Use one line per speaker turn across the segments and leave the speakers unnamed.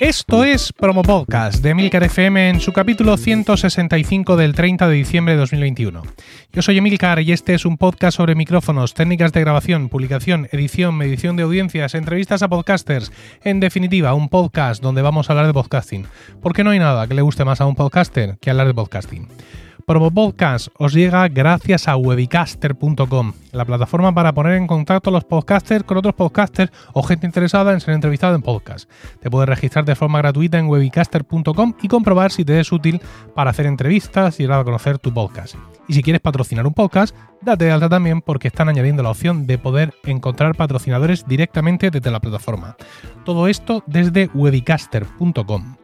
Esto es Promo Podcast de Emilcar FM en su capítulo 165 del 30 de diciembre de 2021. Yo soy Emilcar y este es un podcast sobre micrófonos, técnicas de grabación, publicación, edición, medición de audiencias, entrevistas a podcasters. En definitiva, un podcast donde vamos a hablar de podcasting. Porque no hay nada que le guste más a un podcaster que hablar de podcasting. Promo Podcast os llega gracias a webicaster.com, la plataforma para poner en contacto a los podcasters con otros podcasters o gente interesada en ser entrevistado en podcast. Te puedes registrar de forma gratuita en webicaster.com y comprobar si te es útil para hacer entrevistas y dar a conocer tu podcast. Y si quieres patrocinar un podcast, date de alta también porque están añadiendo la opción de poder encontrar patrocinadores directamente desde la plataforma. Todo esto desde webicaster.com.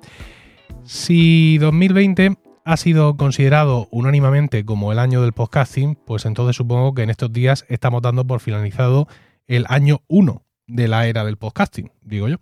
Si 2020 ha sido considerado unánimamente como el año del podcasting, pues entonces supongo que en estos días estamos dando por finalizado el año 1 de la era del podcasting, digo yo.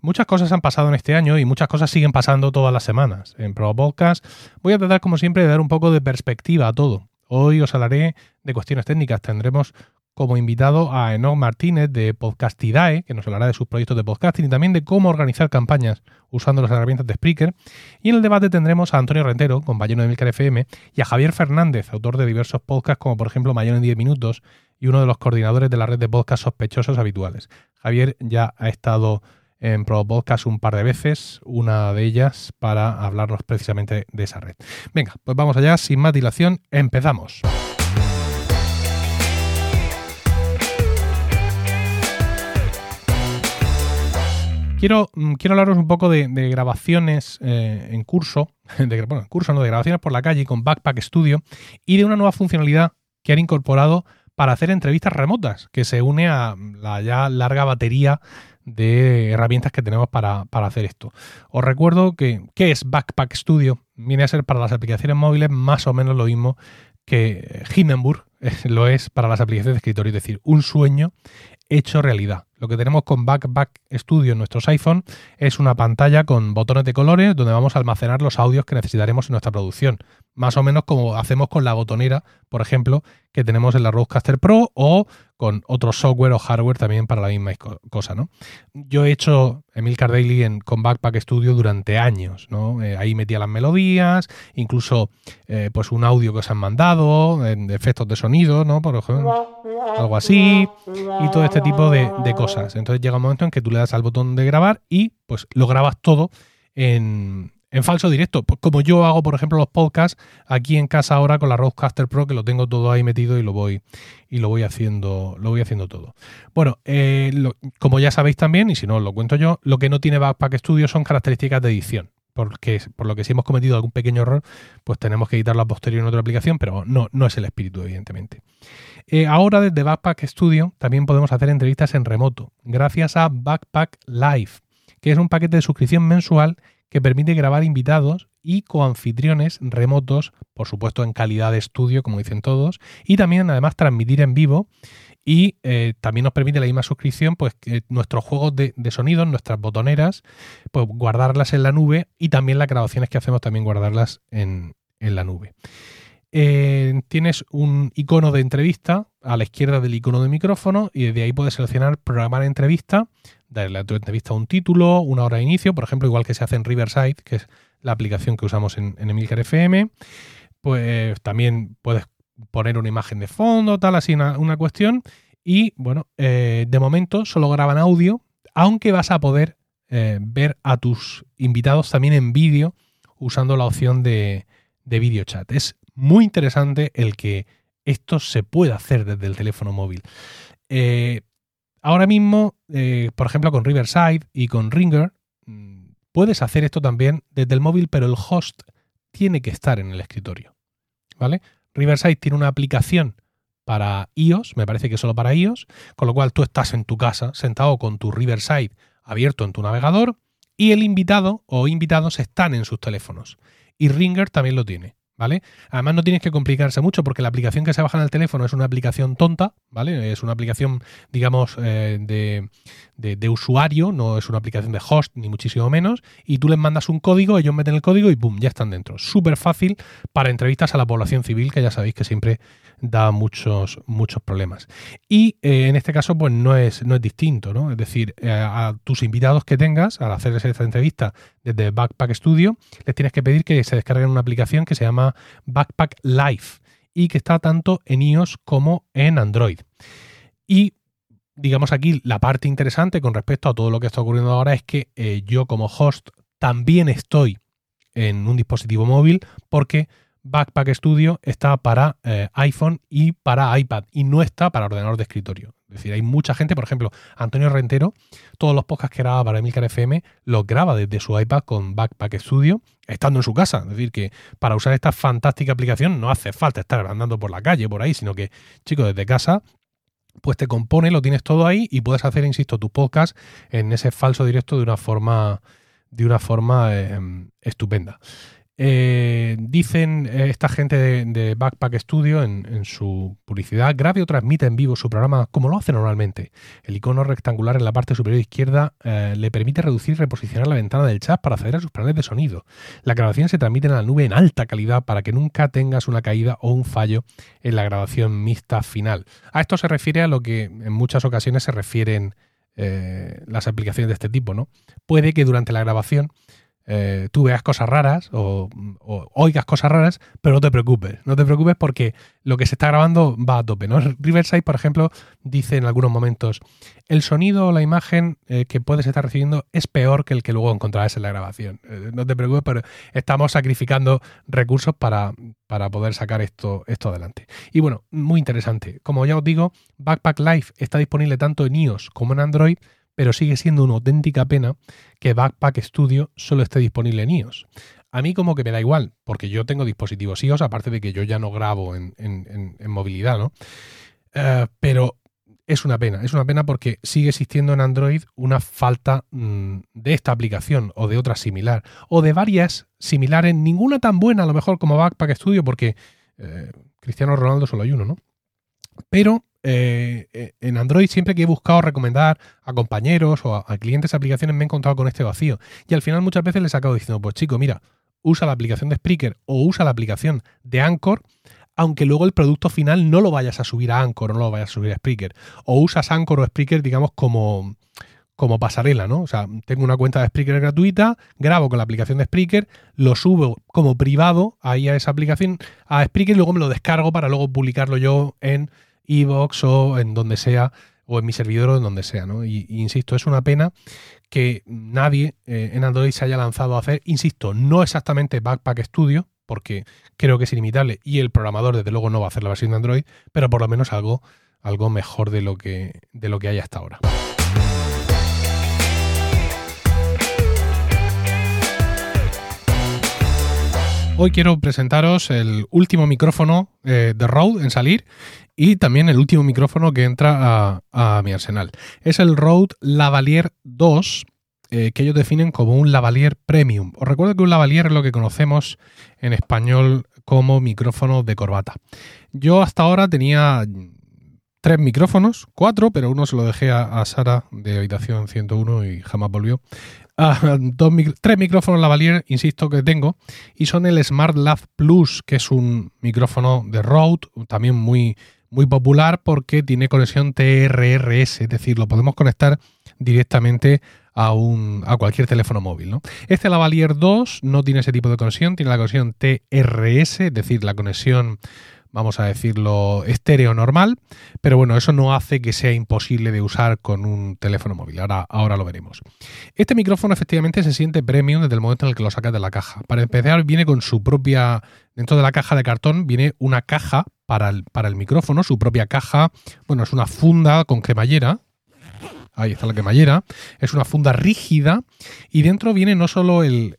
Muchas cosas han pasado en este año y muchas cosas siguen pasando todas las semanas. En Pro Podcast voy a tratar, como siempre, de dar un poco de perspectiva a todo. Hoy os hablaré de cuestiones técnicas. Tendremos como invitado a Enoch Martínez de Podcastidae, que nos hablará de sus proyectos de podcasting y también de cómo organizar campañas usando las herramientas de Spreaker. Y en el debate tendremos a Antonio Rentero, compañero de Milcar FM, y a Javier Fernández, autor de diversos podcasts como por ejemplo Mayor en 10 minutos y uno de los coordinadores de la red de podcasts sospechosos habituales. Javier ya ha estado en Pro Podcast un par de veces, una de ellas para hablarnos precisamente de esa red. Venga, pues vamos allá, sin más dilación, empezamos. Quiero, mm, quiero hablaros un poco de, grabaciones eh, en curso, de, bueno, de grabaciones por la calle con Backpack Studio y de una nueva funcionalidad que han incorporado para hacer entrevistas remotas, que se une a la ya larga batería de herramientas que tenemos para, para hacer esto. Os recuerdo que, ¿qué es Backpack Studio? Viene a ser para las aplicaciones móviles más o menos lo mismo que Hindenburg lo es para las aplicaciones de escritorio, es decir, un sueño hecho realidad. Lo que tenemos con Backpack Studio en nuestros iPhone es una pantalla con botones de colores donde vamos a almacenar los audios que necesitaremos en nuestra producción. Más o menos como hacemos con la botonera, por ejemplo, que tenemos en la Rodecaster Pro o con otro software o hardware también para la misma cosa, ¿no? Yo he hecho Emilcar Daily en, con Backpack Studio durante años, ¿no? Eh, ahí metía las melodías, incluso eh, pues un audio que os han mandado, efectos de sonido, ¿no? Por ejemplo, algo así, y todo este tipo de, de cosas. Entonces llega un momento en que tú le das al botón de grabar y pues lo grabas todo en, en falso directo, como yo hago, por ejemplo, los podcasts aquí en casa ahora con la Rodecaster Pro, que lo tengo todo ahí metido y lo voy y lo voy haciendo, lo voy haciendo todo. Bueno, eh, como ya sabéis también, y si no os lo cuento yo, lo que no tiene Backpack Studio son características de edición. Porque, por lo que si hemos cometido algún pequeño error, pues tenemos que editarlo a posteriori en otra aplicación, pero no, no es el espíritu, evidentemente. Eh, ahora desde Backpack Studio también podemos hacer entrevistas en remoto, gracias a Backpack Live, que es un paquete de suscripción mensual que permite grabar invitados y coanfitriones remotos, por supuesto en calidad de estudio, como dicen todos, y también además transmitir en vivo. Y eh, también nos permite la misma suscripción, pues nuestros juegos de, de sonido, nuestras botoneras, pues guardarlas en la nube y también las grabaciones que hacemos también guardarlas en, la nube. Eh, tienes un icono de entrevista a la izquierda del icono de micrófono y desde ahí puedes seleccionar programar entrevista darle a tu entrevista un título, una hora de inicio, por ejemplo, igual que se hace en Riverside, que es la aplicación que usamos en, en FM. Pues también puedes poner una imagen de fondo, tal, así una, cuestión. Y bueno, eh, de momento solo graban audio, aunque vas a poder eh, ver a tus invitados también en vídeo usando la opción de, de video chat. Es muy interesante el que esto se pueda hacer desde el teléfono móvil. Eh, Ahora mismo, eh, por ejemplo, con Riverside y con Ringer, mm, puedes hacer esto también desde el móvil, pero el host tiene que estar en el escritorio. ¿Vale? Riverside tiene una aplicación para iOS, me parece que solo para iOS, con lo cual tú estás en tu casa sentado con tu Riverside abierto en tu navegador y el invitado o invitados están en sus teléfonos. Y Ringer también lo tiene. ¿Vale? Además no tienes que complicarse mucho porque la aplicación que se baja en el teléfono es una aplicación tonta, ¿vale? Es una aplicación, digamos, eh, de, usuario, no es una aplicación de host ni muchísimo menos, y tú les mandas un código, ellos meten el código y ¡pum! ya están dentro. Súper fácil para entrevistas a la población civil, que ya sabéis que siempre da muchos, muchos problemas. Y eh, en este caso, pues no es, no es distinto, ¿no? Es decir, eh, a tus invitados que tengas, al hacerles esta entrevista desde Backpack Studio, les tienes que pedir que se descarguen una aplicación que se llama Backpack Live y que está tanto en iOS como en Android. Y digamos aquí la parte interesante con respecto a todo lo que está ocurriendo ahora es que eh, yo como host también estoy en un dispositivo móvil porque Backpack Studio está para eh, iPhone y para iPad y no está para ordenador de escritorio. Es decir, hay mucha gente, por ejemplo, Antonio Rentero, todos los podcasts que graba para Emilcar FM los graba desde su iPad con Backpack Studio, estando en su casa. Es decir, que para usar esta fantástica aplicación no hace falta estar andando por la calle, por ahí, sino que, chicos, desde casa pues te compone, lo tienes todo ahí y puedes hacer, insisto, tu podcast en ese falso directo de una forma, de una forma em, estupenda. Eh, dicen eh, esta gente de, Backpack Studio en, su publicidad, grabe o transmite en vivo su programa como lo hace normalmente. El icono rectangular en la parte superior izquierda eh, le permite reducir y reposicionar la ventana del chat para acceder a sus paneles de sonido. La grabación se transmite en la nube en alta calidad para que nunca tengas una caída o un fallo en la grabación mixta final. A esto se refiere a lo que en muchas ocasiones se refieren las aplicaciones de este tipo, ¿no? Puede que durante la grabación eh, tú veas cosas raras o, oigas cosas raras, pero no te preocupes. No te preocupes porque lo que se está grabando va a tope. Riverside, por ejemplo, dice en algunos momentos, el sonido o la imagen eh, que puedes estar recibiendo es peor que el que luego encontrarás en la grabación. Eh, no te preocupes, pero estamos sacrificando recursos para, para poder sacar esto, esto adelante. Y bueno, muy interesante. Como ya os digo, Backpack Live está disponible tanto en iOS como en Android pero sigue siendo una auténtica pena que Backpack Studio solo esté disponible en iOS. A mí como que me da igual, porque yo tengo dispositivos iOS, aparte de que yo ya no grabo en, movilidad, ¿no? Eh, pero es una pena, es una pena porque sigue existiendo en Android una falta mm, de esta aplicación o de otra similar, o de varias similares, ninguna tan buena a lo mejor como Backpack Studio, porque eh, Cristiano Ronaldo solo hay uno, ¿no? Pero eh, eh, en Android siempre que he buscado recomendar a compañeros o a, clientes de aplicaciones me he encontrado con este vacío. Y al final muchas veces les acabo diciendo, pues chico, mira, usa la aplicación de Spreaker o usa la aplicación de Anchor, aunque luego el producto final no lo vayas a subir a Anchor o no lo vayas a subir a Spreaker. O usas Anchor o Spreaker, digamos, como, como pasarela, ¿no? O sea, tengo una cuenta de Spreaker gratuita, grabo con la aplicación de Spreaker, lo subo como privado ahí a esa aplicación, a Spreaker y luego me lo descargo para luego publicarlo yo en Evox o en donde sea, o en mi servidor o en donde sea, ¿no? Y, insisto, es una pena que nadie eh, en Android se haya lanzado a hacer, insisto, no exactamente Backpack Studio, porque creo que es inimitable y el programador desde luego no va a hacer la versión de Android, pero por lo menos algo, algo mejor de lo que, de lo que hay hasta ahora. Hoy quiero presentaros el último micrófono eh, de Rode en salir y también el último micrófono que entra a, mi arsenal. Es el Rode Lavalier 2, eh, que ellos definen como un lavalier premium. Os recuerdo que un lavalier es lo que conocemos en español como micrófono de corbata. Yo hasta ahora tenía tres micrófonos, cuatro, pero uno se lo dejé a, Sara de habitación 101 y jamás volvió. Ah, tres micrófonos lavalier, insisto, que tengo, y son el Smart Lab Plus, que es un micrófono de Rode, también muy muy popular porque tiene conexión TRRS, es decir, lo podemos conectar directamente a, un, a cualquier teléfono móvil. ¿no? Este Lavalier 2 no tiene ese tipo de conexión, tiene la conexión TRS, es decir, la conexión vamos a decirlo, estéreo normal, pero bueno, eso no hace que sea imposible de usar con un teléfono móvil. Ahora, ahora lo veremos. Este micrófono efectivamente se siente premium desde el momento en el que lo sacas de la caja. Para empezar, viene con su propia, dentro de la caja de cartón, viene una caja para el, para el micrófono, su propia caja, bueno, es una funda con cremallera, ahí está la cremallera, es una funda rígida y dentro viene no solo el,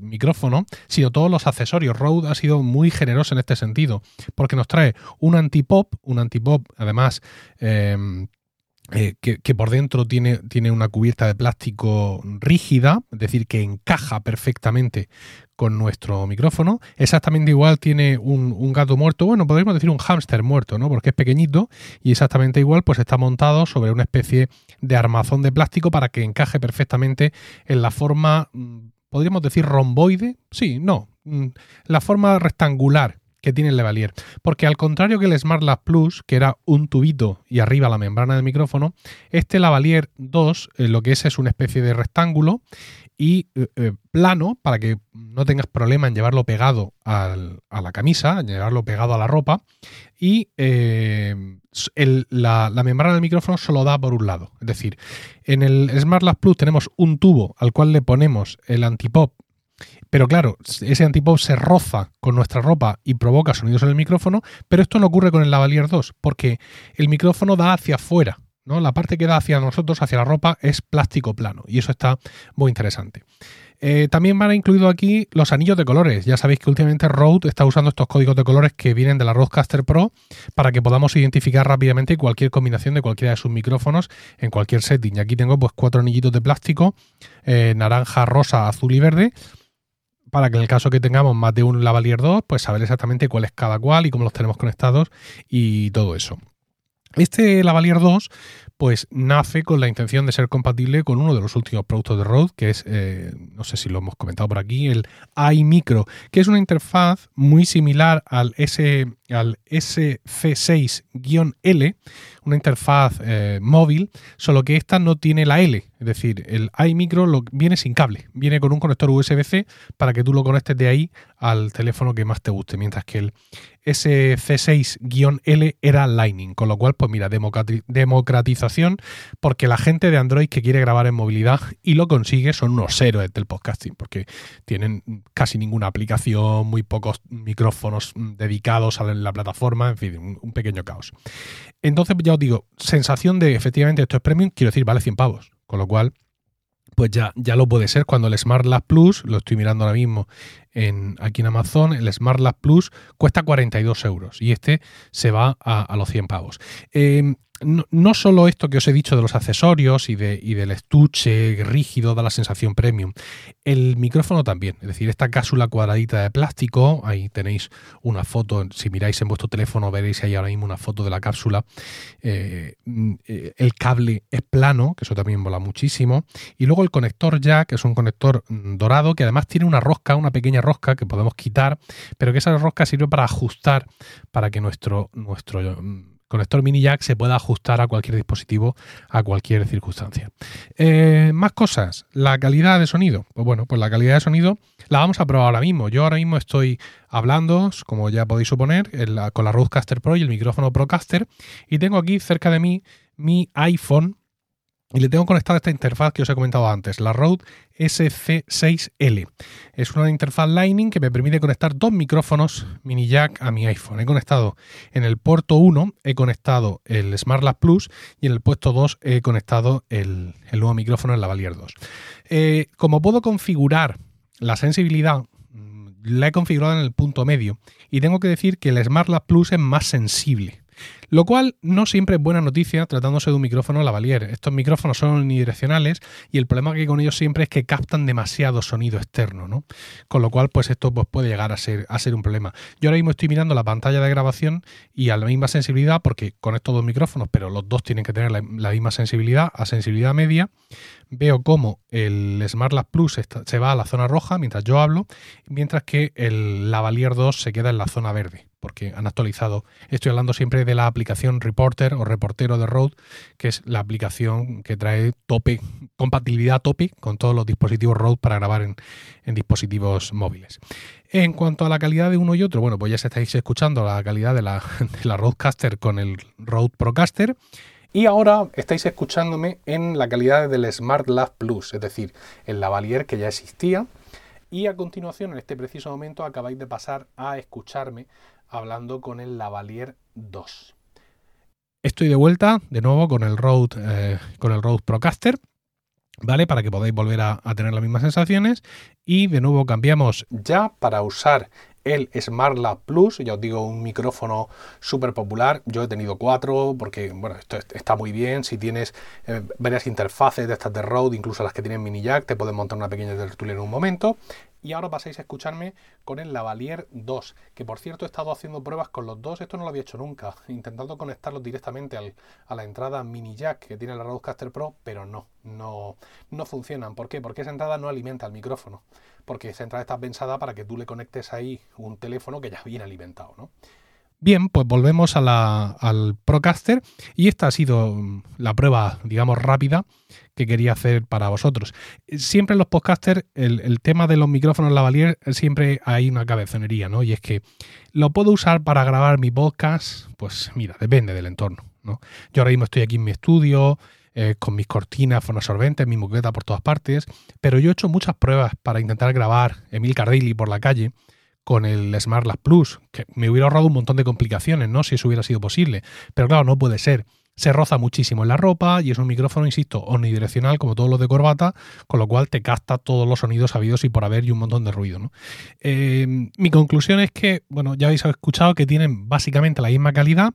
micrófono, sino todos los accesorios. Rode ha sido muy generoso en este sentido, porque nos trae un antipop, un antipop además... Em, eh, que, por dentro tiene, tiene, una cubierta de plástico rígida, es decir, que encaja perfectamente con nuestro micrófono. Exactamente igual tiene un, gato muerto, bueno, podríamos decir un hámster muerto, ¿no? Porque es pequeñito y exactamente igual pues está montado sobre una especie de armazón de plástico para que encaje perfectamente en la forma, mm, podríamos decir romboide, sí, no, mm, la forma rectangular que tiene el Levalier. Porque al contrario que el Smart Lab Plus, que era un tubito y arriba la membrana del micrófono, este Lavalier 2 eh, lo que es es una especie de rectángulo y eh, eh, plano para que no tengas problema en llevarlo pegado a la camisa, en llevarlo pegado a la ropa. Y la, la, membrana del micrófono solo da por un lado. Es decir, en el Smart Plus tenemos un tubo al cual le ponemos el antipop pero claro, ese antipop se roza con nuestra ropa y provoca sonidos en el micrófono, pero esto no ocurre con el Lavalier 2, porque el micrófono da hacia afuera, ¿no? La parte que da hacia nosotros, hacia la ropa, es plástico plano, y eso está muy interesante. Eh, también van incluido aquí los anillos de colores. Ya sabéis que últimamente Rode está usando estos códigos de colores que vienen de la Rodecaster Pro para que podamos identificar rápidamente cualquier combinación de cualquiera de sus micrófonos en cualquier setting. Y aquí tengo pues cuatro anillitos de plástico, eh, naranja, rosa, azul y verde para que en el caso que tengamos más de un Lavalier 2, pues saber exactamente cuál es cada cual y cómo los tenemos conectados y todo eso. Este Lavalier 2 pues nace con la intención de ser compatible con uno de los últimos productos de Rode, que es, eh, no sé si lo hemos comentado por aquí, el iMicro, que es una interfaz muy similar al, S, al SC6-L, una interfaz eh, móvil, solo que esta no tiene la L, es decir, el iMicro lo, viene sin cable, viene con un conector USB-C para que tú lo conectes de ahí al teléfono que más te guste, mientras que el SC6-L era Lightning, con lo cual, pues mira, democratización, porque la gente de Android que quiere grabar en movilidad y lo consigue son unos héroes del podcasting, porque tienen casi ninguna aplicación, muy pocos micrófonos dedicados a la plataforma, en fin, un, pequeño caos. Entonces, ya os digo, sensación de efectivamente esto es premium, quiero decir, vale 100 pavos, con lo cual pues ya, ya lo puede ser cuando el Smart Lab Plus, lo estoy mirando ahora mismo en, aquí en Amazon, el Smart Lab Plus cuesta 42 euros y este se va a, los 100 pavos. Eh, no, solo esto que os he dicho de los accesorios y, de, y del estuche rígido da la sensación premium, el micrófono también, es decir, esta cápsula cuadradita de plástico, ahí tenéis una foto, si miráis en vuestro teléfono veréis ahí ahora mismo una foto de la cápsula, eh, el cable es plano, que eso también mola muchísimo, y luego el conector jack, que es un conector mm, dorado, que además tiene una rosca, una pequeña rosca que podemos quitar, pero que esa rosca sirve para ajustar, para que nuestro, nuestro mm, conector mini jack se pueda ajustar a cualquier dispositivo, a cualquier circunstancia. Eh, más cosas, la calidad de sonido. Pues bueno, pues la calidad de sonido la vamos a probar ahora mismo. Yo ahora mismo estoy hablando, como ya podéis suponer, con la Rodecaster Pro y el micrófono Procaster y tengo aquí cerca de mí mi iPhone y le tengo conectada esta interfaz que os he comentado antes, la Rode SC6L. Es una interfaz Lightning que me permite conectar dos micrófonos mini jack a mi iPhone. He conectado en el puerto 1, he conectado el SmartLab Plus y en el puerto 2 he conectado el, nuevo micrófono, el Lavalier 2. Eh, como puedo configurar la sensibilidad, mm, la he configurado en el punto medio y tengo que decir que el SmartLab Plus es más sensible. Lo cual no siempre es buena noticia tratándose de un micrófono lavalier. Estos micrófonos son unidireccionales y el problema que hay con ellos siempre es que captan demasiado sonido externo, ¿no? Con lo cual, pues esto pues, puede llegar a ser, a ser un problema. Yo ahora mismo estoy mirando la pantalla de grabación y a la misma sensibilidad, porque con estos dos micrófonos, pero los dos tienen que tener la, misma sensibilidad, a sensibilidad media, veo cómo el SmartLab Plus se va a la zona roja mientras yo hablo, mientras que el Lavalier 2 se queda en la zona verde porque han actualizado. Estoy hablando siempre de la aplicación Reporter o Reportero de Rode, que es la aplicación que trae tope, compatibilidad tope con todos los dispositivos Rode para grabar en, dispositivos móviles. En cuanto a la calidad de uno y otro, bueno, pues ya estáis escuchando la calidad de la, de la Rodecaster con el Rode Procaster. Y ahora estáis escuchándome en la calidad del Smart Lab Plus, es decir, el lavalier que ya existía. Y a continuación, en este preciso momento, acabáis de pasar a escucharme hablando con el Lavalier 2. Estoy de vuelta de nuevo con el Rode, eh, con el Procaster, ¿vale? Para que podáis volver a, tener las mismas sensaciones. Y de nuevo cambiamos ya para usar el SmartLab Plus, ya os digo, un micrófono súper popular. Yo he tenido cuatro porque, bueno, esto está muy bien. Si tienes eh, varias interfaces de estas de Rode, incluso las que tienen mini jack, te pueden montar una pequeña tertulia en un momento. Y ahora pasáis a escucharme con el Lavalier 2, que por cierto he estado haciendo pruebas con los dos, esto no lo había hecho nunca, intentando conectarlos directamente a la entrada mini jack que tiene la Rodecaster Pro, pero no, no, no funcionan. ¿Por qué? Porque esa entrada no alimenta el micrófono, porque esa entrada está pensada para que tú le conectes ahí un teléfono que ya viene alimentado, ¿no? Bien, pues volvemos al Procaster y esta ha sido la prueba, digamos, rápida que quería hacer para vosotros. Siempre en los podcasters el, tema de los micrófonos lavalier siempre hay una cabezonería, ¿no? Y es que lo puedo usar para grabar mi podcast, pues mira, depende del entorno, ¿no? Yo ahora mismo estoy aquí en mi estudio, eh, con mis cortinas fonosorbentes, mi moqueta por todas partes, pero yo he hecho muchas pruebas para intentar grabar Emil Cardilli por la calle con el Smart Lab Plus, que me hubiera ahorrado un montón de complicaciones, ¿no? Si eso hubiera sido posible. Pero claro, no puede ser. Se roza muchísimo en la ropa y es un micrófono, insisto, omnidireccional como todos los de corbata, con lo cual te capta todos los sonidos habidos y por haber y un montón de ruido. Eh, mi conclusión es que, bueno, ya habéis escuchado que tienen básicamente la misma calidad.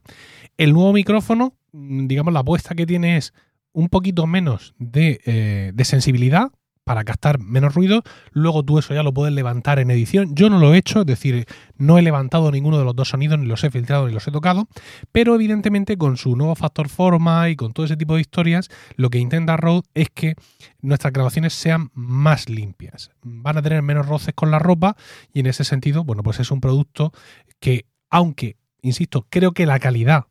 El nuevo micrófono, mm, digamos, la apuesta que tiene es un poquito menos de, eh, de sensibilidad, para captar menos ruido. Luego tú eso ya lo puedes levantar en edición. Yo no lo he hecho, es decir, no he levantado ninguno de los dos sonidos, ni los he filtrado, ni los he tocado. Pero evidentemente con su nuevo factor forma y con todo ese tipo de historias, lo que intenta Rode es que nuestras grabaciones sean más limpias. Van a tener menos roces con la ropa y en ese sentido, bueno, pues es un producto que, aunque, insisto, creo que la calidad,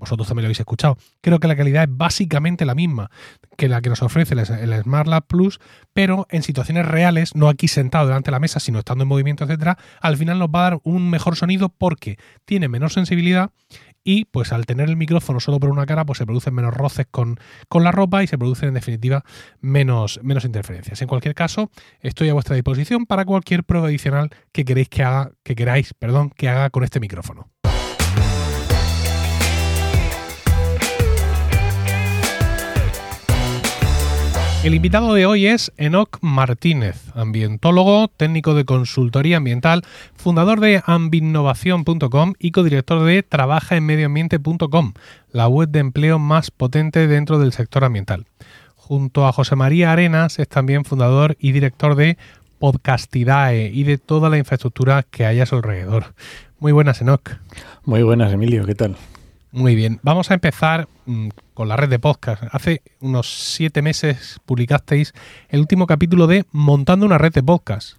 vosotros también lo habéis escuchado. Creo que la calidad es básicamente la misma que la que nos ofrece el, Smart Lab Plus, pero en situaciones reales, no aquí sentado delante de la mesa, sino estando en movimiento, etcétera, al final nos va a dar un mejor sonido porque tiene menor sensibilidad y pues al tener el micrófono solo por una cara, pues se producen menos roces con, con la ropa y se producen en definitiva menos, menos interferencias. En cualquier caso, estoy a vuestra disposición para cualquier prueba adicional que queréis que haga, que queráis, perdón, que haga con este micrófono. El invitado de hoy es Enoc Martínez, ambientólogo, técnico de consultoría ambiental, fundador de ambinnovación.com y codirector de trabajaenmedioambiente.com, la web de empleo más potente dentro del sector ambiental. Junto a José María Arenas es también fundador y director de Podcastidae y de toda la infraestructura que hay a su alrededor. Muy buenas, Enoc.
Muy buenas, Emilio, ¿qué tal?
Muy bien, vamos a empezar mm, con la red de podcast. Hace unos siete meses publicasteis el último capítulo de Montando una red de podcast.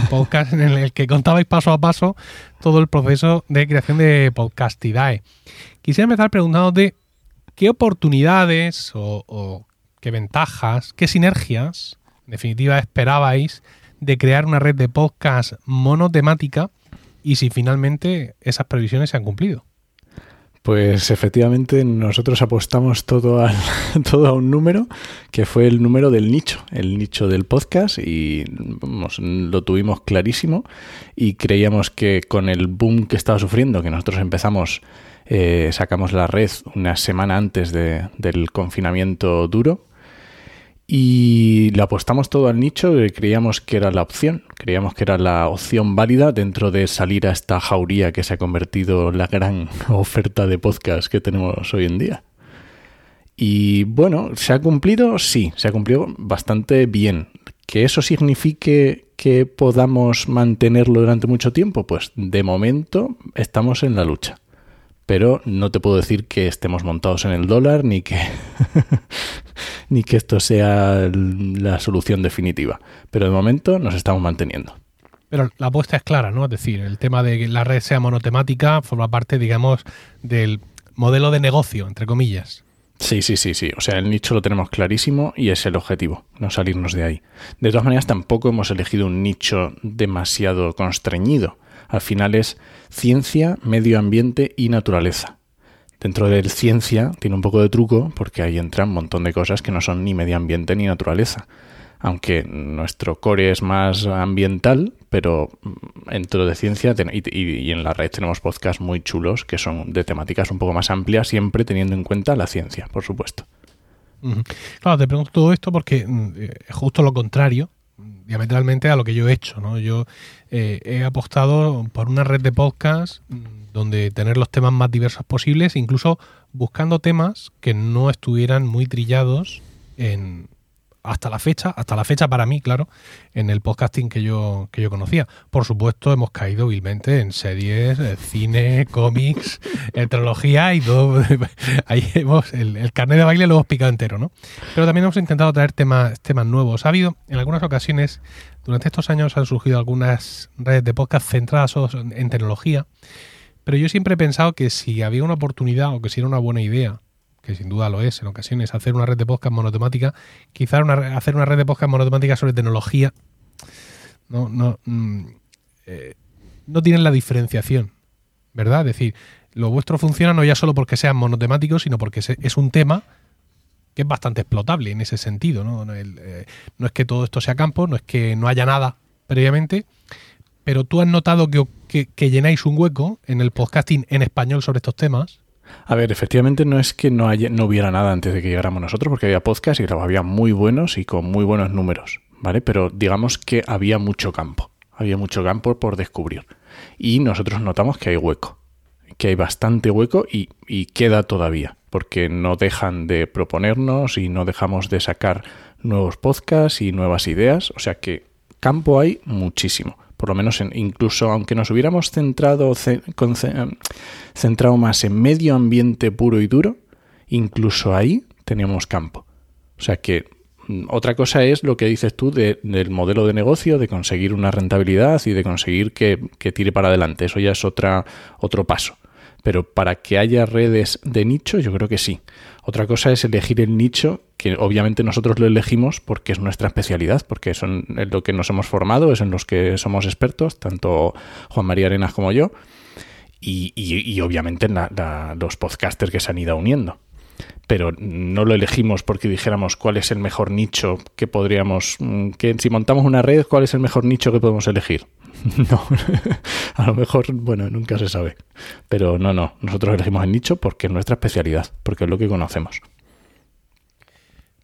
Un podcast en el que contabais paso a paso todo el proceso de creación de Podcastidae. Quisiera empezar preguntándote qué oportunidades o, o qué ventajas, qué sinergias, en definitiva, esperabais de crear una red de podcast monotemática y si finalmente esas previsiones se han cumplido.
Pues efectivamente nosotros apostamos todo, a todo a un número que fue el número del nicho, el nicho del podcast y lo tuvimos clarísimo y creíamos que con el boom que estaba sufriendo, que nosotros empezamos, eh, sacamos la red una semana antes del confinamiento duro, y le apostamos todo al nicho creíamos que era la opción, creíamos que era la opción válida dentro de salir a esta jauría que se ha convertido en la gran oferta de podcast que tenemos hoy en día. Y bueno, ¿se ha cumplido? Sí, se ha cumplido bastante bien. ¿Que eso signifique que podamos mantenerlo durante mucho tiempo? Pues de momento estamos en la lucha pero no te puedo decir que estemos montados en el dólar ni que ni que esto sea la solución definitiva. Pero de momento nos estamos manteniendo.
Pero la apuesta es clara, ¿no? Es decir, el tema de que la red sea monotemática forma parte, digamos, del modelo de negocio, entre comillas.
Sí, sí, sí, sí. O sea, el nicho lo tenemos clarísimo y es el objetivo, no salirnos de ahí. De todas maneras, tampoco hemos elegido un nicho demasiado constreñido. Al final es ciencia, medio ambiente y naturaleza. Dentro del ciencia tiene un poco de truco porque ahí entran un montón de cosas que no son ni medio ambiente ni naturaleza. Aunque nuestro core es más ambiental, pero dentro de ciencia y, en la red tenemos podcasts muy chulos que son de temáticas un poco más amplias, siempre teniendo en cuenta la ciencia, por supuesto.
Claro, te pregunto todo esto porque mm, es justo lo contrario diametralmente a lo que yo he hecho. ¿no? Yo eh, he apostado por una red de podcast mm, donde tener los temas más diversos posibles, incluso buscando temas que no estuvieran muy trillados en, hasta la fecha, hasta la fecha para mí, claro, en el podcasting que yo, que yo conocía. Por supuesto, hemos caído vilmente en series, eh, cine, cómics, tecnología y todo. Ahí hemos, el, carnet de baile lo hemos picado entero, ¿no? Pero también hemos intentado traer temas, temas nuevos. Ha habido, en algunas ocasiones, durante estos años han surgido algunas redes de podcast centradas en tecnología, pero yo siempre he pensado que si había una oportunidad o que si era una buena idea que sin duda lo es en ocasiones, hacer una red de podcast monotemática, quizá hacer una red de podcast monotemática sobre tecnología no, no, mm, eh, no tienen la diferenciación, ¿verdad? Es decir, lo vuestro funciona no ya solo porque sean monotemáticos, sino porque es un tema que es bastante explotable en ese sentido. ¿no? Eh, no es que todo esto sea campo, no es que no haya nada previamente, pero tú has notado que, que llenáis un hueco en el podcasting en español sobre estos temas
a ver, efectivamente no es que no, haya, no hubiera nada antes de que llegáramos nosotros, porque había podcast y había muy buenos y con muy buenos números, ¿vale? Pero digamos que había mucho campo, había mucho campo por descubrir. Y nosotros notamos que hay hueco, que hay bastante hueco y, y queda todavía, porque no dejan de proponernos y no dejamos de sacar nuevos podcasts y nuevas ideas, o sea que campo hay muchísimo por lo menos incluso aunque nos hubiéramos centrado, centrado más en medio ambiente puro y duro, incluso ahí teníamos campo. O sea que mm, otra cosa es lo que dices tú del modelo de negocio, de conseguir una rentabilidad y de conseguir que, que tire para adelante. Eso ya es otra, otro paso. Pero para que haya redes de nicho, yo creo que sí. Otra cosa es elegir el nicho, que obviamente nosotros lo elegimos porque es nuestra especialidad, porque es en lo que nos hemos formado, es en los que somos expertos, tanto Juan María Arenas como yo, y, obviamente los podcasters que se han ido uniendo. Pero no lo elegimos porque dijéramos cuál es el mejor nicho que podríamos, mm, que si montamos una red, cuál es el mejor nicho que podemos elegir. No, a lo mejor, bueno, nunca se sabe. Pero no, no, nosotros elegimos el nicho porque es nuestra especialidad, porque es lo que conocemos.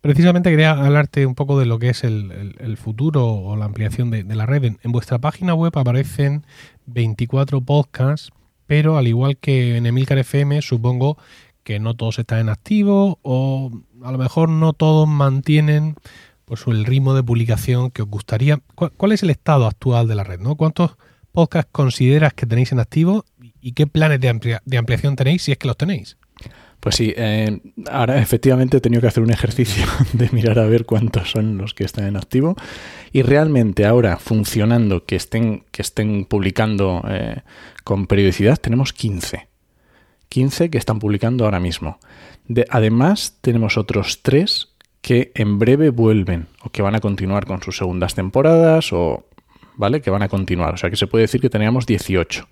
Precisamente quería hablarte un poco de lo que es el, futuro o la ampliación de, la red. En, vuestra página web aparecen 24 podcasts, pero al igual que en Emilcar FM, supongo que no todos están en activo o a lo mejor no todos mantienen pues, el ritmo de publicación que os gustaría. ¿Cuál, es el estado actual de la red? ¿no? ¿Cuántos podcasts consideras que tenéis en activo y qué planes de, de ampliación tenéis si es que los tenéis?
Pues sí, eh, ahora efectivamente he tenido que hacer un ejercicio de mirar a ver cuántos son los que están en activo y realmente ahora funcionando que estén, que estén publicando eh, con periodicidad tenemos 15. 15 que están publicando ahora mismo. De, además tenemos otros 3 que en breve vuelven o que van a continuar con sus segundas temporadas o, ¿vale? Que van a continuar. O sea que se puede decir que teníamos 18.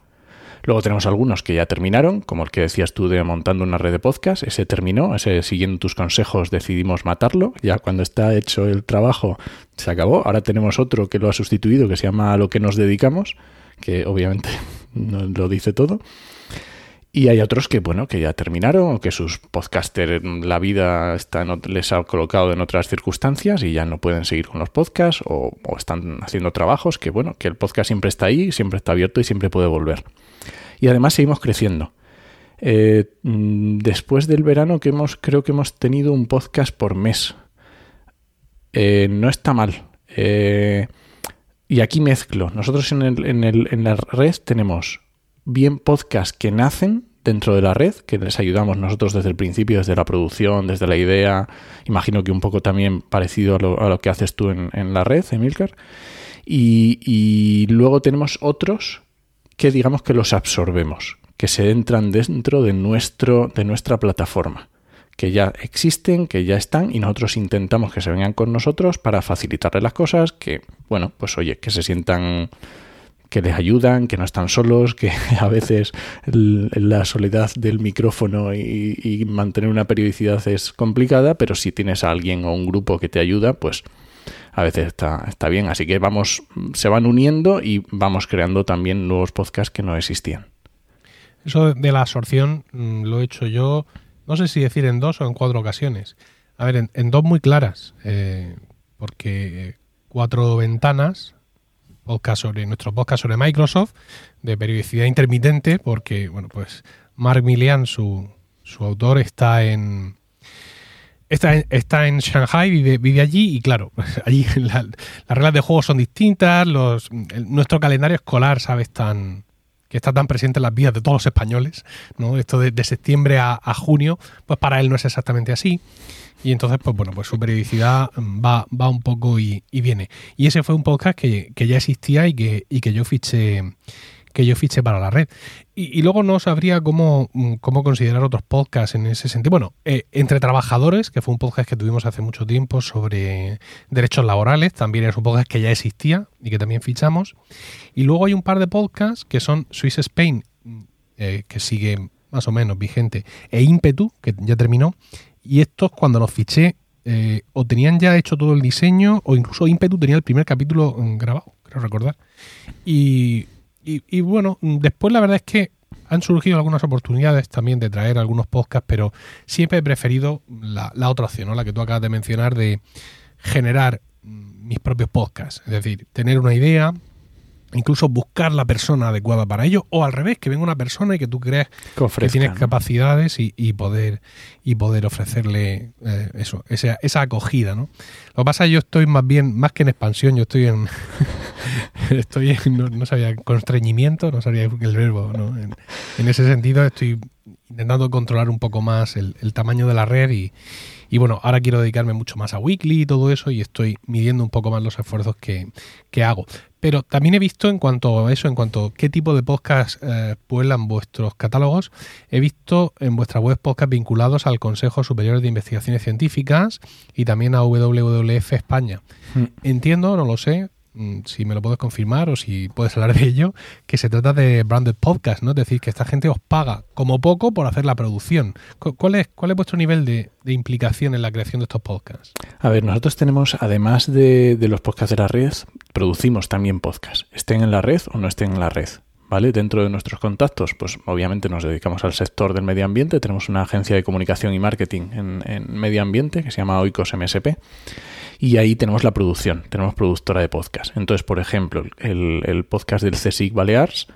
Luego tenemos algunos que ya terminaron, como el que decías tú de montando una red de podcast, ese terminó, siguiendo tus consejos decidimos matarlo, ya cuando está hecho el trabajo se acabó. Ahora tenemos otro que lo ha sustituido, que se llama A lo que nos dedicamos, que obviamente lo dice todo. Y hay otros que, bueno, que ya terminaron, que sus podcasters, la vida les ha colocado en otras circunstancias y ya no pueden seguir con los podcasts, o, están haciendo trabajos que, bueno, que el podcast siempre está ahí, siempre está abierto y siempre puede volver. Y además seguimos creciendo. Eh, mm, después del verano que hemos, creo que hemos tenido un podcast por mes. Eh, no está mal. Eh, y aquí mezclo. Nosotros en, el, en la red tenemos bien podcasts que nacen dentro de la red, que les ayudamos nosotros desde el principio, desde la producción, desde la idea, imagino que un poco también parecido a lo, que haces tú en, la red, Emilcar. Y, y, luego tenemos otros que digamos que los absorbemos, que se entran dentro de, nuestro, de nuestra plataforma, que ya existen, que ya están y nosotros intentamos que se vengan con nosotros para facilitarles las cosas, que, bueno, pues oye, que se sientan que les ayudan, que no están solos, que a veces la soledad del micrófono y, mantener una periodicidad es complicada, pero si tienes a alguien o un grupo que te ayuda, pues a veces está, está bien. Así que vamos, se van uniendo y vamos creando también nuevos podcasts que no existían.
Eso de la absorción mm, lo he hecho yo, no sé si decir en dos o en cuatro ocasiones. A ver, en, dos muy claras, eh, porque cuatro ventanas, podcast sobre nuestro podcast sobre Microsoft, de periodicidad intermitente, porque, bueno, pues Mark Milian, su, su autor, está en, está está en Shanghai, vive, vive, allí y claro, allí la, las reglas de juego son distintas, nuestro calendario escolar, ¿sabes? Tan, que está tan presente en las vidas de todos los españoles, ¿no? Esto de, de septiembre a, a, junio, pues para él no es exactamente así. Y entonces, pues bueno, pues su periodicidad va, va un poco y, viene. Y ese fue un podcast que, que ya existía y que, y que yo fiché que yo fiché para la red. Y, luego no sabría cómo, cómo considerar otros podcasts en ese sentido. Bueno, eh, Entre Trabajadores, que fue un podcast que tuvimos hace mucho tiempo sobre derechos laborales, también es un podcast que ya existía y que también fichamos. Y luego hay un par de podcasts que son Swiss Spain, eh, que sigue más o menos vigente, e Impetu, que ya terminó. Y estos, cuando los fiché, eh, o tenían ya hecho todo el diseño, o incluso Impetu tenía el primer capítulo grabado, creo recordar. Y y, y, bueno, después la verdad es que han surgido algunas oportunidades también de traer algunos podcasts, pero siempre he preferido la, la otra opción, ¿no? la que tú acabas de mencionar, de generar mis propios podcasts. Es decir, tener una idea, incluso buscar la persona adecuada para ello, o al revés, que venga una persona y que tú crees que, que tienes capacidades y, y, poder y poder ofrecerle eh, eso, esa, esa acogida, ¿no? Lo que pasa es que yo estoy más bien, más que en expansión, yo estoy en estoy en, no, no, sabía, constreñimiento, no sabía el verbo, ¿no? En, en, ese sentido estoy intentando controlar un poco más el, el tamaño de la red y, y bueno, ahora quiero dedicarme mucho más a Weekly y todo eso y estoy midiendo un poco más los esfuerzos que, que hago. Pero también he visto en cuanto a eso, en cuanto a qué tipo de podcast eh, pueblan vuestros catálogos, he visto en vuestra web podcast vinculados al Consejo Superior de Investigaciones Científicas y también a WWF España. Mm. Entiendo, no lo sé, si me lo puedes confirmar o si puedes hablar de ello, que se trata de branded podcast, ¿no? Es decir, que esta gente os paga como poco por hacer la producción. ¿Cuál es, cuál es vuestro nivel de, implicación en la creación de estos podcasts?
A ver, nosotros tenemos, además de, de los podcasts de la red, producimos también podcasts, estén en la red o no estén en la red. ¿Vale? Dentro de nuestros contactos, pues obviamente nos dedicamos al sector del medio ambiente. Tenemos una agencia de comunicación y marketing en, medio ambiente que se llama Oikos MSP y ahí tenemos la producción, tenemos productora de podcast. Entonces, por ejemplo, el, el podcast del CSIC Balears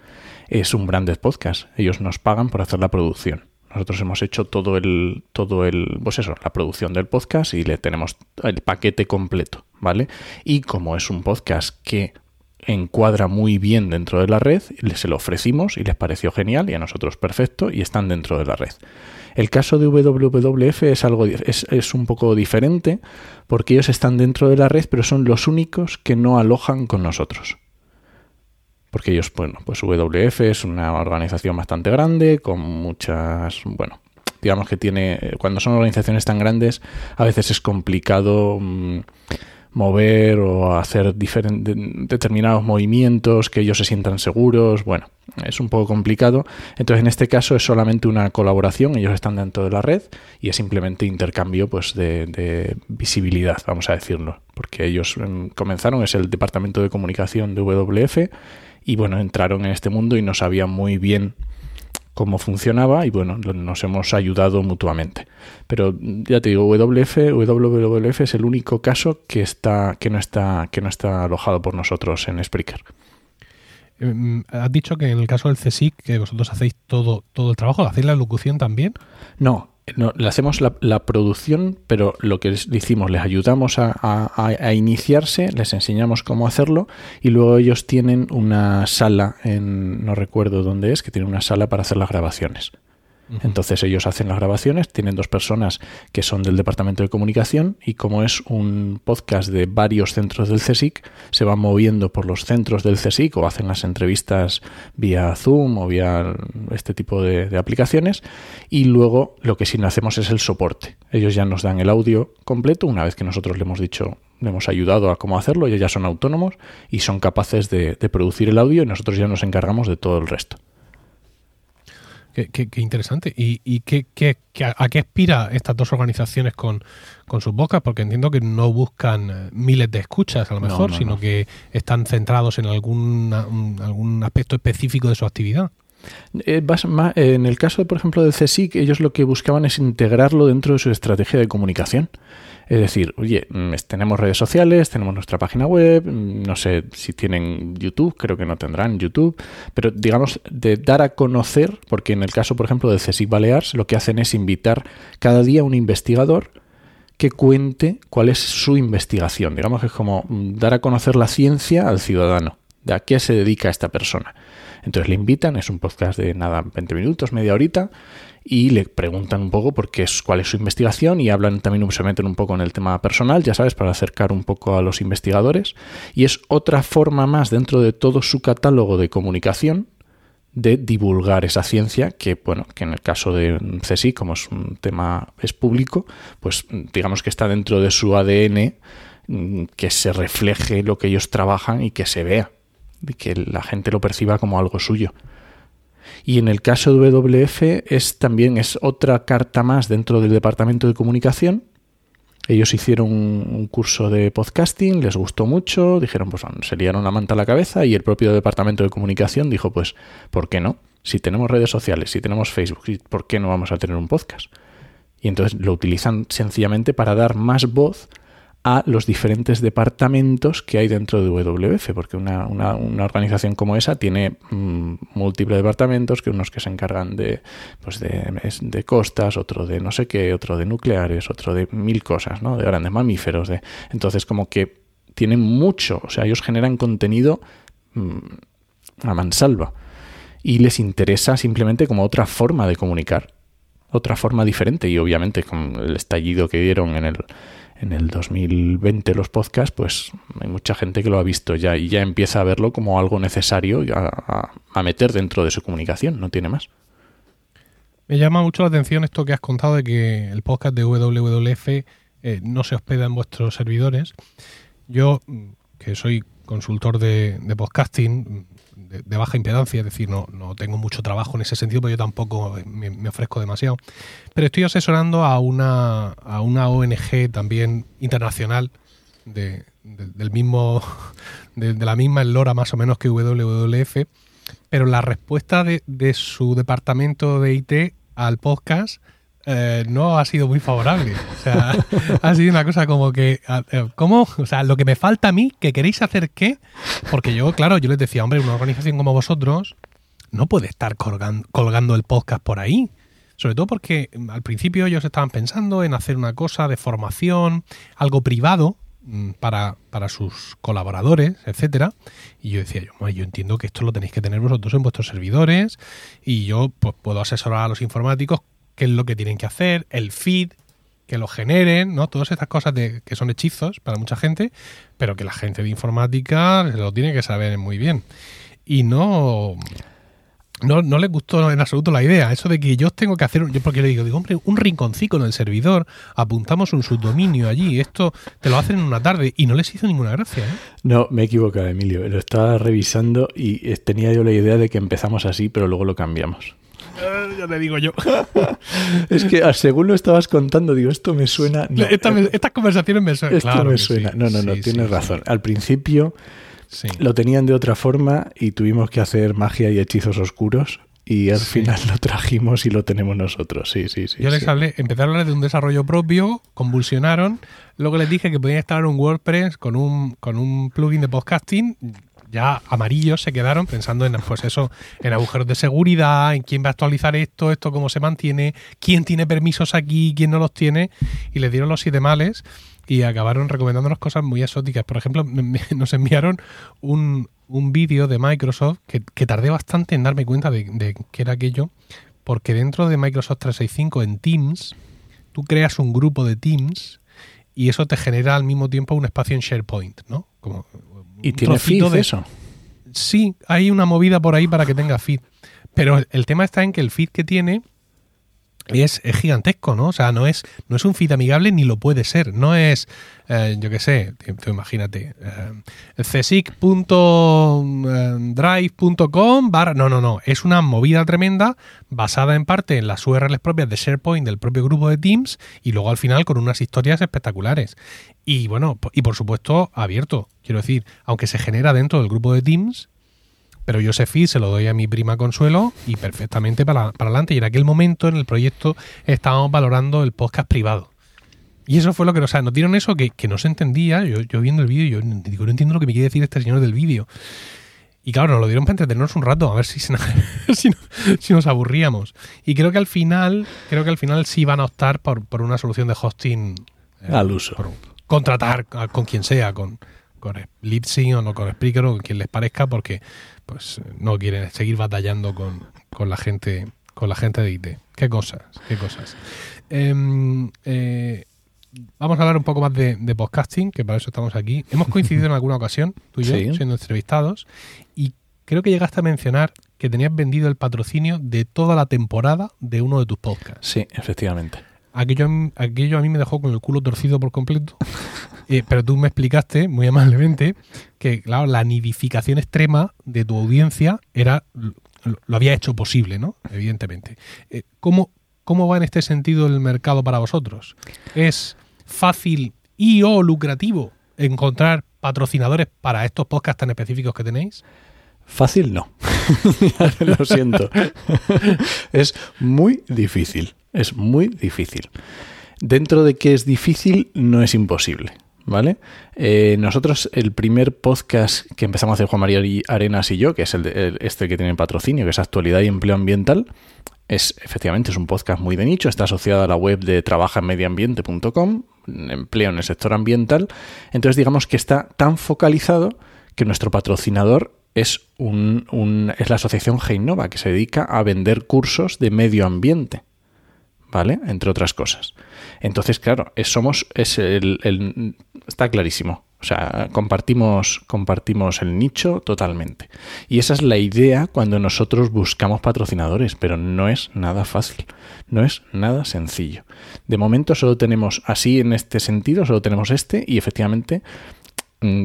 es un branded podcast. Ellos nos pagan por hacer la producción. Nosotros hemos hecho todo el, todo el, pues eso, la producción del podcast y le tenemos el paquete completo, ¿vale? Y como es un podcast que encuadra muy bien dentro de la red, se lo ofrecimos y les pareció genial y a nosotros perfecto y están dentro de la red. El caso de WWF es algo es, es, un poco diferente porque ellos están dentro de la red, pero son los únicos que no alojan con nosotros. Porque ellos, bueno, pues WWF es una organización bastante grande, con muchas, bueno, digamos que tiene, cuando son organizaciones tan grandes, a veces es complicado mmm, mover o hacer determinados movimientos que ellos se sientan seguros. Bueno, es un poco complicado. Entonces, en este caso es solamente una colaboración. Ellos están dentro de la red y es simplemente intercambio pues, de, de visibilidad, vamos a decirlo. Porque ellos um, comenzaron, es el departamento de comunicación de WF y bueno, entraron en este mundo y no sabían muy bien cómo funcionaba y bueno, nos hemos ayudado mutuamente. Pero ya te digo, WF, WWF es el único caso que está que no está que no está alojado por nosotros en Spreaker.
Has dicho que en el caso del CSIC que vosotros hacéis todo todo el trabajo, hacéis la locución también?
No, no, le hacemos la, la, producción, pero lo que les hicimos, les ayudamos a, a, a, iniciarse, les enseñamos cómo hacerlo y luego ellos tienen una sala, en, no recuerdo dónde es, que tienen una sala para hacer las grabaciones. Entonces ellos hacen las grabaciones, tienen dos personas que son del departamento de comunicación y como es un podcast de varios centros del CSIC, se van moviendo por los centros del CSIC o hacen las entrevistas vía Zoom o vía este tipo de, aplicaciones y luego lo que sí hacemos es el soporte. Ellos ya nos dan el audio completo una vez que nosotros le hemos dicho le hemos ayudado a cómo hacerlo, ellos ya son autónomos y son capaces de, de producir el audio y nosotros ya nos encargamos de todo el resto.
Qué, qué, qué, interesante. ¿Y, y qué, qué, a qué aspira estas dos organizaciones con, con sus bocas? Porque entiendo que no buscan miles de escuchas a lo mejor, no, no, sino no. que están centrados en algún, un, algún aspecto específico de su actividad.
Eh, en el caso, por ejemplo, del CSIC, ellos lo que buscaban es integrarlo dentro de su estrategia de comunicación. Es decir, oye, mm, tenemos redes sociales, tenemos nuestra página web, mm, no sé si tienen YouTube, creo que no tendrán YouTube, pero digamos de dar a conocer, porque en el caso, por ejemplo, del CSIC Balears, lo que hacen es invitar cada día a un investigador que cuente cuál es su investigación. Digamos que es como mm, dar a conocer la ciencia al ciudadano, de a qué se dedica esta persona. Entonces le invitan, es un podcast de nada, 20 minutos, media horita, y le preguntan un poco por qué es, cuál es su investigación y hablan también, se meten un poco en el tema personal, ya sabes, para acercar un poco a los investigadores. Y es otra forma más dentro de todo su catálogo de comunicación de divulgar esa ciencia que, bueno, que en el caso de CSI, como es un tema es público, pues digamos que está dentro de su ADN mm, que se refleje lo que ellos trabajan y que se vea, que la gente lo perciba como algo suyo. Y en el caso de WF es también es otra carta más dentro del departamento de comunicación ellos hicieron un, curso de podcasting, les gustó mucho, dijeron, pues se liaron la manta a la cabeza y el propio departamento de comunicación dijo, pues, ¿por qué no? Si tenemos redes sociales, si tenemos Facebook, ¿por qué no vamos a tener un podcast? Y entonces lo utilizan sencillamente para dar más voz a los diferentes departamentos que hay dentro de WWF, porque una, organización como esa tiene mm, múltiples departamentos, que unos que se encargan de, pues de, costas, otro de no sé qué, otro de nucleares, otro de mil cosas, ¿no? de grandes mamíferos. De, entonces, como que tienen mucho, o sea, ellos generan contenido mm, a mansalva y les interesa simplemente como otra forma de comunicar, otra forma diferente y obviamente con el estallido que dieron en el en el 2020 los podcasts, pues hay mucha gente que lo ha visto ya y ya empieza a verlo como algo necesario a, meter dentro de su comunicación, no tiene más.
Me llama mucho la atención esto que has contado de que el podcast de WWF eh, no se hospeda en vuestros servidores. Yo, que soy consultor de podcasting, de, baja impedancia, es decir, no, no tengo mucho trabajo en ese sentido, pero yo tampoco me, ofrezco demasiado. Pero estoy asesorando a una, a una ONG también internacional de, del mismo, de, la misma eslora más o menos que WWF, pero la respuesta de, de su departamento de IT al podcast eh, no ha sido muy favorable. O sea, ha sido una cosa como que, eh, ¿cómo? O sea, lo que me falta a mí, que queréis hacer qué? Porque yo, claro, yo les decía, hombre, una organización como vosotros no puede estar colgando, el podcast por ahí. Sobre todo porque mm, al principio ellos estaban pensando en hacer una cosa de formación, algo privado, mm, para, para, sus colaboradores, etcétera. Y yo decía, yo, yo entiendo que esto lo tenéis que tener vosotros en vuestros servidores y yo pues, puedo asesorar a los informáticos qué es lo que tienen que hacer, el feed, que lo generen, ¿no? Todas estas cosas de, que son hechizos para mucha gente, pero que la gente de informática lo tiene que saber muy bien. Y no... No, no les gustó en absoluto la idea, eso de que yo tengo que hacer, yo porque le digo, digo, hombre, un rinconcito en el servidor, apuntamos un subdominio allí, esto te lo hacen en una tarde y no les hizo ninguna gracia. ¿eh?
No, me he equivocado, Emilio, lo estaba revisando y tenía yo la idea de que empezamos así, pero luego lo cambiamos.
Eh, ya te digo yo.
es que según lo estabas contando, digo, esto me suena.
estas conversaciones me suenan.
Esto me suena. no, no, no, tienes razón. Al principio lo tenían de otra forma y tuvimos que hacer magia y hechizos oscuros. Y al final lo trajimos y lo tenemos nosotros. Sí, sí, sí.
Yo les hablé, empezaron a hablar de un desarrollo propio, convulsionaron. Luego les dije que podían instalar un WordPress con un, con un plugin de podcasting ya amarillos se quedaron pensando en pues eso, en agujeros de seguridad, en quién va a actualizar esto, esto cómo se mantiene, quién tiene permisos aquí, quién no los tiene, y les dieron los siete males y acabaron recomendándonos cosas muy exóticas. Por ejemplo, nos enviaron un, vídeo de Microsoft que, tardé bastante en darme cuenta de, de qué era aquello, porque dentro de Microsoft 365 en Teams, tú creas un grupo de Teams y eso te genera al mismo tiempo un espacio en SharePoint, ¿no? Como
¿Y tiene feed de eso?
Sí, hay una movida por ahí para que tenga feed. Pero el tema está en que el feed que tiene es, gigantesco, ¿no? O sea, no es, no es un feed amigable ni lo puede ser. No es, eh, yo qué sé, imagínate, eh, csic.drive.com barra... No, no, no. Es una movida tremenda basada en parte en las URLs propias de SharePoint del propio grupo de Teams y luego al final con unas historias espectaculares. Y bueno, y por supuesto abierto. Quiero decir, aunque se genera dentro del grupo de Teams, pero feed se lo doy a mi prima Consuelo y perfectamente para, para adelante. Y en aquel momento en el proyecto estábamos valorando el podcast privado. Y eso fue lo que o sea, nos dieron eso que, no se entendía. Yo, yo viendo el vídeo, yo digo, no entiendo lo que me quiere decir este señor del vídeo. Y claro, nos lo dieron para entretenernos un rato, a ver si, si, nos aburríamos. Y creo que al final, creo que al final sí van a optar por, por una solución de hosting
eh, al uso.
contratar con quien sea, con, con Lipsync o no con Spreaker o con quien les parezca, porque pues no quieren seguir batallando con, con la gente con la gente de IT. Qué cosas, qué cosas. Em, eh, vamos a hablar un poco más de, podcasting, que para eso estamos aquí. Hemos coincidido en alguna ocasión, tú y yo, siendo entrevistados, y creo que llegaste a mencionar que tenías vendido el patrocinio de toda la temporada de uno de tus podcasts.
Sí, efectivamente.
Aquello, aquello a mí me dejó con el culo torcido por completo. Eh, pero tú me explicaste muy amablemente que, claro, la nidificación extrema de tu audiencia era lo había hecho posible, ¿no? Evidentemente. Eh, ¿cómo, ¿Cómo va en este sentido el mercado para vosotros? ¿Es fácil y o lucrativo encontrar patrocinadores para estos podcasts tan específicos que tenéis?
Fácil no. Lo siento. es muy difícil. Es muy difícil. Dentro de que es difícil, no es imposible. ¿Vale? Eh, nosotros, el primer podcast que empezamos a hacer Juan María Arenas y yo, que es el, este que tiene patrocinio, que es Actualidad y Empleo Ambiental, es efectivamente es un podcast muy de nicho, está asociado a la web de trabajaenmedioambiente.com, empleo en el sector ambiental. Entonces, digamos que está tan focalizado que nuestro patrocinador es, un, es la asociación Heinova, que se dedica a vender cursos de medio ambiente. ¿Vale? Entre otras cosas. Entonces, claro, somos, es el, está clarísimo. O sea, compartimos, compartimos el nicho totalmente. Y esa es la idea cuando nosotros buscamos patrocinadores, pero no es nada fácil, no es nada sencillo. De momento solo tenemos así en este sentido, solo tenemos este y efectivamente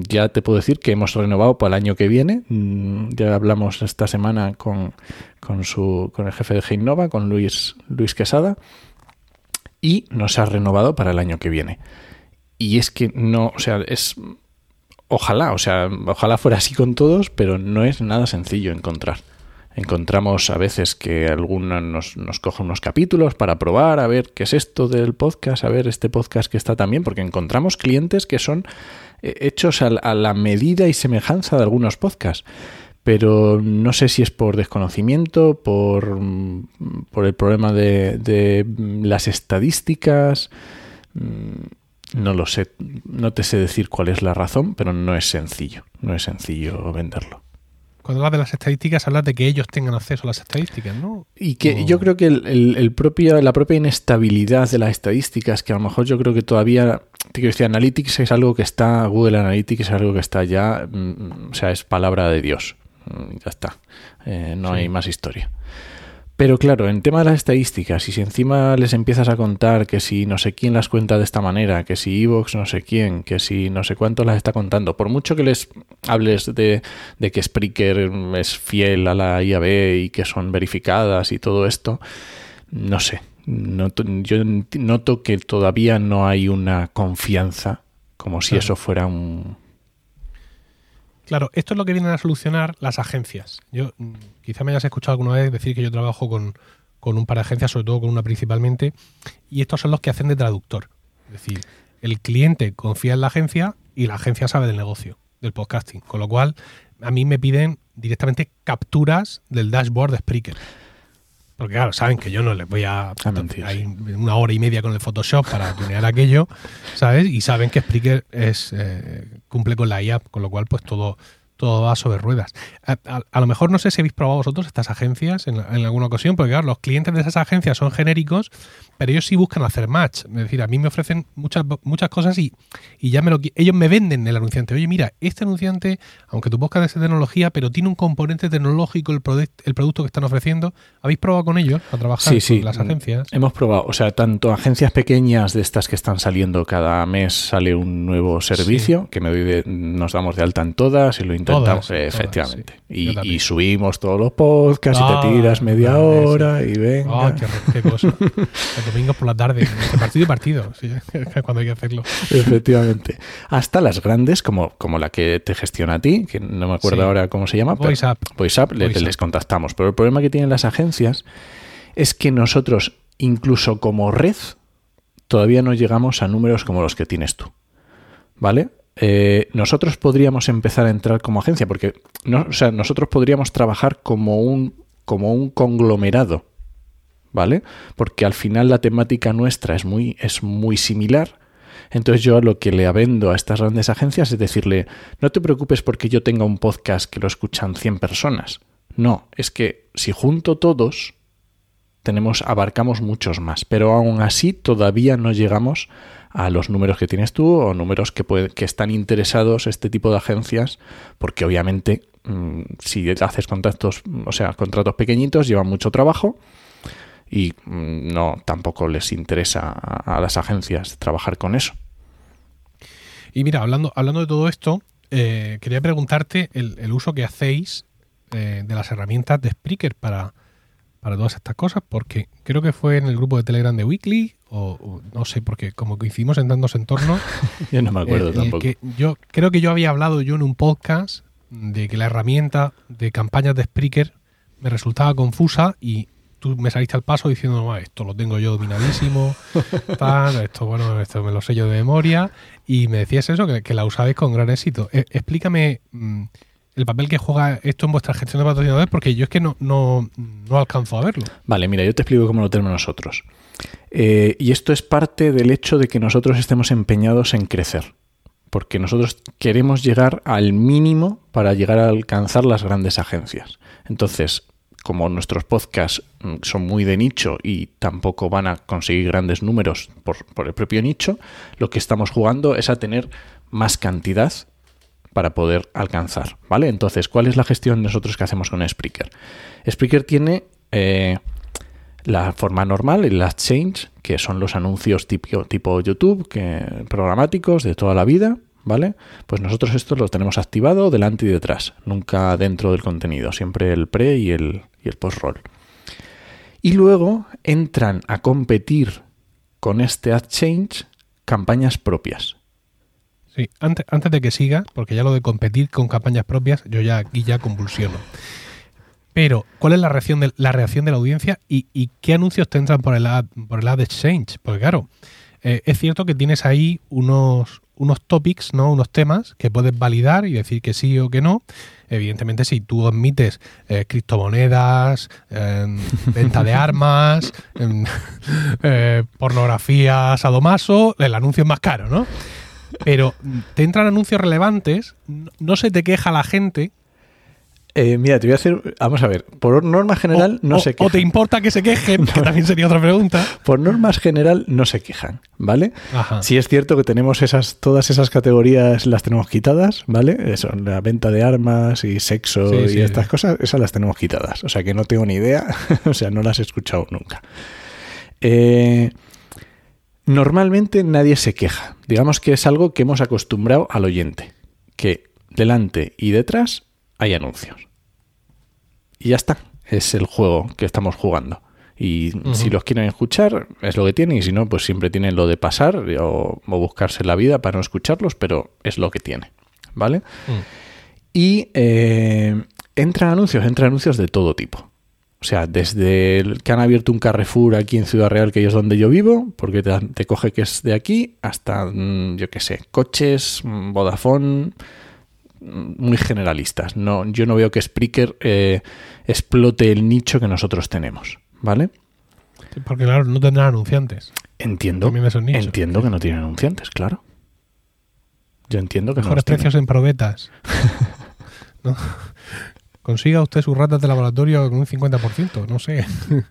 ya te puedo decir que hemos renovado para el año que viene. Mm, ya hablamos esta semana con, con, su, con el jefe de Geinova, con Luis, Luis Quesada, y nos ha renovado para el año que viene. Y es que no, o sea, es... Ojalá, o sea, ojalá fuera así con todos, pero no es nada sencillo encontrar. Encontramos a veces que alguno nos, nos unos capítulos para probar, a ver qué es esto del podcast, a ver este podcast que está también, porque encontramos clientes que son hechos a, la medida y semejanza de algunos podcasts pero no sé si es por desconocimiento, por, por el problema de, de las estadísticas. Mm, no lo sé, no te sé decir cuál es la razón, pero no es sencillo, no es sencillo venderlo.
Cuando hablas de las estadísticas, hablas de que ellos tengan acceso a las estadísticas, ¿no?
Y que yo creo que el, propio, la propia inestabilidad de las estadísticas, que a lo mejor yo creo que todavía, te quiero decir, Analytics es algo que está, Google Analytics es algo que está ya, mm, o sea, es palabra de Dios, mm, ya está, eh, no hay más historia. Pero claro, en tema de las estadísticas, y si encima les empiezas a contar que si no sé quién las cuenta de esta manera, que si Evox no sé quién, que si no sé cuánto las está contando, por mucho que les hables de, que Spreaker es fiel a la IAB y que son verificadas y todo esto, no sé. yo noto que todavía no hay una confianza como si eso fuera un,
Claro, esto es lo que vienen a solucionar las agencias. Yo mm, quizá me hayas escuchado alguna vez decir que yo trabajo con, un par de agencias, sobre todo con una principalmente, y estos son los que hacen de traductor. Es decir, el cliente confía en la agencia y la agencia sabe del negocio, del podcasting. Con lo cual, a mí me piden directamente capturas del dashboard de Spreaker. Porque claro, saben que yo no les voy a... Hay una hora y media con el Photoshop para tunear aquello, ¿sabes? Y saben que Spreaker es, eh, cumple con la IA, con lo cual pues todo, todo va sobre ruedas. A, lo mejor no sé si habéis probado vosotros estas agencias en, alguna ocasión, porque claro, los clientes de esas agencias son genéricos, pero ellos sí buscan hacer match. Es decir, a mí me ofrecen muchas, muchas cosas y, y ya me lo ellos me venden el anunciante. Oye, mira, este anunciante, aunque tu podcast es de tecnología, pero tiene un componente tecnológico el, el producto que están ofreciendo. ¿Habéis probado con ellos a trabajar con las agencias?
Hemos probado, o sea, tanto agencias pequeñas de estas que están saliendo cada mes sale un nuevo servicio, que me nos damos de alta en todas y lo intentamos,
todas,
efectivamente.
todas, sí.
Y, y subimos todos los podcasts y
Ah,
te tiras media hora y venga.
Ah, qué, qué cosa. Domingos por la tarde, entre partido y partido, sí, cuando hay que hacerlo.
Efectivamente. Hasta las grandes, como, como la que te gestiona a ti, que no me acuerdo
Sí.
ahora cómo se llama. pero-
Voice Up.
Voice Up, le-
Voice
les contactamos. Pero el problema que tienen las agencias es que nosotros, incluso como red, todavía no llegamos a números como los que tienes tú. ¿Vale? Eh, nosotros podríamos empezar a entrar como agencia, porque no, o sea, nosotros podríamos trabajar como un, como un conglomerado. ¿Vale? Porque al final la temática nuestra es muy, es muy similar. Entonces yo lo que le vendo a estas grandes agencias es decirle, no te preocupes porque yo tenga un podcast que lo escuchan 100 personas. No, es que si junto todos, tenemos, abarcamos muchos más, pero aún así todavía no llegamos a los números que tienes tú o números que, puede- que están interesados este tipo de agencias, porque obviamente mm, si haces contactos, o sea, contratos pequeñitos, llevan mucho trabajo y mm, no tampoco les interesa a, a las agencias trabajar con eso.
Y mira, hablando, hablando de todo esto, eh, quería preguntarte el, el uso que hacéis eh, de las herramientas de Spreaker para, para todas estas cosas, porque creo que fue en el grupo de Telegram de Weekly, o, o no sé, porque como coincidimos en tantos entornos,
Yo no me acuerdo
eh,
tampoco.
que yo creo que yo había hablado yo en un podcast de que la herramienta de campañas de Spreaker me resultaba confusa y tú me saliste al paso diciendo, "No, esto lo tengo yo dominadísimo, tal, esto bueno, esto me lo sé yo de memoria y me decías eso, que, que la usabais con gran éxito. Eh, explícame mm, el papel que juega esto en vuestra gestión de patrocinadores porque yo es que no, no, no alcanzo a verlo.
Vale, mira, yo te explico cómo lo tenemos nosotros. Eh, y esto es parte del hecho de que nosotros estemos empeñados en crecer. Porque nosotros queremos llegar al mínimo para llegar a alcanzar las grandes agencias. Entonces, como nuestros podcasts mm, son muy de nicho y tampoco van a conseguir grandes números por, el propio nicho, lo que estamos jugando es a tener más cantidad para poder alcanzar, ¿vale? Entonces, ¿cuál es la gestión nosotros que hacemos con Spreaker? Spreaker tiene eh, la forma normal, el Change, que son los anuncios tipo, tipo YouTube, que, programáticos de toda la vida, ¿vale? Pues nosotros esto lo tenemos activado delante y detrás, nunca dentro del contenido, siempre el pre y el, y el post-roll. Y luego entran a competir con este Ad Change campañas propias.
Sí, antes, antes de que siga, porque ya lo de competir con campañas propias, yo ya aquí ya convulsiono. Pero, ¿cuál es la reacción de la, reacción de la audiencia y, y qué anuncios te entran por el ad, por el ad exchange? Porque claro, eh, es cierto que tienes ahí unos, unos topics, ¿no? unos temas que puedes validar y decir que sí o que no. Evidentemente, si tú admites eh, criptomonedas, eh, venta de armas, em, eh, pornografía sadomaso, el anuncio es más caro, ¿no? Pero te entran anuncios relevantes, no se te queja la gente.
Eh, mira, te voy a hacer. Vamos a ver. Por norma general,
o,
no
o-
se
o
quejan.
te importa que se quejen, que también sería otra pregunta.
Por normas general, no se quejan, ¿vale?
Ajá.
Sí es cierto que tenemos esas, todas esas categorías las tenemos quitadas, ¿vale? Eso, la venta de armas y sexo
Sí,
y
sí,
estas
sí.
cosas, esas las tenemos quitadas. O sea que no tengo ni idea, o sea, no las he escuchado nunca. Eh, normalmente nadie se queja. Digamos que es algo que hemos acostumbrado al oyente. Que delante y detrás hay anuncios. Y ya está. Es el juego que estamos jugando. Y si los quieren escuchar, es lo que tienen. Y si no, pues siempre tienen lo de pasar o, o buscarse la vida para no escucharlos, pero es lo que tiene. ¿Vale?
Mm.
Y eh, entran anuncios, entran anuncios de todo tipo. O sea, desde el que han abierto un Carrefour aquí en Ciudad Real, que es donde yo vivo, porque te, te coge que es de aquí, hasta, mm, yo qué sé, coches, mm, Vodafone, muy generalistas. No, yo no veo que Spreaker eh, explote el nicho que nosotros tenemos, ¿vale?
Sí, Porque claro, no tendrán anunciantes.
Entiendo, entiendo que no tienen anunciantes, claro. Yo entiendo que no
Mejores
tienen.
precios en probetas. ¿No? Consiga usted sus ratas de laboratorio con un 50%, no sé.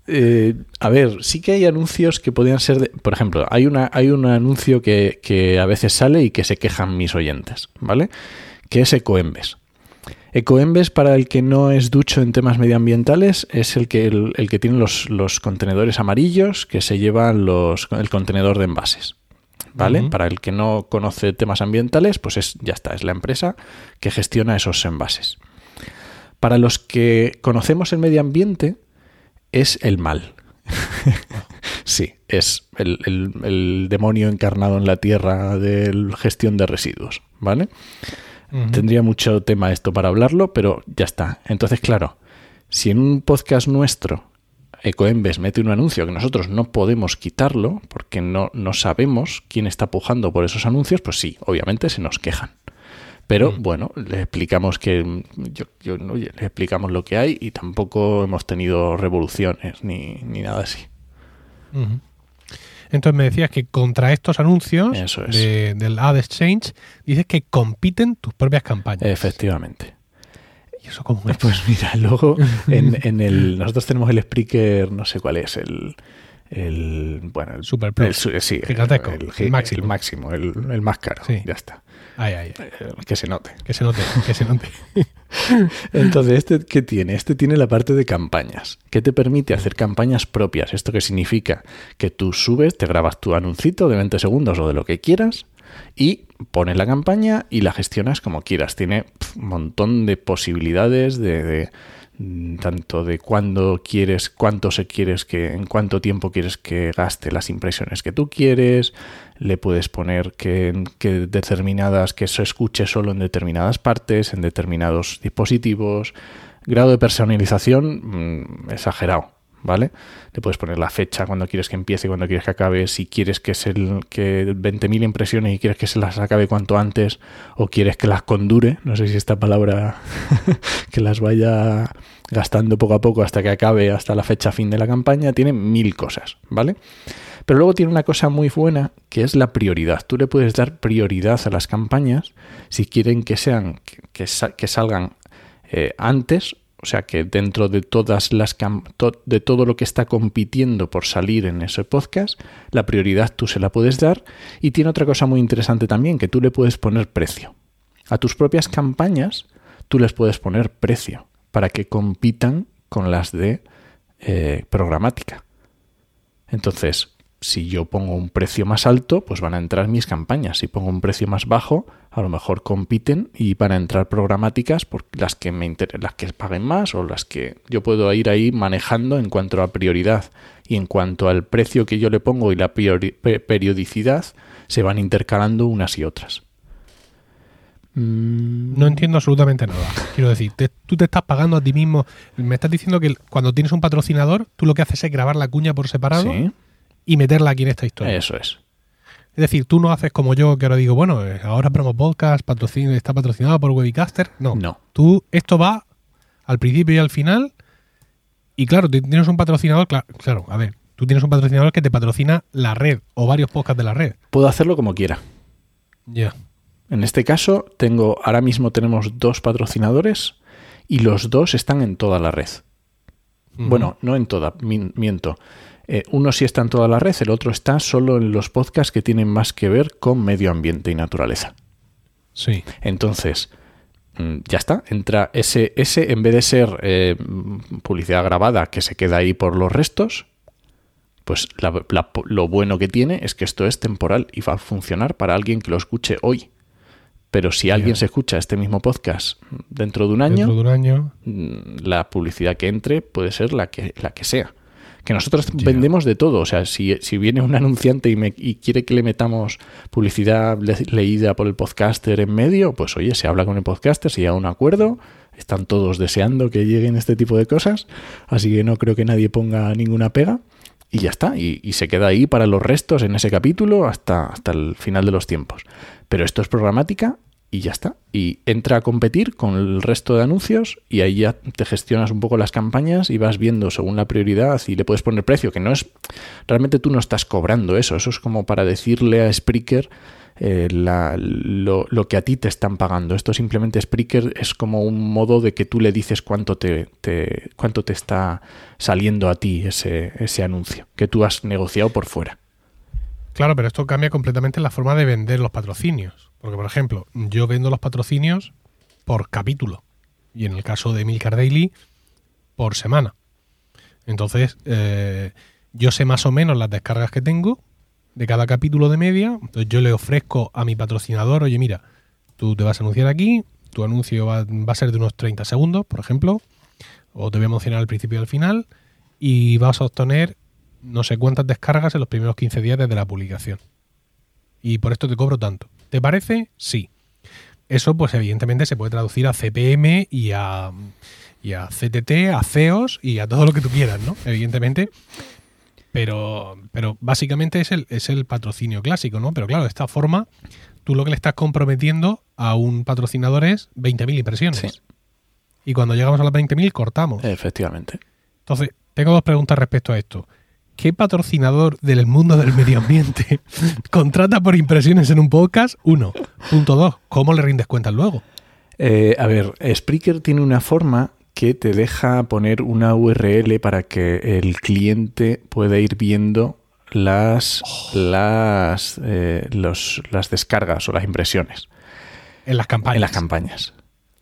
Eh, a ver, sí que hay anuncios que podrían ser, de- por ejemplo, hay una hay un anuncio que, que a veces sale y que se quejan mis oyentes, ¿vale? Que es Ecoembes. Ecoembes, para el que no es ducho en temas medioambientales, es el que, el, el que tiene los, los contenedores amarillos que se llevan los, el contenedor de envases. ¿vale? Para el que no conoce temas ambientales, pues es, ya está, es la empresa que gestiona esos envases. Para los que conocemos el medio ambiente, es el mal. sí, es el, el- el demonio encarnado en la tierra de gestión de residuos, ¿vale? Tendría mucho tema esto para hablarlo, pero ya está. Entonces, claro, si en un podcast nuestro Ecoembes mete un anuncio que nosotros no podemos quitarlo porque no, no sabemos quién está pujando por esos anuncios, pues sí, obviamente se nos quejan. Pero
Mm.
bueno, le explicamos que mm, yo, yo- no, oye, le explicamos lo que hay y tampoco hemos tenido revoluciones ni, ni nada así.
Entonces me decías que contra estos anuncios
Eso es.
de- del Ad Exchange dices que compiten tus propias campañas.
Efectivamente.
¿Y eso cómo es?
Pues mira, luego en, en el. Nosotros tenemos el Spreaker, no sé cuál es, el. el bueno, el
Super Plus.
el sí,
Gigantesco,
el,
el máximo.
el máximo, el, el más caro.
Sí.
Ya está.
Ay, ay, ay.
Eh, Que se note.
Que se note, que se note.
Entonces, ¿este qué tiene? Este tiene la parte de campañas, que te permite hacer campañas propias. ¿Esto qué significa? Que tú subes, te grabas tu anuncito de 20 segundos o de lo que quieras y pones la campaña y la gestionas como quieras. Tiene un montón de posibilidades de, tanto de cuándo quieres, cuánto se quieres que, en cuánto tiempo quieres que gaste las impresiones que tú quieres. Le puedes poner que, que determinadas, que se escuche solo en determinadas partes, en determinados dispositivos. Grado de personalización mm, exagerado, ¿vale? Le puedes poner la fecha cuando quieres que empiece, cuando quieres que acabe, si quieres que se que 20.000 impresiones y quieres que se las acabe cuanto antes o quieres que las condure, no sé si esta palabra que las vaya gastando poco a poco hasta que acabe hasta la fecha fin de la campaña, tiene mil cosas, ¿vale? Pero luego tiene una cosa muy buena que es la prioridad. Tú le puedes dar prioridad a las campañas si quieren que sean que salgan eh, antes, o sea que dentro de todas las de todo lo que está compitiendo por salir en ese podcast, la prioridad tú se la puedes dar y tiene otra cosa muy interesante también que tú le puedes poner precio. A tus propias campañas tú les puedes poner precio para que compitan con las de eh, programática. Entonces, si yo pongo un precio más alto, pues van a entrar mis campañas. Si pongo un precio más bajo, a lo mejor compiten y van a entrar programáticas por las que me las que paguen más o las que yo puedo ir ahí manejando en cuanto a prioridad y en cuanto al precio que yo le pongo y la periodicidad se van intercalando unas y otras. Mm,
No entiendo absolutamente nada. Quiero decir, te- tú te estás pagando a ti mismo. Me estás diciendo que cuando tienes un patrocinador, tú lo que haces es grabar la cuña por separado
Sí,
y meterla aquí en esta historia.
eso es.
Es decir, tú no haces como yo, que ahora digo, bueno, eh, ahora Promo Podcast patrocin- está patrocinado por Webicaster. No.
No.
Tú, esto va al principio y al final. Y claro, tú tienes un patrocinador, cla- claro, a ver, tú tienes un patrocinador que te patrocina la red o varios podcasts de la red.
Puedo hacerlo como quiera.
Ya.
En este caso, tengo, ahora mismo tenemos dos patrocinadores y los dos están en toda la red. Bueno, no en toda, miento. Eh, uno sí está en toda la red, el otro está solo en los podcasts que tienen más que ver con medio ambiente y naturaleza.
Sí.
Entonces, mm, ya está. Entra ese, ese en vez de ser eh, publicidad grabada que se queda ahí por los restos, pues la- la- lo bueno que tiene es que esto es temporal y va a funcionar para alguien que lo escuche hoy. Pero si alguien se escucha este mismo podcast dentro de un año,
Dentro de un año.
mm, la publicidad que entre puede ser la que, la que sea. Que nosotros vendemos de todo. O sea, si, si viene un anunciante y, me, y quiere que le metamos publicidad le- leída por el podcaster en medio, pues oye, se habla con el podcaster, se llega a un acuerdo. Están todos deseando que lleguen este tipo de cosas. Así que no creo que nadie ponga ninguna pega. Y ya está. Y, y se queda ahí para los restos en ese capítulo hasta, hasta el final de los tiempos. Pero esto es programática y ya está. Y entra a competir con el resto de anuncios y ahí ya te gestionas un poco las campañas y vas viendo según la prioridad y le puedes poner precio, que no es, realmente tú no estás cobrando eso, eso es como para decirle a Spreaker eh, lo, lo que a ti te están pagando. Esto simplemente Spreaker es como un modo de que tú le dices cuánto te, te- cuánto te está saliendo a ti ese, ese anuncio, que tú has negociado por fuera.
Claro, pero esto cambia completamente la forma de vender los patrocinios. Porque, por ejemplo, yo vendo los patrocinios por capítulo. Y en el caso de Milcar Daily, por semana. Entonces, eh, yo sé más o menos las descargas que tengo de cada capítulo de media. Entonces yo le ofrezco a mi patrocinador, oye, mira, tú te vas a anunciar aquí, tu anuncio va, va a ser de unos 30 segundos, por ejemplo, o te voy a mencionar al principio y al final, y vas a obtener no sé cuántas descargas en los primeros 15 días desde la publicación. Y por esto te cobro tanto. ¿Te parece? Sí. Eso, pues evidentemente se puede traducir a CPM y a, y a CTT, a CEOs y a todo lo que tú quieras, ¿no? Evidentemente. Pero, pero básicamente es el, es el patrocinio clásico, ¿no? Pero claro, de esta forma, tú lo que le estás comprometiendo a un patrocinador es 20.000 impresiones.
Sí.
Y cuando llegamos a las 20.000, cortamos.
Efectivamente.
Entonces, tengo dos preguntas respecto a esto. ¿Qué patrocinador del mundo del medio ambiente contrata por impresiones en un podcast? Uno. Punto dos. ¿Cómo le rindes cuentas luego?
Eh, a ver, Spreaker tiene una forma que te deja poner una URL para que el cliente pueda ir viendo las, las, eh, los- las descargas o las impresiones
En las campañas.
en las campañas.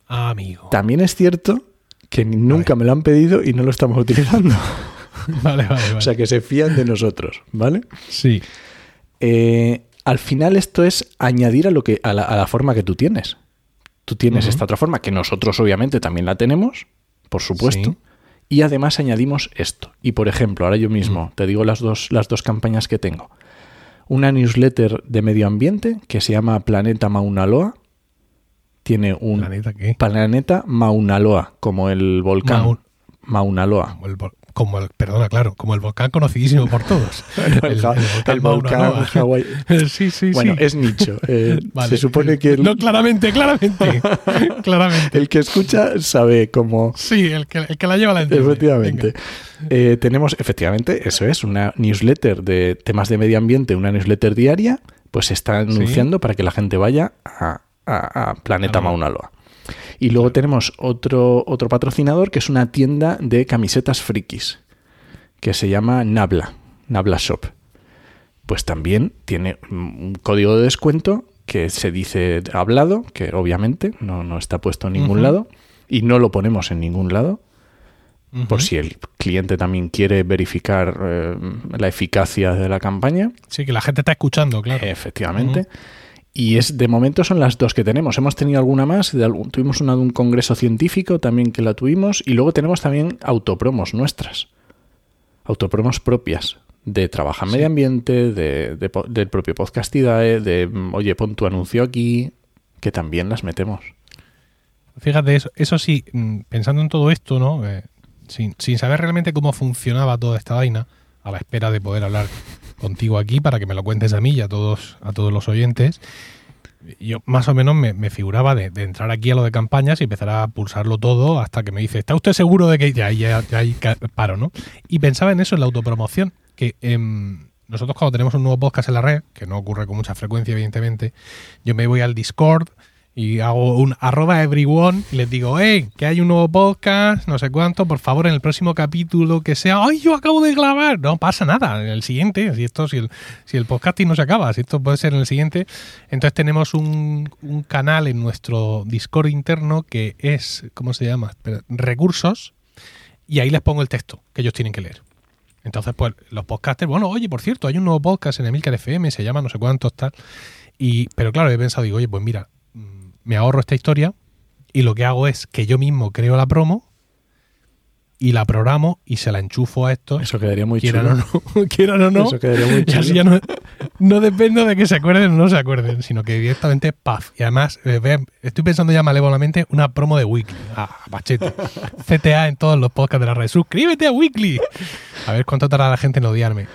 Ah, amigo.
También es cierto que nunca me lo han pedido y no lo estamos utilizando.
Vale, vale, vale.
o sea que se fían de nosotros, ¿vale?
sí.
Eh, al final esto es añadir a, lo que, a, la, a la forma que tú tienes. Tú tienes esta otra forma, que nosotros obviamente también la tenemos, por supuesto.
Sí.
Y además añadimos esto. Y por ejemplo, ahora yo mismo te digo las dos, las dos campañas que tengo. Una newsletter de medio ambiente que se llama Planeta Mauna Loa. Tiene un
¿Planeta qué?
Planeta Mauna Loa, como el volcán.
Maun-
Mauna Loa.
Como el, vol- como el- perdona, claro, como el volcán conocidísimo por todos.
El, el volcán
Mauna Loa.
Hawái.
Sí, sí,
Bueno,
sí.
es nicho. Eh,
Vale.
Se supone que el,
No, claramente, claramente. claramente.
el que escucha sabe cómo.
Sí, el que, el que la lleva la entiende.
Efectivamente. Eh, tenemos, efectivamente, eso es, una newsletter de temas de medio ambiente, una newsletter diaria, pues se está anunciando para que la gente vaya a, a- a Planeta
bueno.
Mauna Loa. Y luego tenemos otro, otro patrocinador que es una tienda de camisetas frikis, que se llama Nabla, Nabla Shop. Pues también tiene un código de descuento que se dice hablado, que obviamente no, no está puesto en ningún lado, y no lo ponemos en ningún lado, por si el cliente también quiere verificar eh, la eficacia de la campaña.
Sí, que la gente está escuchando, claro.
Efectivamente. Y es de momento son las dos que tenemos. Hemos tenido alguna más. de algún- tuvimos una de un congreso científico también que la tuvimos. Y luego tenemos también autopromos nuestras. Autopromos propias. De Trabaja
Sí.
Medio Ambiente, de, del propio Podcastidae, de oye, pon tu anuncio aquí, que también las metemos.
Fíjate, eso, eso sí, mm, pensando en todo esto, ¿no? Eh, sin, sin saber realmente cómo funcionaba toda esta vaina, a la espera de poder hablar contigo aquí para que me lo cuentes a mí y a todos, a todos los oyentes, yo más o menos me, figuraba de, entrar aquí a lo de campañas y empezar a pulsarlo todo hasta que me dice, ¿está usted seguro de que ya, ya, ya paro, ¿no? Y pensaba en eso, en la autopromoción, que em, nosotros cuando tenemos un nuevo podcast en la red, que no ocurre con mucha frecuencia, evidentemente, yo me voy al Discord y hago un arroba everyone y les digo, hey, que hay un nuevo podcast, no sé cuánto, por favor, en el próximo capítulo que sea, ay, yo acabo de grabar. No pasa nada, en el siguiente, si esto, si el, si el podcasting no se acaba, si esto puede ser en el siguiente. Entonces tenemos un, un canal en nuestro Discord interno que es, ¿cómo se llama? Recursos, y ahí les pongo el texto que ellos tienen que leer. Entonces, pues los podcasters, bueno, oye, por cierto, hay un nuevo podcast en Emilcar FM, se llama no sé cuántos, tal. Y, pero claro, he pensado, digo, oye, pues mira, me ahorro esta historia y lo que hago es que yo mismo creo la promo y la programo y se la enchufo a esto,
Eso quedaría muy
quieran
chulo.
o no, quieran o no.
Eso quedaría muy
Y así
chulo.
ya no, no dependo de que se acuerden o no se acuerden, sino que directamente paf. Y además, eh, estoy pensando ya malévolamente una promo de Weekly. Ah, machete. CTA en todos los podcasts de la red. Suscríbete a Weekly. A ver cuánto tarda la gente en odiarme.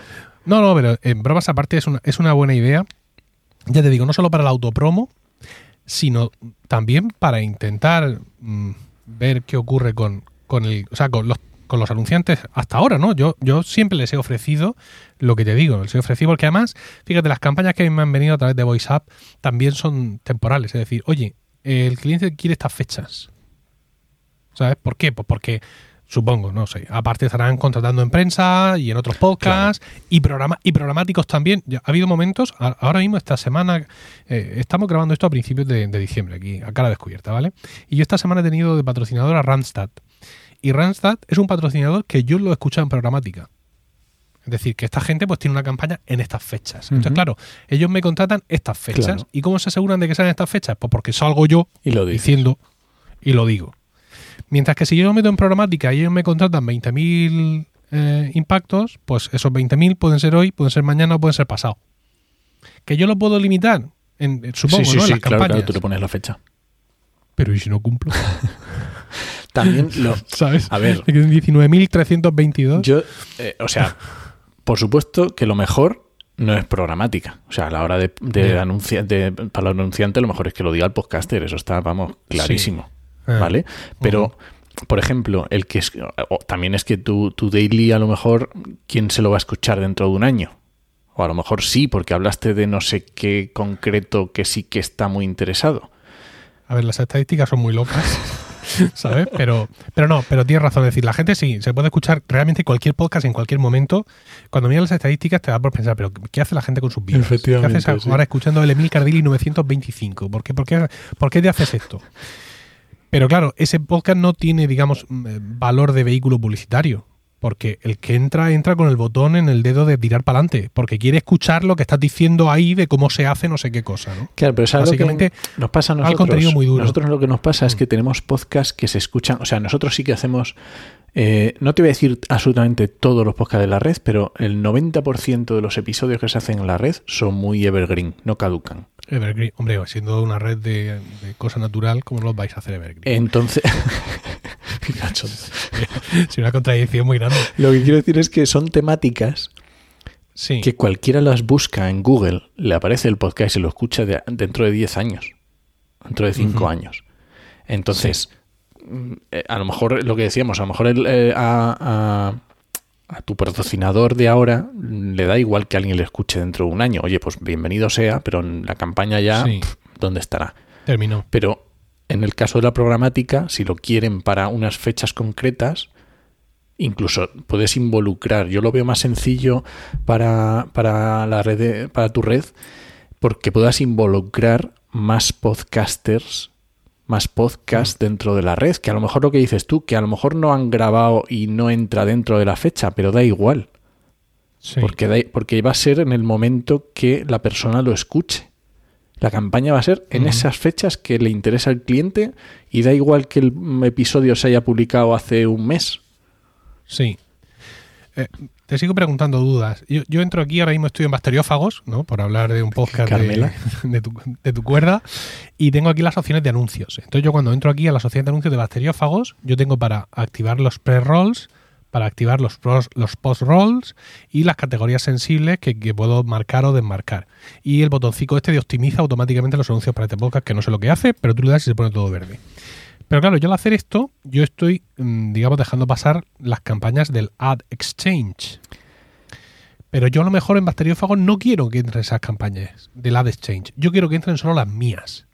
No, no, pero en bromas aparte es una, es una buena idea. Ya te digo, no solo para la autopromo, sino también para intentar mm, ver qué ocurre con, con el, o sea, con los, con los anunciantes hasta ahora, ¿no? Yo, yo siempre les he ofrecido lo que te digo, les he ofrecido porque además, fíjate, las campañas que me han venido a través de VoiceUp también son temporales, es decir, oye, el cliente quiere estas fechas. ¿Sabes? ¿Por qué? Pues porque supongo, no sé. Aparte estarán contratando en prensa y en otros podcasts y, programa, y programáticos también. Ya, ha habido momentos, a- ahora mismo esta semana, eh, estamos grabando esto a principios de, de diciembre, aquí a cara descubierta, ¿vale? Y yo esta semana he tenido de patrocinador a Randstad. Y Randstad es un patrocinador que yo lo he escuchado en programática. Es decir, que esta gente pues tiene una campaña en estas fechas. Entonces, claro, ellos me contratan estas fechas.
Claro.
¿Y cómo se aseguran de que sean estas fechas? Pues porque salgo yo
Y lo dices.
diciendo y lo digo. Mientras que si yo lo meto en programática y ellos me contratan 20.000 eh, impactos, pues esos 20.000 pueden ser hoy, pueden ser mañana o pueden ser pasado. Que yo lo puedo limitar, en, en- supongo,
sí, sí,
¿no? En
sí,
las
claro,
campañas.
claro, tú le pones la fecha.
Pero ¿y si no cumplo?
También lo,
¿Sabes?
A ver.
Que en 19.322.
Yo, eh, o sea, por supuesto que lo mejor no es programática. O sea, a la hora de, de anuncia- de- para el anunciante, lo mejor es que lo diga el podcaster. Eso está, vamos, clarísimo.
Ah.
¿Vale? Pero, por ejemplo, el que es. o también es que tu, tu daily, a lo mejor, ¿quién se lo va a escuchar dentro de un año? O a lo mejor sí, porque hablaste de no sé qué concreto que sí que está muy interesado.
A ver, las estadísticas son muy locas, ¿sabes? Pero, pero no, pero tienes razón. Es decir, la gente sí, se puede escuchar realmente cualquier podcast en cualquier momento. Cuando miras las estadísticas te da por pensar, pero ¿qué hace la gente con sus vidas? ¿Qué
sí.
ahora escuchando el Emil Cardilli 925? ¿Por qué, por, qué, ¿Por qué te haces esto? Pero claro, ese podcast no tiene, digamos, mm, eh, valor de vehículo publicitario. Porque el que entra, entra con el botón en el dedo de tirar para adelante. Porque quiere escuchar lo que estás diciendo ahí de cómo se hace no sé qué cosa, ¿no?
Claro, pero ¿sabes lo que nos pasa a nosotros?
contenido muy duro.
Nosotros lo que nos pasa es que tenemos podcasts que se escuchan, o sea, nosotros sí que hacemos, eh, no te voy a decir absolutamente todos los podcasts de la red, pero el 90% de los episodios que se hacen en la red son muy evergreen, no caducan.
Evergreen, hombre, siendo una red de, de cosa natural, ¿cómo los vais a hacer Evergreen?
Entonces,
Es una contradicción muy grande.
lo que quiero decir es que son temáticas
Sí.
que cualquiera las busca en Google, le aparece el podcast y se lo escucha de- dentro de 10 años, dentro de 5
Ujú.
años. Entonces, mm, eh, a lo mejor lo que decíamos, a lo mejor el, eh, a, a- a tu patrocinador de ahora le da igual que alguien le escuche dentro de un año. Oye, pues bienvenido sea, pero en la campaña ya,
Sí.
pf, ¿dónde estará?
Terminó.
Pero en el caso de la programática, si lo quieren para unas fechas concretas, incluso puedes involucrar. Yo lo veo más sencillo para, para la red, de- para tu red, porque puedas involucrar más podcasters, más podcasts dentro de la red, que a lo mejor lo que dices tú, que a lo mejor no han grabado y no entra dentro de la fecha, pero da igual,
Sí.
porque, da- porque va a ser en el momento que la persona lo escuche. La campaña va a ser en esas fechas que le interesa al cliente y da igual que el episodio se haya publicado hace un mes.
Sí. Eh, te sigo preguntando dudas. Yo, yo entro aquí, ahora mismo estoy en Bacteriófagos, ¿no? Por hablar de un podcast de, de tu, de tu cuerda. Y tengo aquí las opciones de anuncios. Entonces yo cuando entro aquí a las opciones de anuncios de Bacteriófagos, yo tengo para activar los pre-rolls, para activar los, pros- los post-rolls y las categorías sensibles que, que puedo marcar o desmarcar. Y el botoncito este de optimiza automáticamente los anuncios para este podcast, que no sé lo que hace, pero tú le das y se pone todo verde. Pero claro, yo al hacer esto, yo estoy, mm, digamos, dejando pasar las campañas del Ad Exchange. Pero yo a lo mejor en Bacteriófagos no quiero que entren esas campañas del Ad Exchange. Yo quiero que entren solo las mías.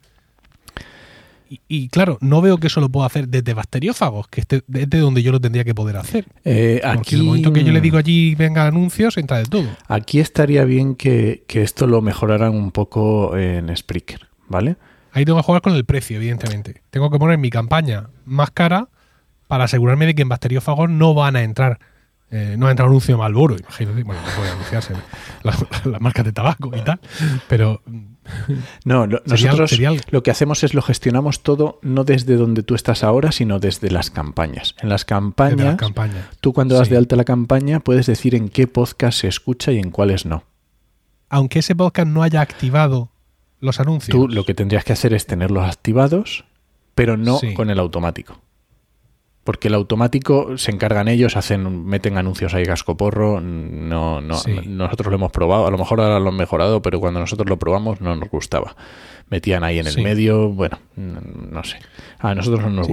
Y, y claro, no veo que eso lo puedo hacer desde Bacteriófagos, que es de- desde donde yo lo tendría que poder hacer.
Eh,
Porque
aquí,
en el momento que yo le digo allí venga anuncios, entra de todo.
aquí estaría bien que, que esto lo mejoraran un poco en Spreaker, ¿vale?
Ahí tengo que jugar con el precio, evidentemente. Tengo que poner mi campaña más cara para asegurarme de que en Bacteriófagos no van a entrar. eh, no va a entrar un anuncio de Malboro, imagínate. Bueno, no puede anunciarse las la marcas de tabaco y tal. Pero
No, lo-
Sería-
nosotros
sería
lo que hacemos es lo gestionamos todo no desde donde tú estás ahora, sino desde las campañas. En las campañas,
las campañas.
tú cuando das
Sí.
de alta la campaña puedes decir en qué podcast se escucha y en cuáles no.
Aunque ese podcast no haya activado los anuncios.
Tú lo que tendrías que hacer es tenerlos activados, pero no
Sí.
con el automático. Porque el automático se encargan ellos, hacen, meten anuncios ahí cascoporro. No, no,
Sí.
nosotros lo hemos probado, a lo mejor ahora lo han mejorado, pero cuando nosotros lo probamos no nos gustaba. Metían ahí en el
Sí.
medio, bueno, no, no sé. A nosotros no nos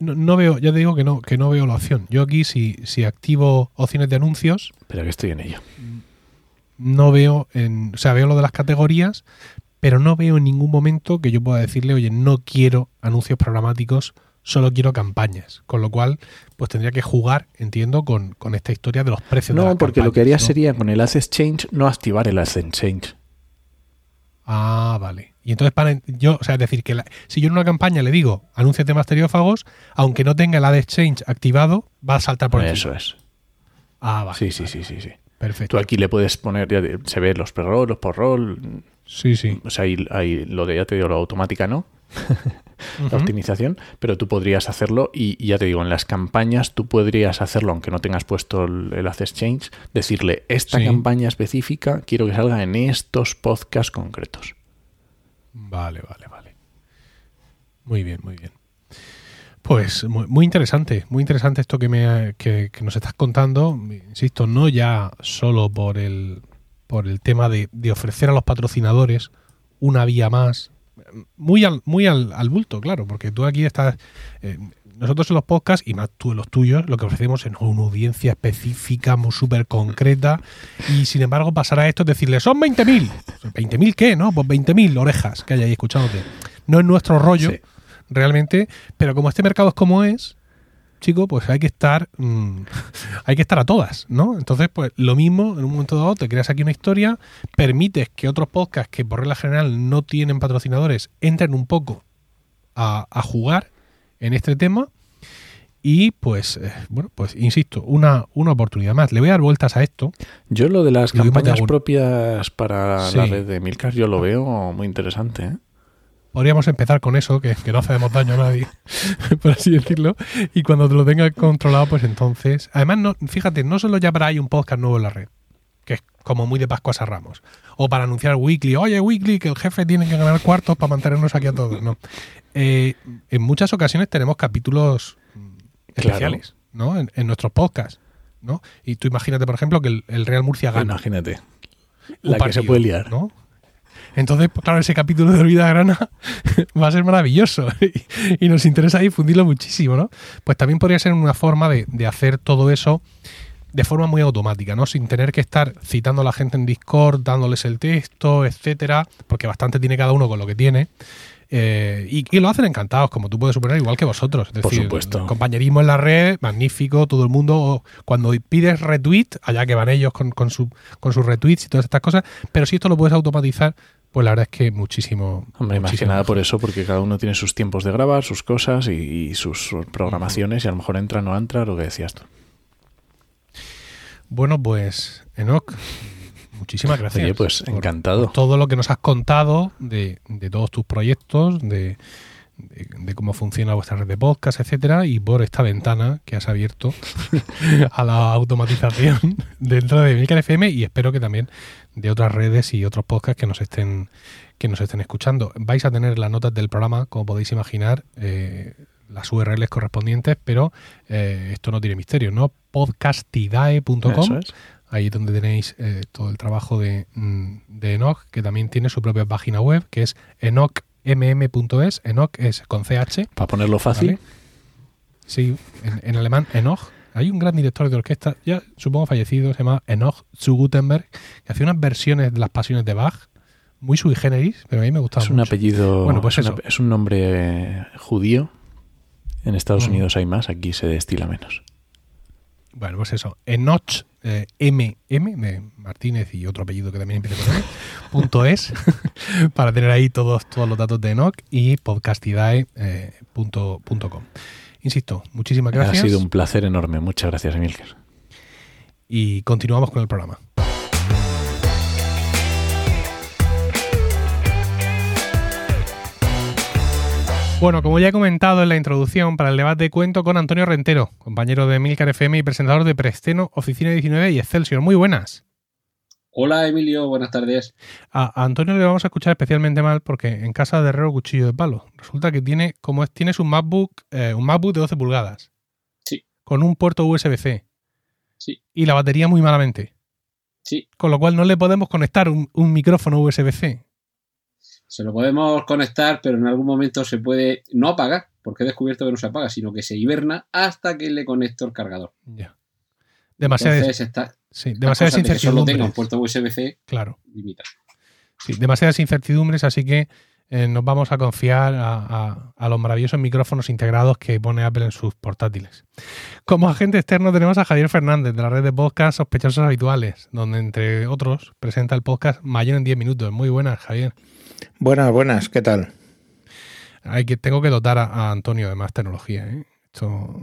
no- no veo, ya te digo que no, que no veo la opción. Yo aquí, si, si activo opciones de anuncios,
Pero que estoy en ello.
No veo, en, o sea, veo lo de las categorías, pero no veo en ningún momento que yo pueda decirle, oye, no quiero anuncios programáticos, solo quiero campañas. Con lo cual, pues tendría que jugar, entiendo, con, con esta historia de los precios de
No,
las
porque lo que haría
¿no?
sería con el Ad Exchange no activar el Ad Exchange.
Ah, vale. Y entonces, para yo, o sea, es decir, que la- si yo en una campaña le digo anuncios de masteriófagos, aunque no tenga el Ad Exchange activado, va a saltar por encima.
Eso es.
Ah, vale.
Sí, sí,
vale,
sí, sí, sí.
Perfecto.
Tú aquí le puedes poner, ya se ve los pre-roll, los post-roll,
Sí, sí.
o sea, hay, hay lo de, ya te digo, la automática no, la optimización, pero tú podrías hacerlo y, y ya te digo, en las campañas tú podrías hacerlo, aunque no tengas puesto el, el Access Change, decirle, esta
Sí.
campaña específica quiero que salga en estos podcasts concretos.
Vale, vale, vale. Muy bien, muy bien. Pues muy, muy interesante, muy interesante esto que, me, que, que nos estás contando. Insisto, no ya solo por el, por el tema de, de ofrecer a los patrocinadores una vía más, muy al, muy al, al bulto, claro, porque tú aquí estás... eh, nosotros en los podcasts, y más tú en los tuyos, lo que ofrecemos es una audiencia específica, muy súper concreta, y sin embargo pasar a esto es decirle, son 20.000. ¿20.000 qué? No, pues 20.000 orejas que hay ahí escuchándote. No es nuestro rollo. Realmente, pero como este mercado es como es, chico, pues hay que estar mm, hay que estar a todas, ¿no? Entonces, pues lo mismo, en un momento dado te creas aquí una historia, permites que otros podcasts que por regla general no tienen patrocinadores entren un poco a, a jugar en este tema y pues, eh, bueno, pues insisto, una, una oportunidad más. Le voy a dar vueltas a esto.
Yo lo de las campañas propias para
Sí.
la red de Milcar, yo lo veo muy interesante. ¿eh?
Podríamos empezar con eso, que, que no hacemos daño a nadie, por así decirlo. Y cuando te lo tengas controlado, pues entonces. Además, no, fíjate, no solo ya para hay un podcast nuevo en la red, que es como muy de Pascuas a Ramos. O para anunciar Weekly, oye, Weekly, que el jefe tiene que ganar cuartos para mantenernos aquí a todos. No. Eh, en muchas ocasiones tenemos capítulos mm,
Claro.
especiales, ¿no? En, en nuestros podcasts. ¿no? Y tú imagínate, por ejemplo, que el, el Real Murcia gana.
Imagínate. La que se puede liar.
¿no? Entonces, pues, claro, ese capítulo de Olvida Grana va a ser maravilloso y, y nos interesa difundirlo muchísimo, ¿no? Pues también podría ser una forma de, de hacer todo eso de forma muy automática, ¿no? Sin tener que estar citando a la gente en Discord, dándoles el texto, etcétera, porque bastante tiene cada uno con lo que tiene. Eh, y, y lo hacen encantados, como tú puedes suponer, igual que vosotros. Es
Por
decir,
supuesto.
compañerismo en la red, magnífico, todo el mundo. Cuando pides retweet, allá que van ellos con, con, su, con sus retweets y todas estas cosas, pero si esto lo puedes automatizar, pues la verdad es que muchísimo.
Hombre, más que nada por eso, porque cada uno tiene sus tiempos de grabar, sus cosas y, y sus programaciones, y a lo mejor entra o no entra, lo que decías tú.
Bueno, pues, Enoch, muchísimas gracias.
Oye, pues
por-
encantado.
por todo lo que nos has contado de, de todos tus proyectos, de, de- de cómo funciona vuestra red de podcast, etcétera, y por esta ventana que has abierto a la automatización dentro de Milcar FM y espero que también de otras redes y otros podcasts que nos estén que nos estén escuchando. Vais a tener las notas del programa, como podéis imaginar, eh, las URLs correspondientes, pero eh, esto no tiene misterio, ¿no? podcastidae.com
Eso es.
Ahí es donde tenéis eh, todo el trabajo de, mm, de Enoch, que también tiene su propia página web, que es enochmm.es. Enoch es con CH.
Para ponerlo fácil,
¿vale? Sí, en, en alemán, Enoch. Hay un gran director de orquesta, ya supongo fallecido, se llama Enoch zu Gutenberg, que hacía unas versiones de las pasiones de Bach, muy sui generis, pero a mí me gustaba
es un
mucho.
apellido,
Bueno, pues
es, una-
eso.
es un nombre eh, judío. En Estados. Unidos hay más, aquí se destila menos.
Bueno, pues eso, Enoch, eh, MM, de Martínez y otro apellido que también empieza con M, punto es, para tener ahí todos, todos los datos de Enoch y podcastidae.com. Eh, punto- punto com. Insisto, muchísimas gracias
Ha sido un placer enorme. Muchas gracias, Emilker.
y continuamos con el programa. Bueno, como ya he comentado en la introducción para el debate, cuento con Antonio Rentero, compañero de Milcar FM y presentador de Presteno, Oficina 19 y Excelsior. Muy buenas.
Hola Emilio, buenas tardes.
A Antonio le vamos a escuchar especialmente mal porque en casa de Herrero cuchillo de palo. Resulta que tiene, como es, tienes un MacBook, eh, un MacBook de 12 pulgadas.
Sí.
Con un puerto USB-C.
Sí.
Y la batería muy malamente.
Sí,
Con lo cual no le podemos conectar un, un micrófono USB-C.
Se lo podemos conectar, pero en algún momento se puede no apagar, porque he descubierto que no se apaga, sino que se hiberna hasta que le conecto el cargador.
Ya.
Entonces,
sí, demasiadas
cosas de solo tenga un
incertidumbres.
puerto USB-C
Claro.
limita.
Sí, demasiadas incertidumbres, así que eh, nos vamos a confiar a, a- a los maravillosos micrófonos integrados que pone Apple en sus portátiles. Como agente externo tenemos a Javier Fernández de la red de podcast Sospechosos Habituales, donde entre otros presenta el podcast Mayor en 10 minutos. Muy buenas, Javier.
Buenas, buenas, ¿qué tal?
Hay que, tengo que dotar a, a Antonio de más tecnología. ¿eh? Esto,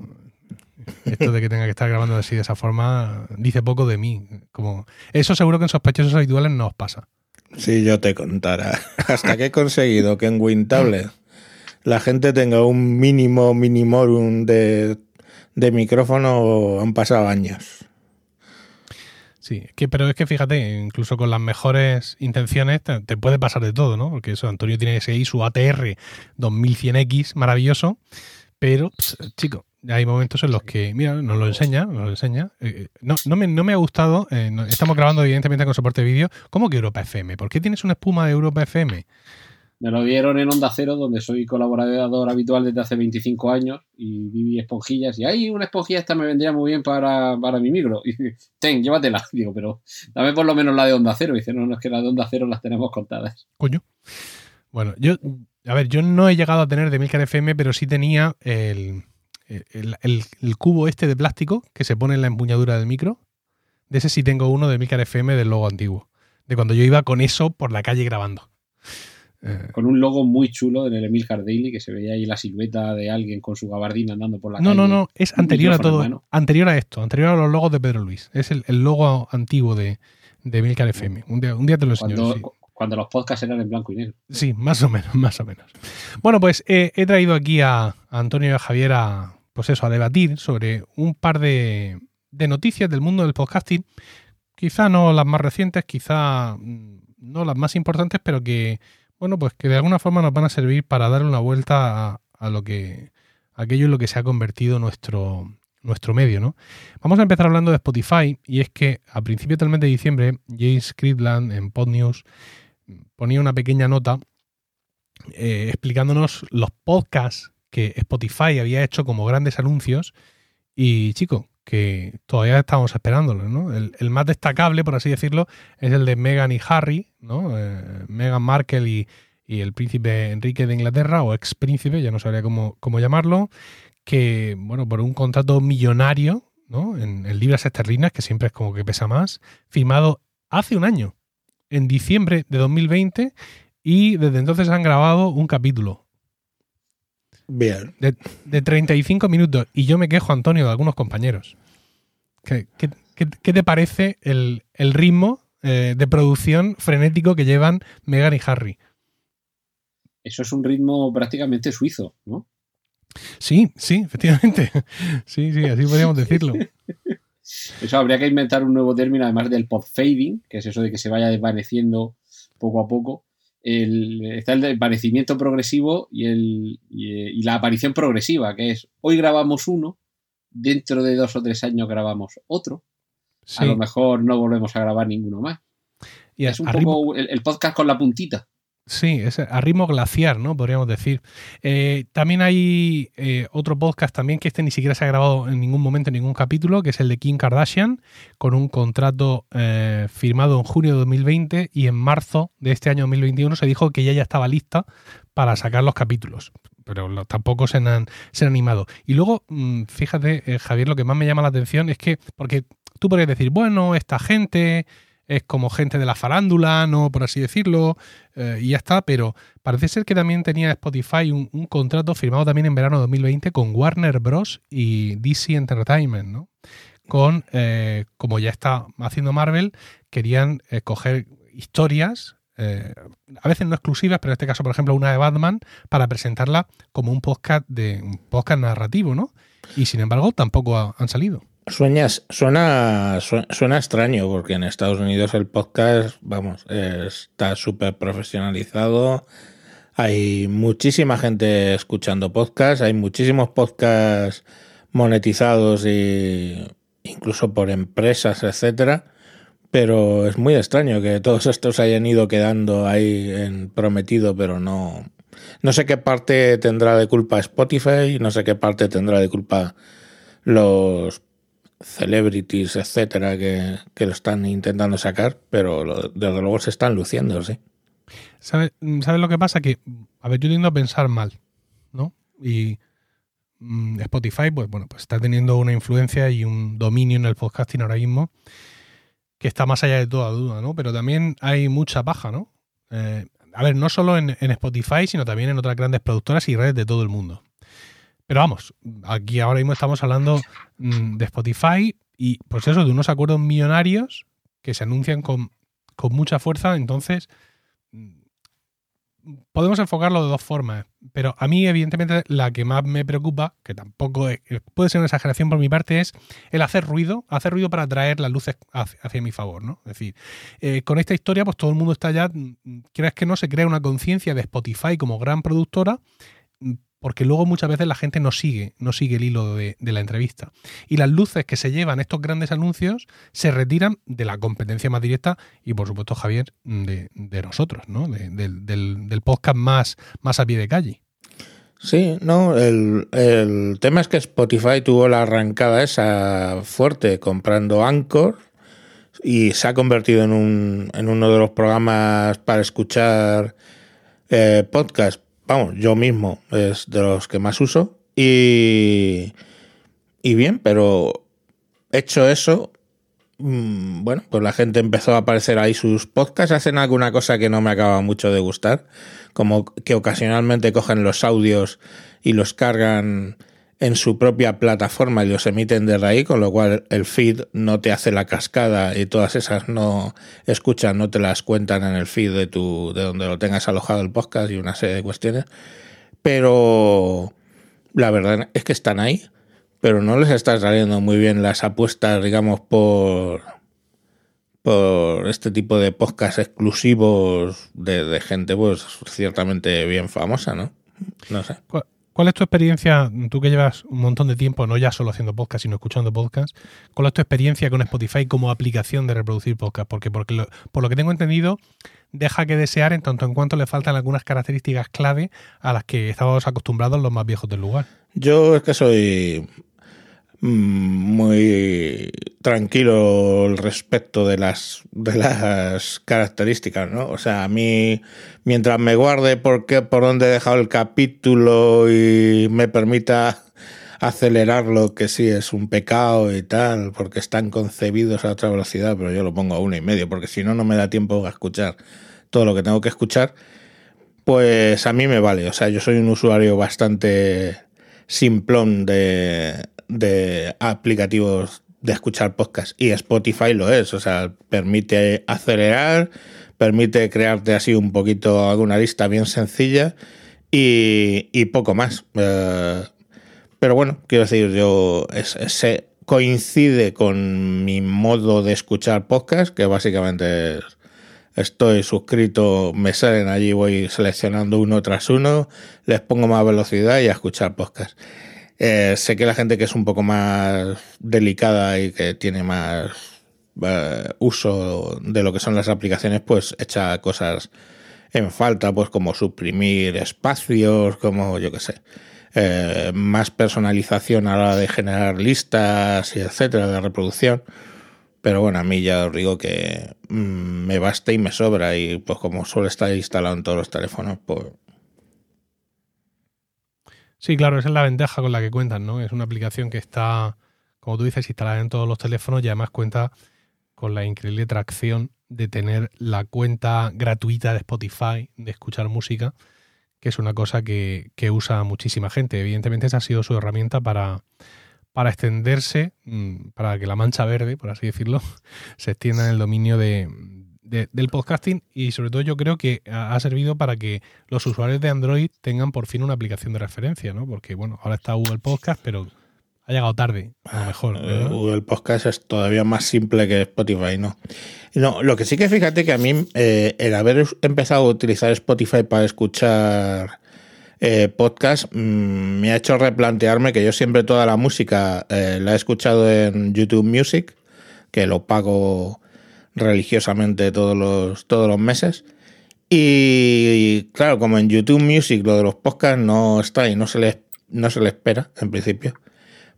Esto de que tenga que estar grabando así de esa forma dice poco de mí. Como eso seguro que en sospechosos habituales no os pasa.
Si yo te contara. Hasta que he conseguido que en WinTablet la gente tenga un mínimo minimorum de, de micrófono han pasado años.
Sí, que, pero es que fíjate, incluso con las mejores intenciones te, puede pasar de todo, ¿no? Porque eso, Antonio tiene ese ahí su ATR 2100X maravilloso, pero, pss, chico, hay momentos en los que, mira, nos lo enseña, nos lo enseña. Eh, no, no, me, no me ha gustado, eh, no- estamos grabando evidentemente con soporte de vídeo, ¿cómo que Europa FM? ¿Por qué tienes una espuma de Europa FM?
Me lo dieron en Onda Cero, donde soy colaborador habitual desde hace 25 años y viví esponjillas. Y ahí una esponjilla esta me vendría muy bien para, para mi micro. Y ten, llévatela. Digo, pero dame por lo menos la de Onda Cero. Y dice, no, no, es que la de Onda Cero las tenemos contadas.
Coño. Bueno, yo, a ver, yo no he llegado a tener de Milcar FM, pero sí tenía el, el, el- el cubo este de plástico que se pone en la empuñadura del micro. De ese sí tengo uno de Milcar FM del logo antiguo. De cuando yo iba con eso por la calle grabando. Eh,
Con un logo muy chulo en el Emilcar Daily, que se veía ahí la silueta de alguien con su gabardina andando por la
no,
calle.
no, no, es
Un
anterior a todo. Anterior a esto, anterior a los logos de Pedro Luis. Es el, el logo antiguo de, de Milcar FM. Un día, un día te lo enseño.
Cuando,
sí.
Cuando los podcasts eran en blanco y negro.
Sí, más o menos, más o menos. Bueno, pues eh, he traído aquí a, Antonio y a Javier a, pues eso, a debatir sobre un par de, de noticias del mundo del podcasting. Quizá no las más recientes, quizá mm, no las más importantes, pero que, bueno, pues que de alguna forma nos van a servir para darle una vuelta a, lo que, aquello en lo que se ha convertido nuestro, nuestro medio, ¿no? Vamos a empezar hablando de Spotify, y es que a principios del mes de diciembre, James Cleveland en PodNews ponía una pequeña nota eh, explicándonos los podcasts que Spotify había hecho como grandes anuncios y, chico, que todavía estamos esperándolos, ¿no? El, el más destacable, por así decirlo, es el de Meghan y Harry, ¿no? Eh, Meghan Markle y, y el príncipe Enrique de Inglaterra, o ex príncipe, ya no sabría cómo, cómo llamarlo, que, bueno, por un contrato millonario, ¿no? En, en libras esterlinas, que siempre es como que pesa más, firmado hace un año, en diciembre de 2020, y desde entonces han grabado un capítulo
Bien.
de 35 minutos. Y yo me quejo, Antonio, de algunos compañeros. ¿Qué, qué- qué- qué te parece el, el ritmo eh, de producción frenético que llevan Meghan y Harry?
Eso es un ritmo prácticamente suizo, ¿no?
Sí, sí, efectivamente. Sí, sí, así podríamos decirlo.
Eso habría que inventar un nuevo término, además del pod fading, que es eso de que se vaya desvaneciendo poco a poco. El- está el desvanecimiento progresivo y, el, y, eh, y la aparición progresiva, que es hoy grabamos uno, dentro de dos o tres años grabamos otro,
Sí.
a lo mejor no volvemos a grabar ninguno más.
Y
es un poco el, el podcast con la puntita.
Sí, es a ritmo glaciar, ¿no? Podríamos decir. Eh, también hay eh, otro podcast también que este ni siquiera se ha grabado en ningún momento, en ningún capítulo, que es el de Kim Kardashian, con un contrato eh, firmado en junio de 2020 y en marzo de este año 2021 se dijo que ella ya estaba lista para sacar los capítulos. Pero tampoco se han, se han animado. Y luego, mm, fíjate, Javier, lo que más me llama la atención es que, porque tú podrías decir, bueno, esta gente es como gente de la farándula, ¿no? Por así decirlo, eh, y ya está, pero parece ser que también tenía Spotify un, contrato firmado también en verano de 2020 con Warner Bros. y DC Entertainment, ¿no? Con, eh, como ya está haciendo Marvel, querían eh, coger historias, eh, a veces no exclusivas, pero en este caso, por ejemplo, una de Batman, para presentarla como un podcast de un podcast narrativo, ¿no? Y sin embargo, tampoco ha- han salido.
Sueñas, suena, su- suena extraño porque en Estados Unidos el podcast, vamos, está súper profesionalizado. Hay muchísima gente escuchando podcasts, hay muchísimos podcasts monetizados y incluso por empresas, etcétera. Pero es muy extraño que todos estos hayan ido quedando ahí en prometido, pero no. No sé qué parte tendrá de culpa Spotify, no sé qué parte tendrá de culpa los celebrities, etcétera, que, que lo están intentando sacar, pero desde luego se están luciendo, sí.
¿Sabes ¿Sabes lo que pasa? Que, a ver, yo tiendo a pensar mal, ¿no? Y mm, Spotify, pues bueno, pues está teniendo una influencia y un dominio en el podcasting ahora mismo que está más allá de toda duda, ¿no? Pero también hay mucha paja, ¿no? Eh, a ver, no solo en Spotify, sino también en otras grandes productoras y redes de todo el mundo. Pero vamos, aquí ahora mismo estamos hablando mm, de Spotify y pues eso, de unos acuerdos millonarios que se anuncian con, mucha fuerza, entonces podemos enfocarlo de dos formas, pero a mí evidentemente la que más me preocupa, que tampoco puede ser una exageración por mi parte, es el hacer ruido, hacer ruido para traer las luces hacia, mi favor, ¿no? Es decir, eh, con esta historia pues todo el mundo está ya, mm, crees que no, se crea una conciencia de Spotify como gran productora porque luego muchas veces la gente no sigue, no sigue el hilo de, la entrevista. Y las luces que se llevan estos grandes anuncios se retiran de la competencia más directa y, por supuesto, Javier, de, nosotros, ¿no? del, podcast más, más a pie de calle.
Sí, no, el, el, tema es que Spotify tuvo la arrancada esa fuerte comprando Anchor y se ha convertido en, un, en uno de los programas para escuchar eh, podcast vamos, yo mismo es de los que más uso. Y, y bien, pero hecho eso, mm, bueno, pues la gente empezó a aparecer ahí sus podcasts, hacen alguna cosa que no me acaba mucho de gustar, como que ocasionalmente cogen los audios y los cargan en su propia plataforma y los emiten desde ahí, con lo cual el feed no te hace la cascada y todas esas no escuchan, no te las cuentan en el feed de tu, de donde lo tengas alojado el podcast y una serie de cuestiones. Pero la verdad es que están ahí, pero no les está saliendo muy bien las apuestas, digamos, por por este tipo de podcast exclusivos de, de gente, pues ciertamente bien famosa, ¿no? No sé.
¿Cuál es tu experiencia, tú que llevas un montón de tiempo, no ya solo haciendo podcast, sino escuchando podcast, cuál es tu experiencia con Spotify como aplicación de reproducir podcast? Porque, por lo que tengo entendido, deja que desear en tanto en cuanto le faltan algunas características clave a las que estamos acostumbrados los más viejos del lugar.
Yo es que soy muy tranquilo respecto de las, de las características, ¿no? O sea, a mí, mientras me guarde por, qué, por dónde he dejado el capítulo y me permita acelerarlo, que sí es un pecado y tal, porque están concebidos a otra velocidad, pero yo lo pongo a una y medio, porque si no, no me da tiempo a escuchar todo lo que tengo que escuchar, pues a mí me vale. O sea, yo soy un usuario bastante simplón de, de aplicativos de escuchar podcast y Spotify lo es, o sea, permite acelerar, permite crearte así un poquito alguna lista bien sencilla y, poco más. Eh, pero bueno, quiero decir, yo se coincide con mi modo de escuchar podcast, que básicamente estoy suscrito, me salen allí, voy seleccionando uno tras uno, les pongo más velocidad y a escuchar podcast. Eh, sé que la gente que es un poco más delicada y que tiene más eh, uso de lo que son las aplicaciones, pues echa cosas en falta, pues como suprimir espacios, como yo que sé, eh, más personalización a la hora de generar listas y etcétera de reproducción. Pero bueno, a mí ya os digo que mm, me basta y me sobra y pues como suele estar instalado en todos los teléfonos, pues
Sí, claro, esa es la ventaja con la que cuentan, ¿no? Es una aplicación que está, como tú dices, instalada en todos los teléfonos y además cuenta con la increíble tracción de tener la cuenta gratuita de Spotify, de escuchar música, que es una cosa que, usa muchísima gente. Evidentemente esa ha sido su herramienta para, para extenderse, mm, para que la mancha verde, por así decirlo, se extienda en el dominio de, del podcasting y sobre todo yo creo que ha servido para que los usuarios de Android tengan por fin una aplicación de referencia, ¿no? Porque bueno, ahora está Google Podcast, pero ha llegado tarde, a lo mejor.
Eh, Google Podcast es todavía más simple que Spotify, ¿no? No, lo que sí que fíjate que a mí eh, el haber empezado a utilizar Spotify para escuchar eh, podcast mm, me ha hecho replantearme que yo siempre toda la música la he escuchado en YouTube Music, que lo pago religiosamente todos los, todos los meses. Y, claro, como en YouTube Music lo de los podcasts no está y no se le, no se le espera, en principio,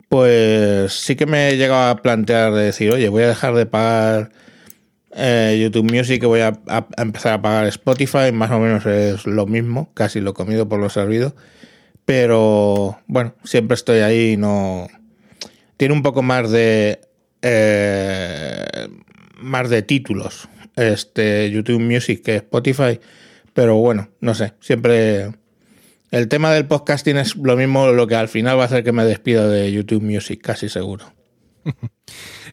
pues sí que me he llegado a plantear de decir, oye, voy a dejar de pagar eh, YouTube Music voy a, empezar a pagar Spotify, más o menos es lo mismo, casi lo comido por lo servido. Pero bueno, siempre estoy ahí, no. Tiene un poco más de. Eh, más de títulos este YouTube Music que Spotify, pero bueno, no sé, siempre El tema del podcasting es lo mismo lo que al final va a hacer que me despido de YouTube Music, casi seguro.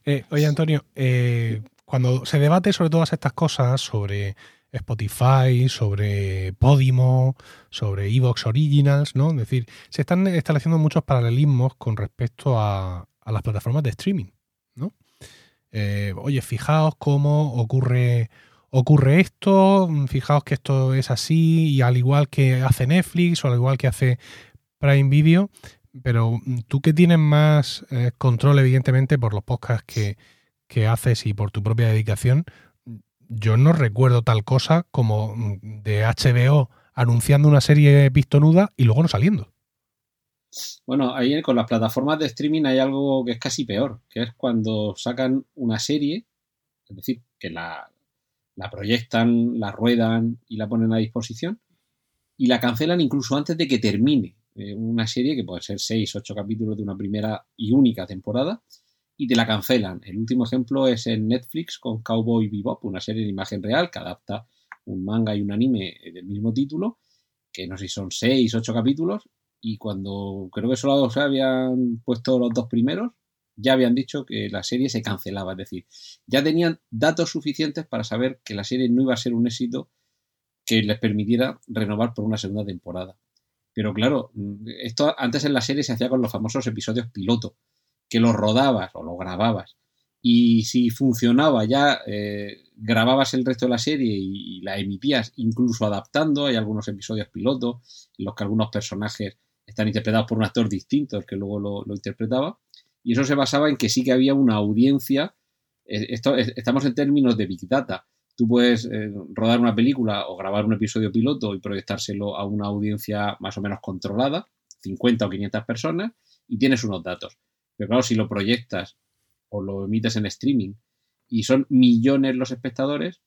Eh, oye, Antonio, eh, cuando se debate sobre todas estas cosas, sobre Spotify, sobre Podimo, sobre Evox Originals, ¿no? Es decir, se están estableciendo muchos paralelismos con respecto a, las plataformas de streaming. Eh, oye, fijaos cómo ocurre, ocurre esto, fijaos que esto es así, y al igual que hace Netflix o al igual que hace Prime Video, pero tú que tienes más eh, control, evidentemente, por los podcasts que, que haces y por tu propia dedicación, yo no recuerdo tal cosa como de HBO anunciando una serie pistonuda y luego no saliendo.
Bueno, ahí con las plataformas de streaming hay algo que es casi peor, que es cuando sacan una serie, es decir, que la, proyectan, la ruedan y la ponen a disposición, y la cancelan incluso antes de que termine eh, una serie, que puede ser seis, ocho capítulos de una primera y única temporada, y te la cancelan. El último ejemplo es en Netflix con Cowboy Bebop, una serie de imagen real que adapta un manga y un anime del mismo título, que no sé si son seis, ocho capítulos, y cuando creo que solo se habían puesto los dos primeros, ya habían dicho que la serie se cancelaba, es decir, ya tenían datos suficientes para saber que la serie no iba a ser un éxito que les permitiera renovar por una segunda temporada. Pero claro, esto antes en la serie se hacía con los famosos episodios piloto, que los rodabas o los grababas. Y si funcionaba ya, eh, grababas el resto de la serie y, la emitías, incluso adaptando. Hay algunos episodios pilotos en los que algunos personajes están interpretados por un actor distinto el que luego lo, interpretaba. Y eso se basaba en que sí que había una audiencia. Eh, esto, estamos en términos de Big Data. Tú puedes eh, rodar una película o grabar un episodio piloto y proyectárselo a una audiencia más o menos controlada, 50 o 500 personas, y tienes unos datos. Pero claro, si lo proyectas o lo emites en streaming y son millones los espectadores,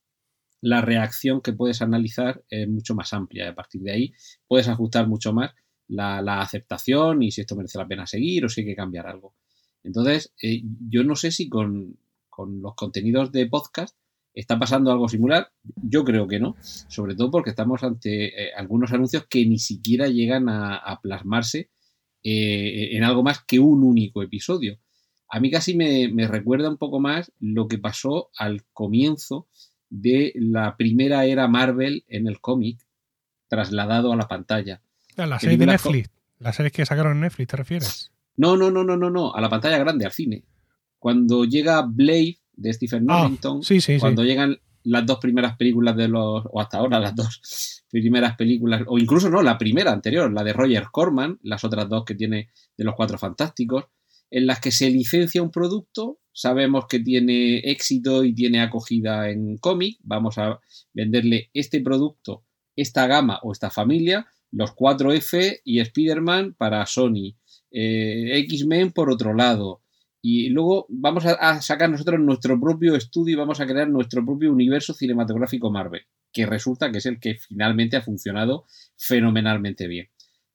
la reacción que puedes analizar es mucho más amplia. A partir de ahí puedes ajustar mucho más la, aceptación y si esto merece la pena seguir o si hay que cambiar algo. Entonces, eh, yo no sé si con, los contenidos de podcast está pasando algo similar. Yo creo que no, sobre todo porque estamos ante eh, algunos anuncios que ni siquiera llegan a, plasmarse eh, en algo más que un único episodio. A mí casi me, recuerda un poco más lo que pasó al comienzo de la primera era Marvel en el cómic, trasladado a la pantalla.
La serie de Netflix, las series que sacaron en Netflix, ¿te refieres?
No, no, no, no, no, no, a la pantalla grande, al cine. Cuando llega Blade de Stephen ah, Norrington, cuando llegan las dos primeras películas de los, o hasta ahora las dos primeras películas, o incluso no, la primera anterior, la de Roger Corman, las otras dos que tiene de los Cuatro Fantásticos, en las que se licencia un producto, sabemos que tiene éxito y tiene acogida en cómic, vamos a venderle este producto, esta gama o esta familia, los 4F y Spider-Man para Sony, eh, X-Men por otro lado, y luego vamos a, sacar nosotros nuestro propio estudio y vamos a crear nuestro propio universo cinematográfico Marvel, que resulta que es el que finalmente ha funcionado fenomenalmente bien.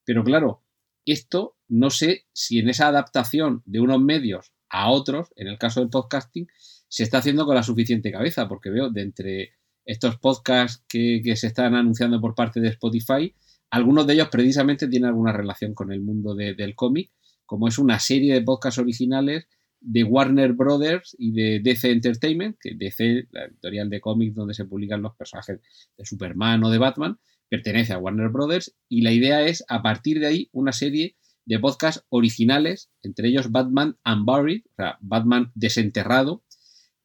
Pero claro, esto no sé si en esa adaptación de unos medios a otros, en el caso del podcasting, se está haciendo con la suficiente cabeza, porque veo de entre estos podcasts que, se están anunciando por parte de Spotify, algunos de ellos precisamente tienen alguna relación con el mundo del cómic, como es una serie de podcasts originales de Warner Brothers y de DC Entertainment, que DC, la editorial de cómics donde se publican los personajes de Superman o de Batman, pertenece a Warner Brothers y la idea es a partir de ahí una serie de podcasts originales, entre ellos Batman Unburied, o sea, Batman desenterrado,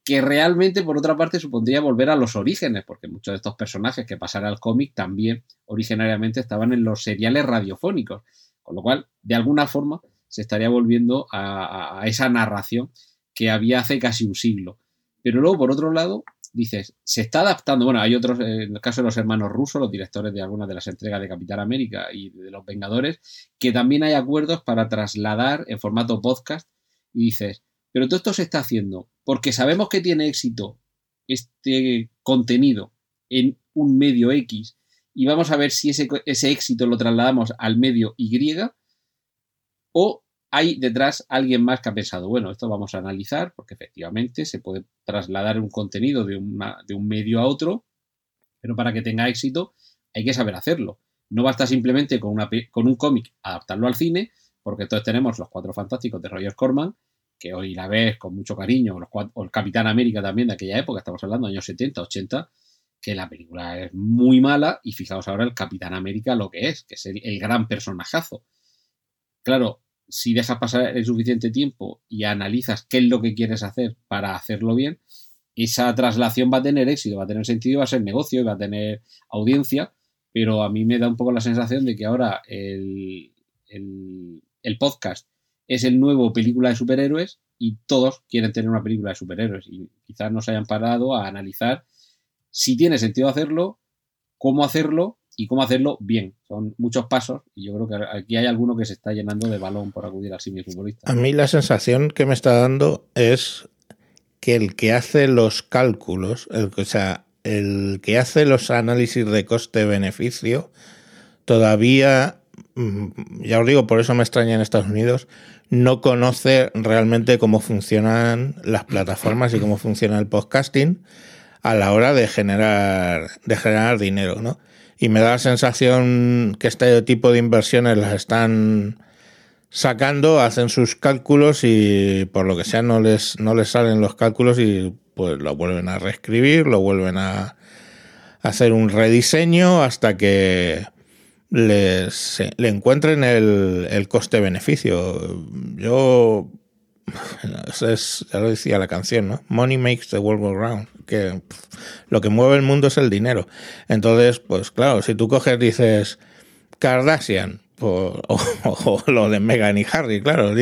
que realmente por otra parte supondría volver a los orígenes, porque muchos de estos personajes que pasaron al cómic también originariamente estaban en los seriales radiofónicos, con lo cual, de alguna forma, se estaría volviendo a, esa narración que había hace casi un siglo. Pero luego, por otro lado, dices, se está adaptando. Bueno, hay otros, en el caso de los hermanos rusos, los directores de algunas de las entregas de Capitán América y de los Vengadores, que también hay acuerdos para trasladar en formato podcast. Y dices, pero todo esto se está haciendo porque sabemos que tiene éxito este contenido en un medio X y vamos a ver si ese, ese éxito lo trasladamos al medio Y o hay detrás alguien más que ha pensado, bueno, esto vamos a analizar porque efectivamente se puede trasladar un contenido de, de un medio a otro, pero para que tenga éxito hay que saber hacerlo. No basta simplemente con, una, con un cómic adaptarlo al cine, porque entonces tenemos los Cuatro Fantásticos de Roger Corman, que hoy la ves con mucho cariño, o el Capitán América también de aquella época, estamos hablando años 70, 80, que la película es muy mala y fijaos ahora el Capitán América lo que es, que es el, gran personajazo. Claro, si dejas pasar el suficiente tiempo y analizas qué es lo que quieres hacer para hacerlo bien, esa traslación va a tener éxito, va a tener sentido, va a ser negocio va a tener audiencia, pero a mí me da un poco la sensación de que ahora el, el podcast es el nuevo película de superhéroes y todos quieren tener una película de superhéroes y quizás no se hayan parado a analizar si tiene sentido hacerlo, cómo hacerlo y cómo hacerlo bien. Son muchos pasos y yo creo que aquí hay alguno que se está llenando de balón por acudir al futbolista.
A mí la sensación que me está dando es que el que hace los cálculos, el, el que hace los análisis de coste-beneficio, todavía Mm, ya os digo, por eso me extraña en Estados Unidos, no conoce realmente cómo funcionan las plataformas y cómo funciona el podcasting a la hora de generar, de generar dinero, ¿no? Y me da la sensación que este tipo de inversiones las están sacando, hacen sus cálculos y por lo que sea no les, no les salen los cálculos y pues lo vuelven a reescribir, lo vuelven a hacer un rediseño hasta que les, le encuentren el, el coste-beneficio. Yo, es, ya lo decía la canción, ¿no? Money makes the world go round. Que lo que mueve el mundo es el dinero. Entonces, pues claro, si tú coges, dices Kardashian, pues, o, lo de Megan y Harry, claro,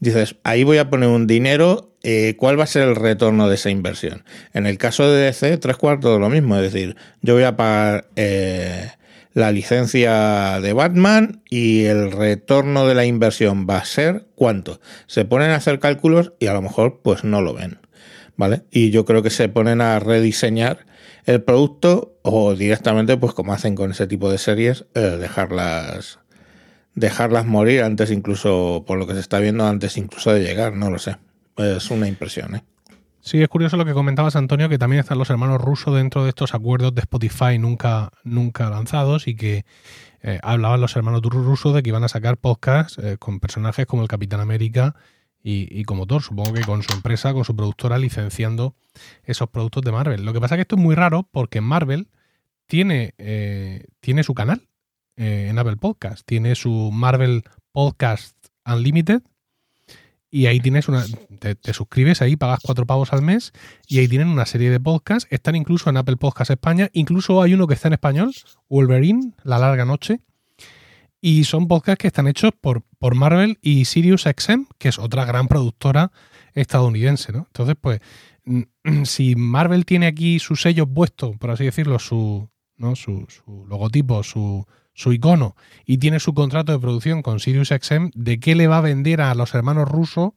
dices, ahí voy a poner un dinero, eh, ¿cuál va a ser el retorno de esa inversión? En el caso de DC, tres cuartos de lo mismo, es decir, yo voy a pagar eh, la licencia de Batman y el retorno de la inversión va a ser cuánto. Se ponen a hacer cálculos y a lo mejor pues no lo ven. ¿Vale? Y yo creo que se ponen a rediseñar el producto o directamente, pues como hacen con ese tipo de series, eh, dejarlas dejarlas morir antes incluso, por lo que se está viendo, antes incluso de llegar, no lo sé. Es una impresión, ¿eh?
Sí, es curioso lo que comentabas, Antonio, que también están los hermanos rusos dentro de estos acuerdos de Spotify nunca, nunca lanzados y que eh, hablaban los hermanos rusos de que iban a sacar podcasts eh, con personajes como el Capitán América y, como Thor, supongo que con su empresa, con su productora, licenciando esos productos de Marvel. Lo que pasa es que esto es muy raro porque Marvel tiene, eh, tiene su canal en Apple Podcast, tiene su Marvel Podcast Unlimited, y ahí tienes una. Te, suscribes ahí, pagas cuatro pavos al mes y ahí tienen una serie de podcasts. Están incluso en Apple Podcasts España. Incluso hay uno que está en español, Wolverine, La Larga Noche. Y son podcasts que están hechos por, por Marvel y Sirius XM, que es otra gran productora estadounidense, ¿no? Entonces, pues, si Marvel tiene aquí su sello puesto, por así decirlo, su, ¿no? su logotipo, su, su icono y tiene su contrato de producción con SiriusXM, ¿de qué le va a vender a los hermanos rusos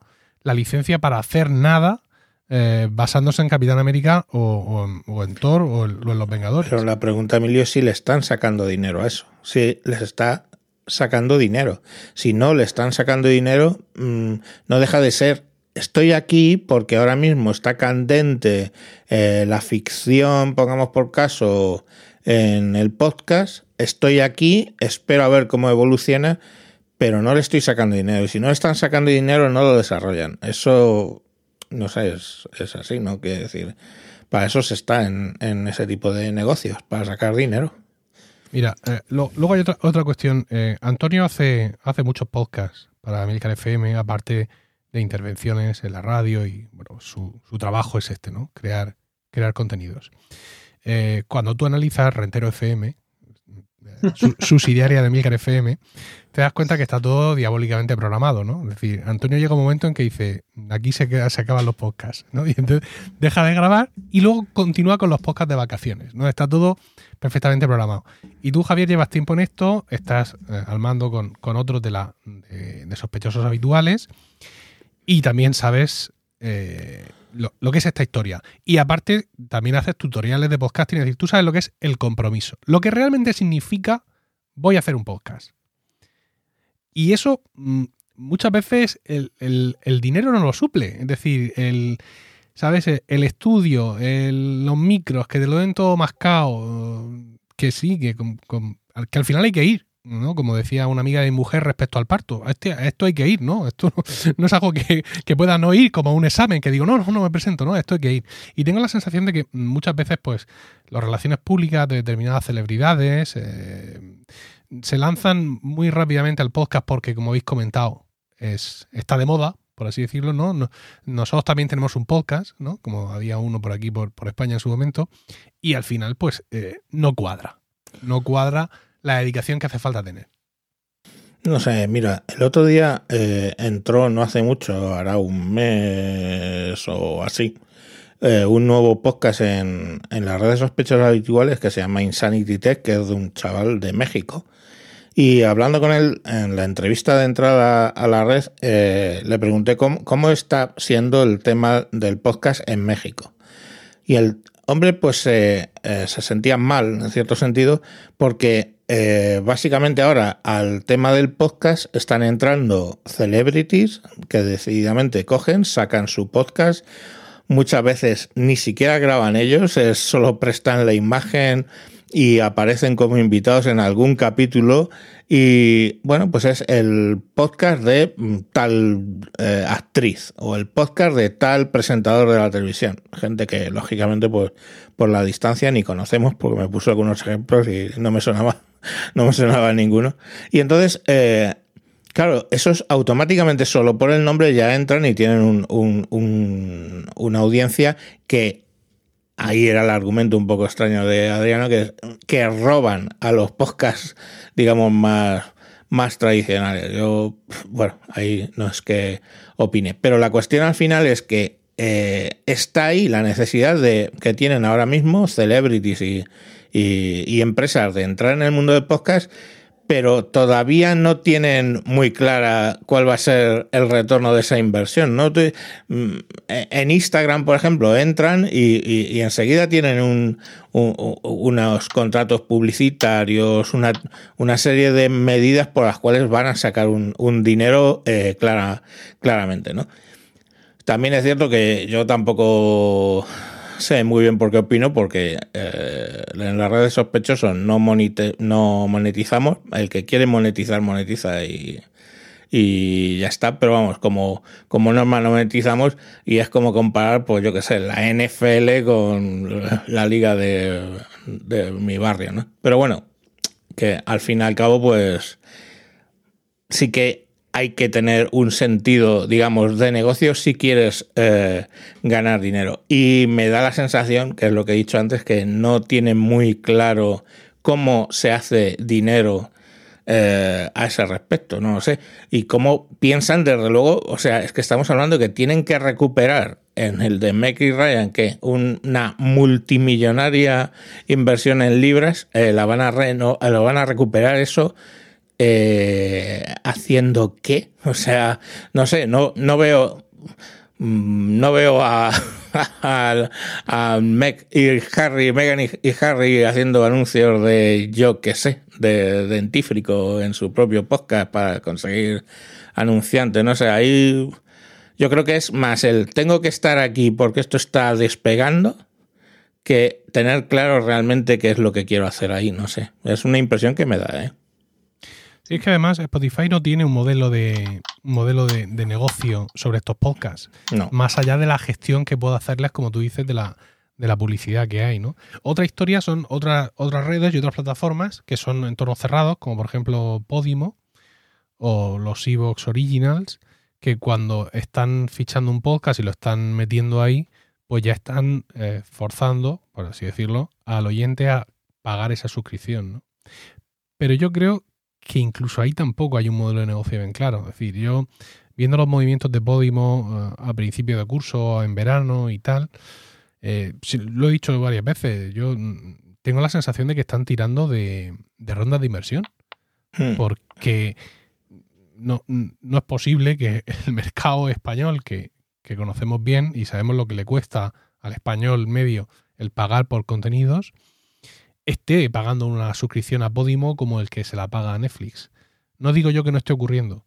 la licencia para hacer nada eh, basándose en Capitán América o, en Thor o en, Los Vengadores?
Pero la pregunta, Emilio, es si le están sacando dinero a eso. Si les está sacando dinero. Si no le están sacando dinero, mm, no deja de ser estoy aquí porque ahora mismo está candente eh, la ficción, pongamos por caso, en el podcast estoy aquí, espero a ver cómo evoluciona, pero no le estoy sacando dinero. Y si no le están sacando dinero, no lo desarrollan. Eso, no sé, es, así, ¿no? Quiere decir, para eso se está en, ese tipo de negocios, para sacar dinero.
Mira, eh, luego hay otra, otra cuestión. Eh, Antonio hace, hace muchos podcasts para American FM, aparte de intervenciones en la radio y bueno, su, su trabajo es este, ¿no? Crear, crear contenidos. Eh, cuando tú analizas Rentero FM, subsidiaria de Milcar FM, te das cuenta que está todo diabólicamente programado, ¿no? Es decir, Antonio llega un momento en que dice, aquí se, queda, se acaban los podcasts, ¿no? Y entonces deja de grabar y luego continúa con los podcasts de vacaciones, ¿no? Está todo perfectamente programado. Y tú, Javier, llevas tiempo en esto, estás eh, al mando con, otros de, la, sospechosos habituales y también sabes... Eh, lo, que es esta historia. Y aparte, también haces tutoriales de podcasting, es decir, tú sabes lo que es el compromiso. Lo que realmente significa voy a hacer un podcast. Y eso mm, muchas veces el, dinero no lo suple. Es decir, el, ¿sabes? El estudio, los micros, que te lo den todo mascado, que sí, que con, que al final hay que ir. ¿No? Como decía una amiga de mi mujer respecto al parto, este, esto hay que ir, ¿no? Esto no, es algo que, pueda no ir como un examen, que digo, no, no, no me presento, no, esto hay que ir. Y tengo la sensación de que muchas veces, pues, las relaciones públicas de determinadas celebridades eh, se lanzan muy rápidamente al podcast porque, como habéis comentado, es, está de moda, por así decirlo, ¿no? Nosotros también tenemos un podcast, ¿no? Como había uno por aquí, por, España en su momento, y al final, pues, eh, no cuadra. No cuadra la dedicación que hace falta tener.
No sé, mira, el otro día eh, entró, no hace mucho, hará un mes o así, eh, un nuevo podcast en, en las redes sospechosas habituales que se llama Insanity Tech, que es de un chaval de México. Y hablando con él en la entrevista de entrada a la red, eh, le pregunté cómo, cómo, está siendo el tema del podcast en México. Y el hombre pues se sentía mal, en cierto sentido, porque eh, básicamente ahora al tema del podcast están entrando celebrities que decididamente cogen, sacan su podcast, muchas veces ni siquiera graban ellos, es solo prestan la imagen y aparecen como invitados en algún capítulo. Y bueno, pues es el podcast de mm, tal eh, actriz o el podcast de tal presentador de la televisión. Gente que lógicamente pues por la distancia ni conocemos porque me puso algunos ejemplos y no me sonaba no me ninguno. Y entonces, eh, claro, esos automáticamente solo por el nombre ya entran y tienen una audiencia que ahí era el argumento un poco extraño de Adriano, que, que roban a los podcasts, digamos, más, más tradicionales. Yo, bueno, ahí no es que opine. Pero la cuestión al final es que eh, está ahí la necesidad de que tienen ahora mismo celebrities y, y, empresas de entrar en el mundo del podcast, pero todavía no tienen muy clara cuál va a ser el retorno de esa inversión. ¿no? Mm, en Instagram, por ejemplo, entran y, enseguida tienen unos contratos publicitarios, una, una, serie de medidas por las cuales van a sacar un, dinero eh, clara, claramente. ¿no? También es cierto que yo tampoco sé muy bien por qué opino, porque eh, en las redes sospechosos no, no monetizamos. El que quiere monetizar, monetiza y, ya está. Pero vamos, como, como normal no monetizamos y es como comparar, pues yo qué sé, la NFL con la liga de, de mi barrio, ¿no? Pero bueno, que al fin y al cabo, pues sí que hay que tener un sentido, digamos, de negocio si quieres eh, ganar dinero. Y me da la sensación, que es lo que he dicho antes, que no tiene muy claro cómo se hace dinero eh, a ese respecto, no lo sé. Y cómo piensan, desde luego, o sea, es que estamos hablando que tienen que recuperar en el de Meg y Ryan, que una multimillonaria inversión en libras, eh, la van a lo van a recuperar eso eh, haciendo qué. O sea, no sé, no, no veo. Mm, no veo a, a, Meg y Harry, Megan y, Harry haciendo anuncios de yo qué sé, de dentífrico en su propio podcast para conseguir anunciantes. No sé, ahí yo creo que es más el tengo que estar aquí porque esto está despegando que tener claro realmente qué es lo que quiero hacer ahí. No sé, es una impresión que me da, ¿eh?
Es que además Spotify no tiene un modelo de modelo de, negocio sobre estos podcasts. Más allá de la gestión que pueda hacerles, como tú dices, de la, de la publicidad que hay, ¿no? Otra historia son otras, otras redes y otras plataformas que son entornos cerrados, como por ejemplo Podimo o los Evox Originals, que cuando están fichando un podcast y lo están metiendo ahí, pues ya están eh, forzando, por así decirlo, al oyente a pagar esa suscripción, ¿no? Pero yo creo que incluso ahí tampoco hay un modelo de negocio bien claro. Es decir, yo viendo los movimientos de Podimo eh, a principio de curso, en verano y tal, eh, lo he dicho varias veces, yo mm, tengo la sensación de que están tirando de, rondas de inversión. Hmm. Porque no, no, es posible que el mercado español, que, que conocemos bien y sabemos lo que le cuesta al español medio el pagar por contenidos, esté pagando una suscripción a Podimo como el que se la paga a Netflix. No digo yo que no esté ocurriendo,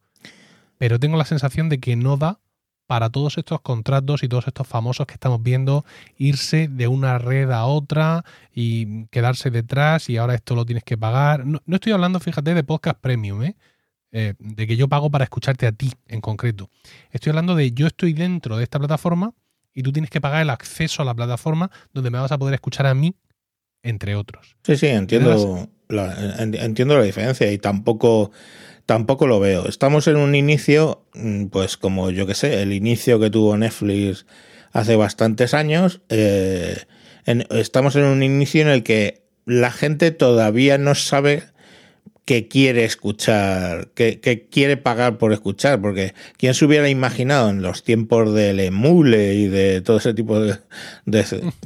pero tengo la sensación de que no da para todos estos contratos y todos estos famosos que estamos viendo irse de una red a otra y quedarse detrás y ahora esto lo tienes que pagar. No, estoy hablando, fíjate, de podcast premium, ¿eh? ¿eh? de que yo pago para escucharte a ti en concreto. Estoy hablando de yo estoy dentro de esta plataforma y tú tienes que pagar el acceso a la plataforma donde me vas a poder escuchar a mí, entre otros.
Sí, sí, entiendo entiendo la diferencia y tampoco, tampoco lo veo. Estamos en un inicio, mm, pues como yo que sé, el inicio que tuvo Netflix hace bastantes años. Eh, estamos en un inicio en el que la gente todavía no sabe que quiere escuchar, que, quiere pagar por escuchar, porque quién se hubiera imaginado en los tiempos del emule y de todo ese tipo de,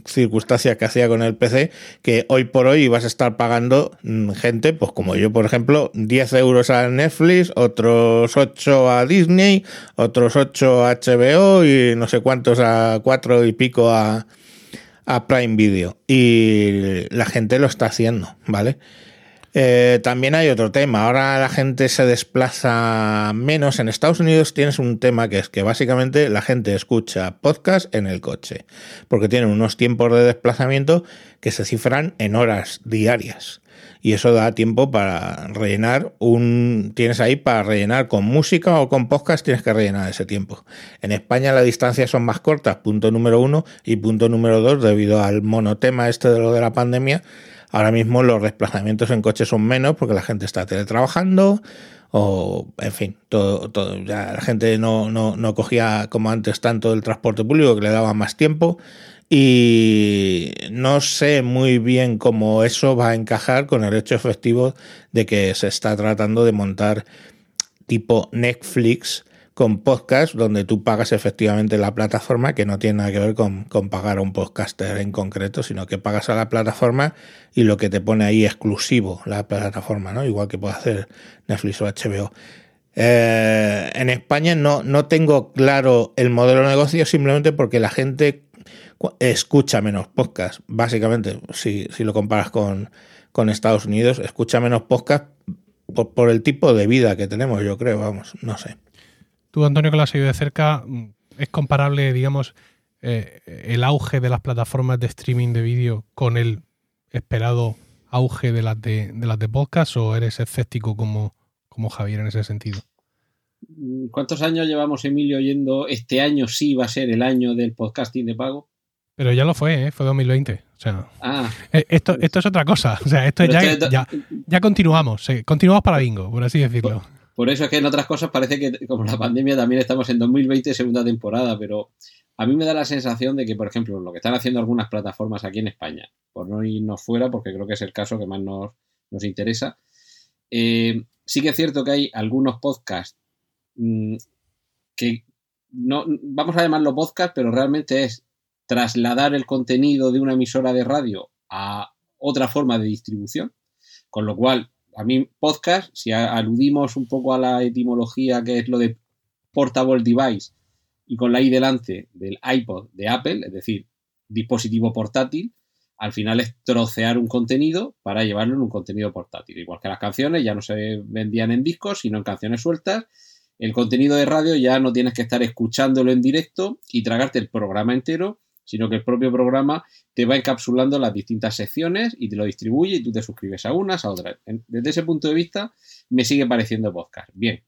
circunstancias que hacía con el PC, que hoy por hoy vas a estar pagando mm, gente, pues como yo, por ejemplo, 10 euros a Netflix, otros 8 a Disney, otros 8 a HBO y no sé cuántos a 4 y pico a, a Prime Video. Y la gente lo está haciendo, ¿vale? Eh, también hay otro tema. Ahora la gente se desplaza menos. En Estados Unidos tienes un tema que es que básicamente la gente escucha podcast en el coche, porque tienen unos tiempos de desplazamiento que se cifran en horas diarias. Y eso da tiempo para rellenar un. Tienes ahí para rellenar con música o con podcast, tienes que rellenar ese tiempo. En España las distancias son más cortas, punto número uno. Y punto número dos, debido al monotema este de lo de la pandemia, Ahora mismo los desplazamientos en coche son menos porque la gente está teletrabajando o, en fin, todo, ya la gente no, no, no cogía como antes tanto el transporte público que le daba más tiempo y no sé muy bien cómo eso va a encajar con el hecho efectivo de que se está tratando de montar tipo Netflix con podcast donde tú pagas efectivamente la plataforma, que no tiene nada que ver con, pagar a un podcaster en concreto, sino que pagas a la plataforma y lo que te pone ahí exclusivo la plataforma, ¿no? Igual que puede hacer Netflix o HBO. Eh, en España no, no tengo claro el modelo de negocio simplemente porque la gente escucha menos podcast, básicamente, si, si lo comparas con, con Estados Unidos, escucha menos podcast por, por el tipo de vida que tenemos, yo creo, vamos, no sé.
Tú, Antonio, que lo has seguido de cerca, mm, ¿es comparable, digamos, eh, el auge de las plataformas de streaming de vídeo con el esperado auge de las de, las de podcast o eres escéptico como, como Javier en ese sentido?
¿Cuántos años llevamos, Emilio, oyendo este año sí va a ser el año del podcasting de pago?
Pero ya lo fue, ¿eh? fue 2020. O sea, ah, eh, esto, esto es otra cosa. O sea, esto ya, ya, ya, continuamos. continuamos para bingo, por así decirlo.
Por eso es que en otras cosas parece que como la pandemia también estamos en 2020 segunda temporada, pero a mí me da la sensación de que, por ejemplo, lo que están haciendo algunas plataformas aquí en España, por no irnos fuera, porque creo que es el caso que más nos, interesa, eh, sí que es cierto que hay algunos podcasts mm, que no vamos a llamarlo podcast, pero realmente es trasladar el contenido de una emisora de radio a otra forma de distribución, con lo cual a mí podcast, si aludimos un poco a la etimología que es lo de portable device y con la I delante del iPod de Apple, es decir, dispositivo portátil, al final es trocear un contenido para llevarlo en un contenido portátil. Igual que las canciones ya no se vendían en discos, sino en canciones sueltas. El contenido de radio ya no tienes que estar escuchándolo en directo y tragarte el programa entero, sino que el propio programa te va encapsulando las distintas secciones y te lo distribuye y tú te suscribes a unas, a otras. Desde ese punto de vista, me sigue pareciendo podcast. Bien,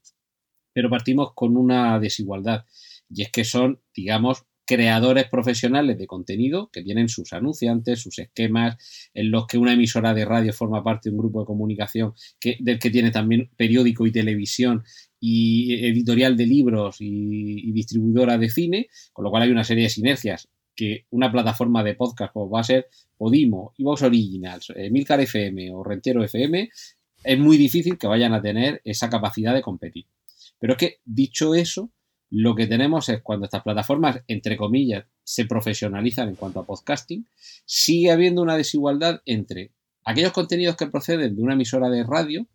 pero partimos con una desigualdad y es que son, digamos, creadores profesionales de contenido que tienen sus anunciantes, sus esquemas, en los que una emisora de radio forma parte de un grupo de comunicación del que tiene también periódico y televisión y editorial de libros y distribuidora de cine, con lo cual hay una serie de sinergias que una plataforma de podcast como va a ser Podimo, Evox Originals, eh, Milcar FM o Rentero FM, es muy difícil que vayan a tener esa capacidad de competir. Pero es que, dicho eso, lo que tenemos es cuando estas plataformas, entre comillas, se profesionalizan en cuanto a podcasting, sigue habiendo una desigualdad entre aquellos contenidos que proceden de una emisora de radio.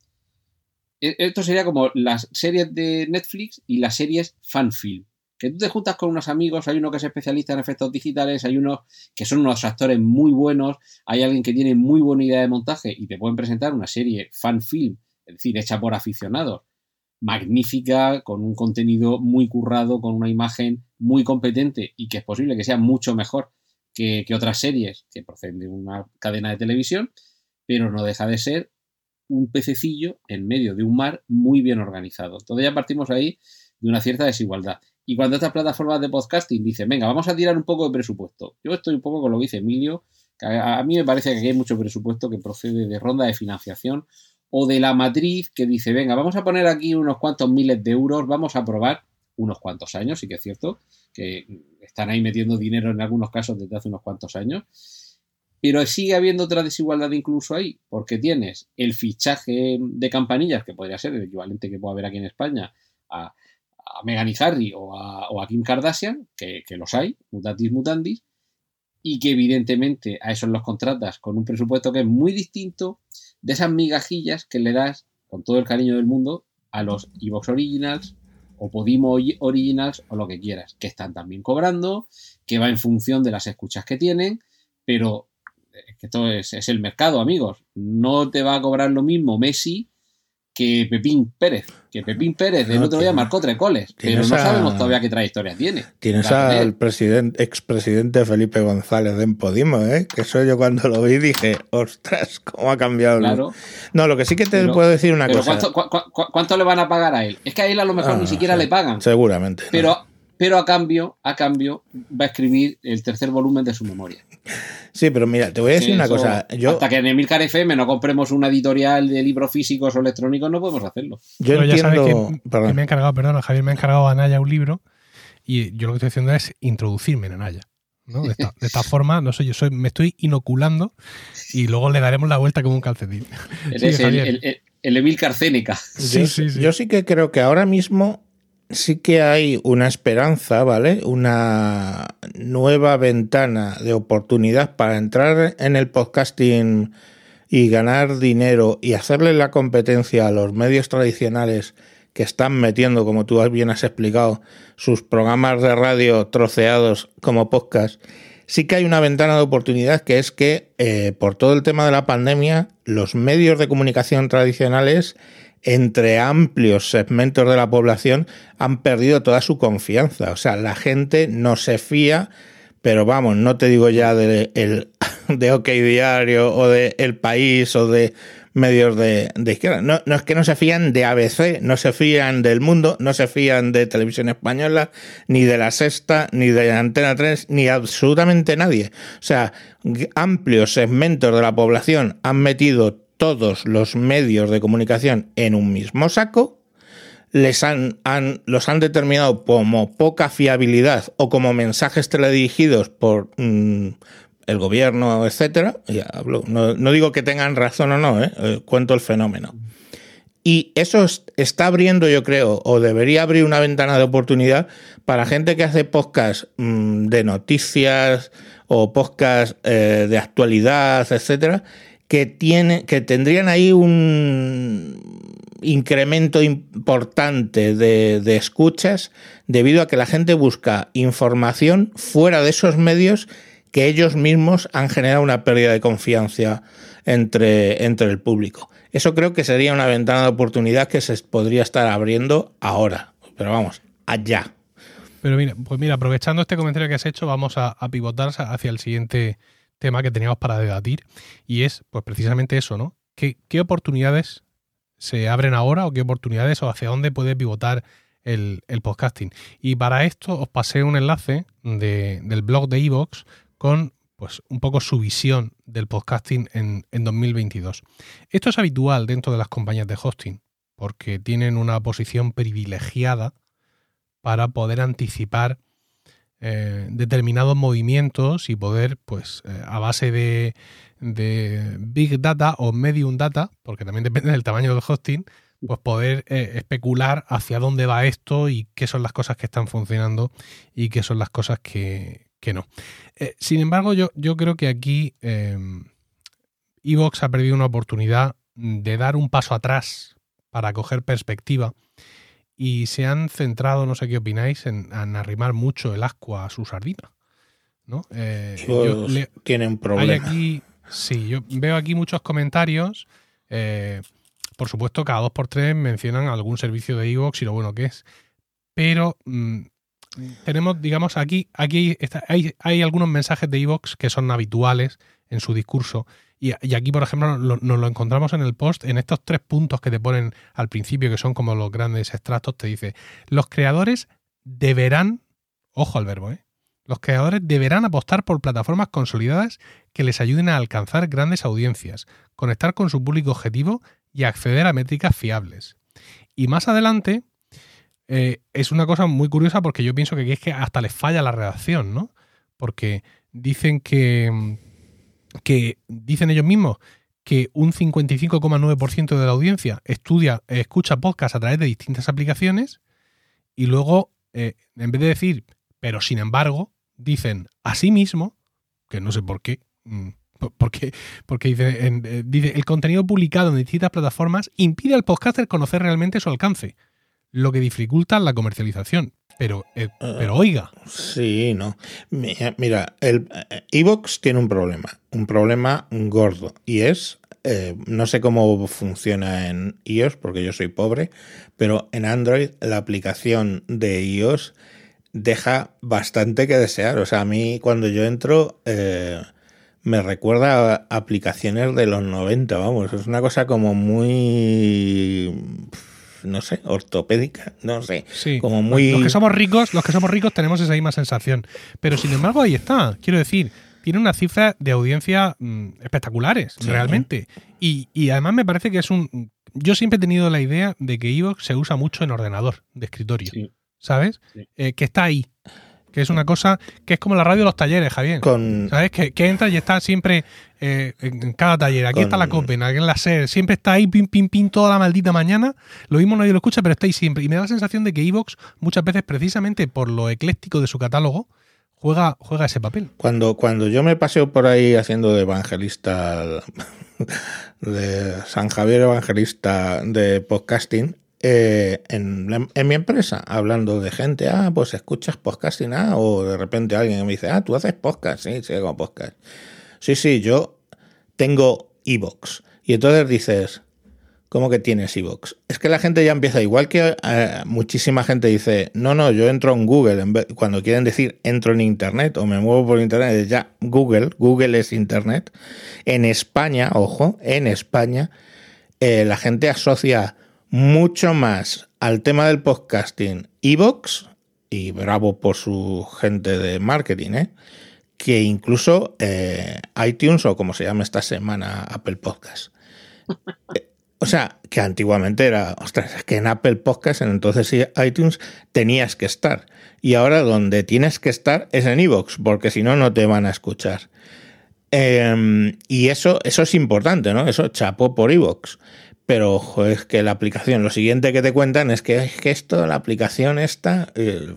E, esto sería como las series de Netflix y las series fanfilm que tú te juntas con unos amigos, hay uno que es especialista en efectos digitales, hay unos que son unos actores muy buenos, hay alguien que tiene muy buena idea de montaje y te pueden presentar una serie fan film, es decir, hecha por aficionados, magnífica, con un contenido muy currado, con una imagen muy competente y que es posible que sea mucho mejor que, otras series que proceden de una cadena de televisión, pero no deja de ser un pececillo en medio de un mar muy bien organizado. Entonces ya partimos ahí de una cierta desigualdad. Y cuando estas plataformas de podcasting dicen, venga, vamos a tirar un poco de presupuesto. Yo estoy un poco con lo que dice Emilio, que a, mí me parece que aquí hay mucho presupuesto que procede de ronda de financiación o de la matriz que dice, venga, vamos a poner aquí unos cuantos miles de euros, vamos a probar unos cuantos años, sí que es cierto, que están ahí metiendo dinero en algunos casos desde hace unos cuantos años. Pero sigue habiendo otra desigualdad incluso ahí, porque tienes el fichaje de campanillas, que podría ser el equivalente que puede haber aquí en España, a, a Meghan y Harry o a, Kim Kardashian, que, que, los hay, mutatis mutandis, y que evidentemente a esos los contratas con un presupuesto que es muy distinto de esas migajillas que le das con todo el cariño del mundo a los Evox Originals o Podimo Originals o lo que quieras, que están también cobrando, que va en función de las escuchas que tienen, pero es que esto es, es el mercado, amigos. No te va a cobrar lo mismo Messi que Pepín Pérez. Que Pepín Pérez del otro día marcó tres goles, pero no sabemos todavía qué trayectoria tiene.
Tienes al presidente, expresidente Felipe González de Podimo, ¿eh? que eso yo cuando lo vi dije, ostras, cómo ha cambiado.
Claro.
No, lo que sí que te puedo decir una cosa.
¿cuánto, le van a pagar a él? Es que a él a lo mejor ni ah, siquiera le pagan.
Seguramente.
Pero, pero a cambio, a cambio, va a escribir el tercer volumen de su memoria.
Sí, pero mira, te voy a decir una cosa. Yo,
hasta que en Emilcar FM no compremos una editorial de libros físicos o electrónicos, no podemos hacerlo.
Yo entiendo. que, me ha encargado, perdón, Javier me ha encargado a Anaya un libro y yo lo que estoy haciendo es introducirme en Anaya. ¿no? De, esta, forma, no sé, yo soy, me estoy inoculando y luego le daremos la vuelta como un calcetín.
el, el, el, Emilcar Cénica.
sí, sí, yo sí que creo que ahora mismo sí que hay una esperanza, ¿vale? Una nueva ventana de oportunidad para entrar en el podcasting y ganar dinero y hacerle la competencia a los medios tradicionales que están metiendo, como tú bien has explicado, sus programas de radio troceados como podcast, sí que hay una ventana de oportunidad que es que eh, por todo el tema de la pandemia, los medios de comunicación tradicionales entre amplios segmentos de la población han perdido toda su confianza. O sea, la gente no se fía, pero vamos, no te digo ya de, el, de OK Diario o de El País o de medios de, izquierda. No, no, es que no se fían de ABC, no se fían del mundo, no se fían de Televisión Española, ni de La Sexta, ni de Antena 3, ni absolutamente nadie. O sea, amplios segmentos de la población han metido todos los medios de comunicación en un mismo saco, les han, los han determinado como poca fiabilidad o como mensajes teledirigidos por mm, el gobierno, etcétera. No, digo que tengan razón o no, ¿eh? Eh, cuento el fenómeno. Y eso está abriendo, yo creo, o debería abrir una ventana de oportunidad para gente que hace podcast mm, de noticias o podcast eh, de actualidad, etcétera, que, tiene, que tendrían ahí un incremento importante de, de, escuchas debido a que la gente busca información fuera de esos medios que ellos mismos han generado una pérdida de confianza entre, entre el público. Eso creo que sería una ventana de oportunidad que se podría estar abriendo ahora. Pero vamos, allá.
Pero mira, pues mira, aprovechando este comentario que has hecho, vamos a, a pivotar hacia el siguiente tema que teníamos para debatir y es pues precisamente eso, ¿no? ¿Qué, oportunidades se abren ahora o qué oportunidades o hacia dónde puede pivotar el, podcasting? Y para esto os pasé un enlace del blog de Evox con pues un poco su visión del podcasting en, en 2022. Esto es habitual dentro de las compañías de hosting porque tienen una posición privilegiada para poder anticipar eh, determinados movimientos y poder, pues, eh, a base de, Big Data o Medium Data, porque también depende del tamaño del hosting, pues poder eh, especular hacia dónde va esto y qué son las cosas que están funcionando y qué son las cosas que, no. sin embargo, yo, yo creo que aquí Evox ha perdido una oportunidad de dar un paso atrás para coger perspectiva y se han centrado, no sé qué opináis, en, arrimar mucho el ascua a su sardina. ¿no?
Eh, tienen problemas.
Aquí, sí, yo veo aquí muchos comentarios. Eh, por supuesto, cada dos por tres mencionan algún servicio de iVoox y lo bueno que es. Pero mm, tenemos, digamos, aquí, aquí hay, hay, algunos mensajes de Evox que son habituales en su discurso. Y, aquí, por ejemplo, nos lo encontramos en el post, en estos tres puntos que te ponen al principio, que son como los grandes extractos, te dice, los creadores deberán, ojo al verbo, ¿eh? Los creadores deberán apostar por plataformas consolidadas que les ayuden a alcanzar grandes audiencias, conectar con su público objetivo y acceder a métricas fiables. Y más adelante, eh, es una cosa muy curiosa porque yo pienso que es que hasta les falla la redacción, ¿no? Porque dicen que, que dicen ellos mismos que un 55,9% de la audiencia estudia, escucha podcast a través de distintas aplicaciones y luego, eh, en vez de decir, pero sin embargo, dicen asimismo, que no sé por qué, mm, porque, porque dice, eh, dice, el contenido publicado en distintas plataformas impide al podcaster conocer realmente su alcance lo que dificulta la comercialización. Pero, eh, ah, pero oiga.
Sí, no. Mira, el eh, Evox tiene un problema, un problema gordo, y es, eh, no sé cómo funciona en iOS, porque yo soy pobre, pero en Android la aplicación de iOS deja bastante que desear. O sea, a mí cuando yo entro... me recuerda a aplicaciones de los 90, vamos, es una cosa como muy no sé, ortopédica, no sé.
Sí. Como muy. Los que somos ricos, los que somos ricos tenemos esa misma sensación. Pero sin embargo, ahí está. Quiero decir, tiene una cifra de audiencia mm, espectaculares, realmente. Y, además me parece que es un. Yo siempre he tenido la idea de que Evox se usa mucho en ordenador de escritorio. ¿Sabes? Eh, que está ahí que es una cosa que es como la radio de los talleres, Javier. ¿Sabes? Que, entra y está siempre eh, en cada taller. Aquí está la Copen, aquí en la SER, siempre está ahí, pim, pim, pim, toda la maldita mañana. Lo mismo nadie lo escucha, pero está ahí siempre. Y me da la sensación de que Evox, muchas veces, precisamente por lo ecléctico de su catálogo, juega, juega ese papel.
Cuando, cuando yo me paseo por ahí haciendo de evangelista, de San Javier Evangelista de podcasting, eh, en, mi empresa, hablando de gente, ah, pues escuchas podcast y nada, o de repente alguien me dice, ah, tú haces podcast, sí, sí, hago podcast. Sí, sí, yo tengo Evox. Y entonces dices, ¿cómo que tienes Evox? Es que la gente ya empieza, igual que eh, muchísima gente dice, no, no, yo entro en Google, cuando quieren decir entro en Internet o me muevo por Internet, ya Google, Google es Internet. En España, ojo, en España, eh, la gente asocia mucho más al tema del podcasting Evox, y bravo por su gente de marketing, ¿eh? que incluso eh, iTunes o como se llama esta semana Apple Podcast. Eh, o sea, que antiguamente era, ostras, es que en Apple Podcast, en entonces iTunes, tenías que estar. Y ahora donde tienes que estar es en Evox, porque si no, no te van a escuchar. Em, y eso, eso es importante, ¿no? Eso chapó por Evox. Pero ojo, es que la aplicación, lo siguiente que te cuentan es que, es que esto, la aplicación está... Eh,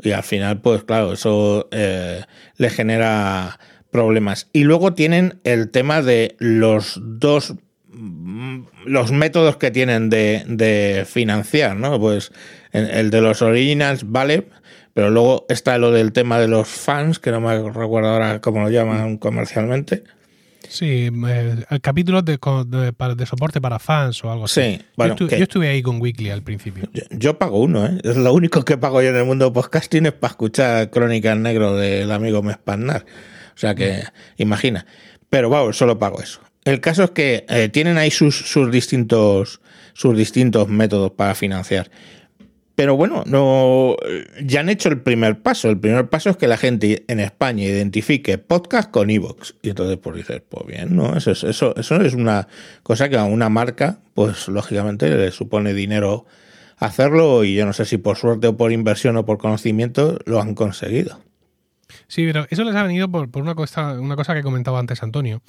y al final, pues claro, eso eh, le genera problemas. Y luego tienen el tema de los dos mm, los métodos que tienen de, de financiar, ¿no? Pues el de los originals vale, pero luego está lo del tema de los fans, que no me recuerdo ahora cómo lo llaman comercialmente.
Sí, eh, capítulos de, de, soporte para fans o algo así.
Sí, bueno,
yo, estuve, ahí con Weekly al principio.
Yo, pago uno, ¿eh? Es lo único que pago yo en el mundo podcasting es para escuchar Crónicas Negro del amigo Mespanar. O sea que, imagina. Pero vamos, solo pago eso. El caso es que eh, tienen ahí sus, sus, distintos, sus distintos métodos para financiar. Pero bueno, no, ya han hecho el primer paso. El primer paso es que la gente en España identifique podcast con Evox. Y entonces, pues dices, pues bien, ¿no? Eso, eso, eso es una cosa que a una marca, pues lógicamente le supone dinero hacerlo. Y yo no sé si por suerte o por inversión o por conocimiento lo han conseguido.
Sí, pero eso les ha venido por, una, cosa, una cosa que comentaba antes Antonio.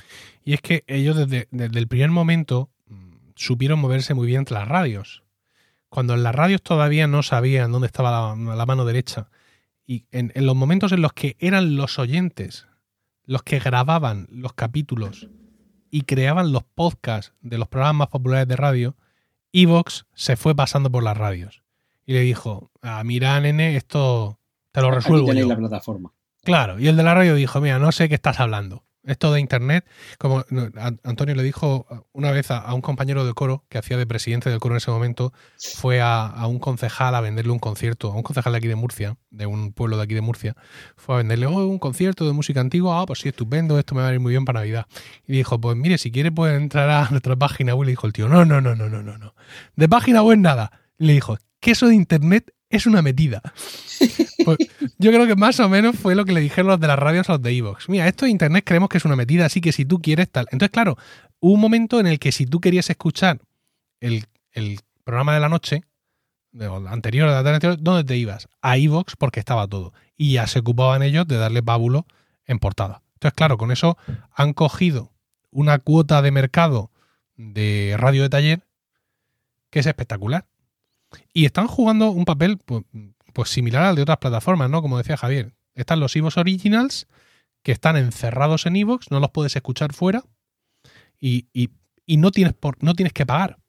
Y es que ellos desde, desde el primer momento mm, supieron moverse muy bien entre las radios cuando en las radios todavía no sabían dónde estaba la, mano derecha, y en, los momentos en los que eran los oyentes los que grababan los capítulos y creaban los podcasts de los programas más populares de radio, Evox se fue pasando por las radios y le dijo, ah, mira, nene, esto te lo resuelvo
yo. la plataforma.
Claro, y el de la radio dijo, mira, no sé qué estás hablando. Esto de Internet, como Antonio le dijo una vez a, un compañero de coro que hacía de presidente del coro en ese momento, fue a, un concejal a venderle un concierto, a un concejal de aquí de Murcia, de un pueblo de aquí de Murcia, fue a venderle oh, un concierto de música antigua, ah, pues sí, estupendo, esto me va a ir muy bien para Navidad. Y dijo, pues mire, si quiere puede entrar a nuestra página web. Y le dijo el tío, no, no, no, no, no, no, no. De página web nada. le dijo, que eso de Internet es una metida. Pues, yo creo que más o menos fue lo que le dijeron los de las radios a los de Evox. Mira, esto de Internet creemos que es una metida, así que si tú quieres tal. Entonces, claro, hubo un momento en el que si tú querías escuchar el, programa de la noche, anterior a la tarde anterior, ¿dónde te ibas? A Evox porque estaba todo. Y ya se ocupaban ellos de darle pábulo en portada. Entonces, claro, con eso han cogido una cuota de mercado de radio de taller que es espectacular. Y están jugando un papel pues, pues, similar al de otras plataformas, ¿no? Como decía Javier. Están los Evox Originals, que están encerrados en Evox, no los puedes escuchar fuera. Y, no, tienes por, no tienes que pagar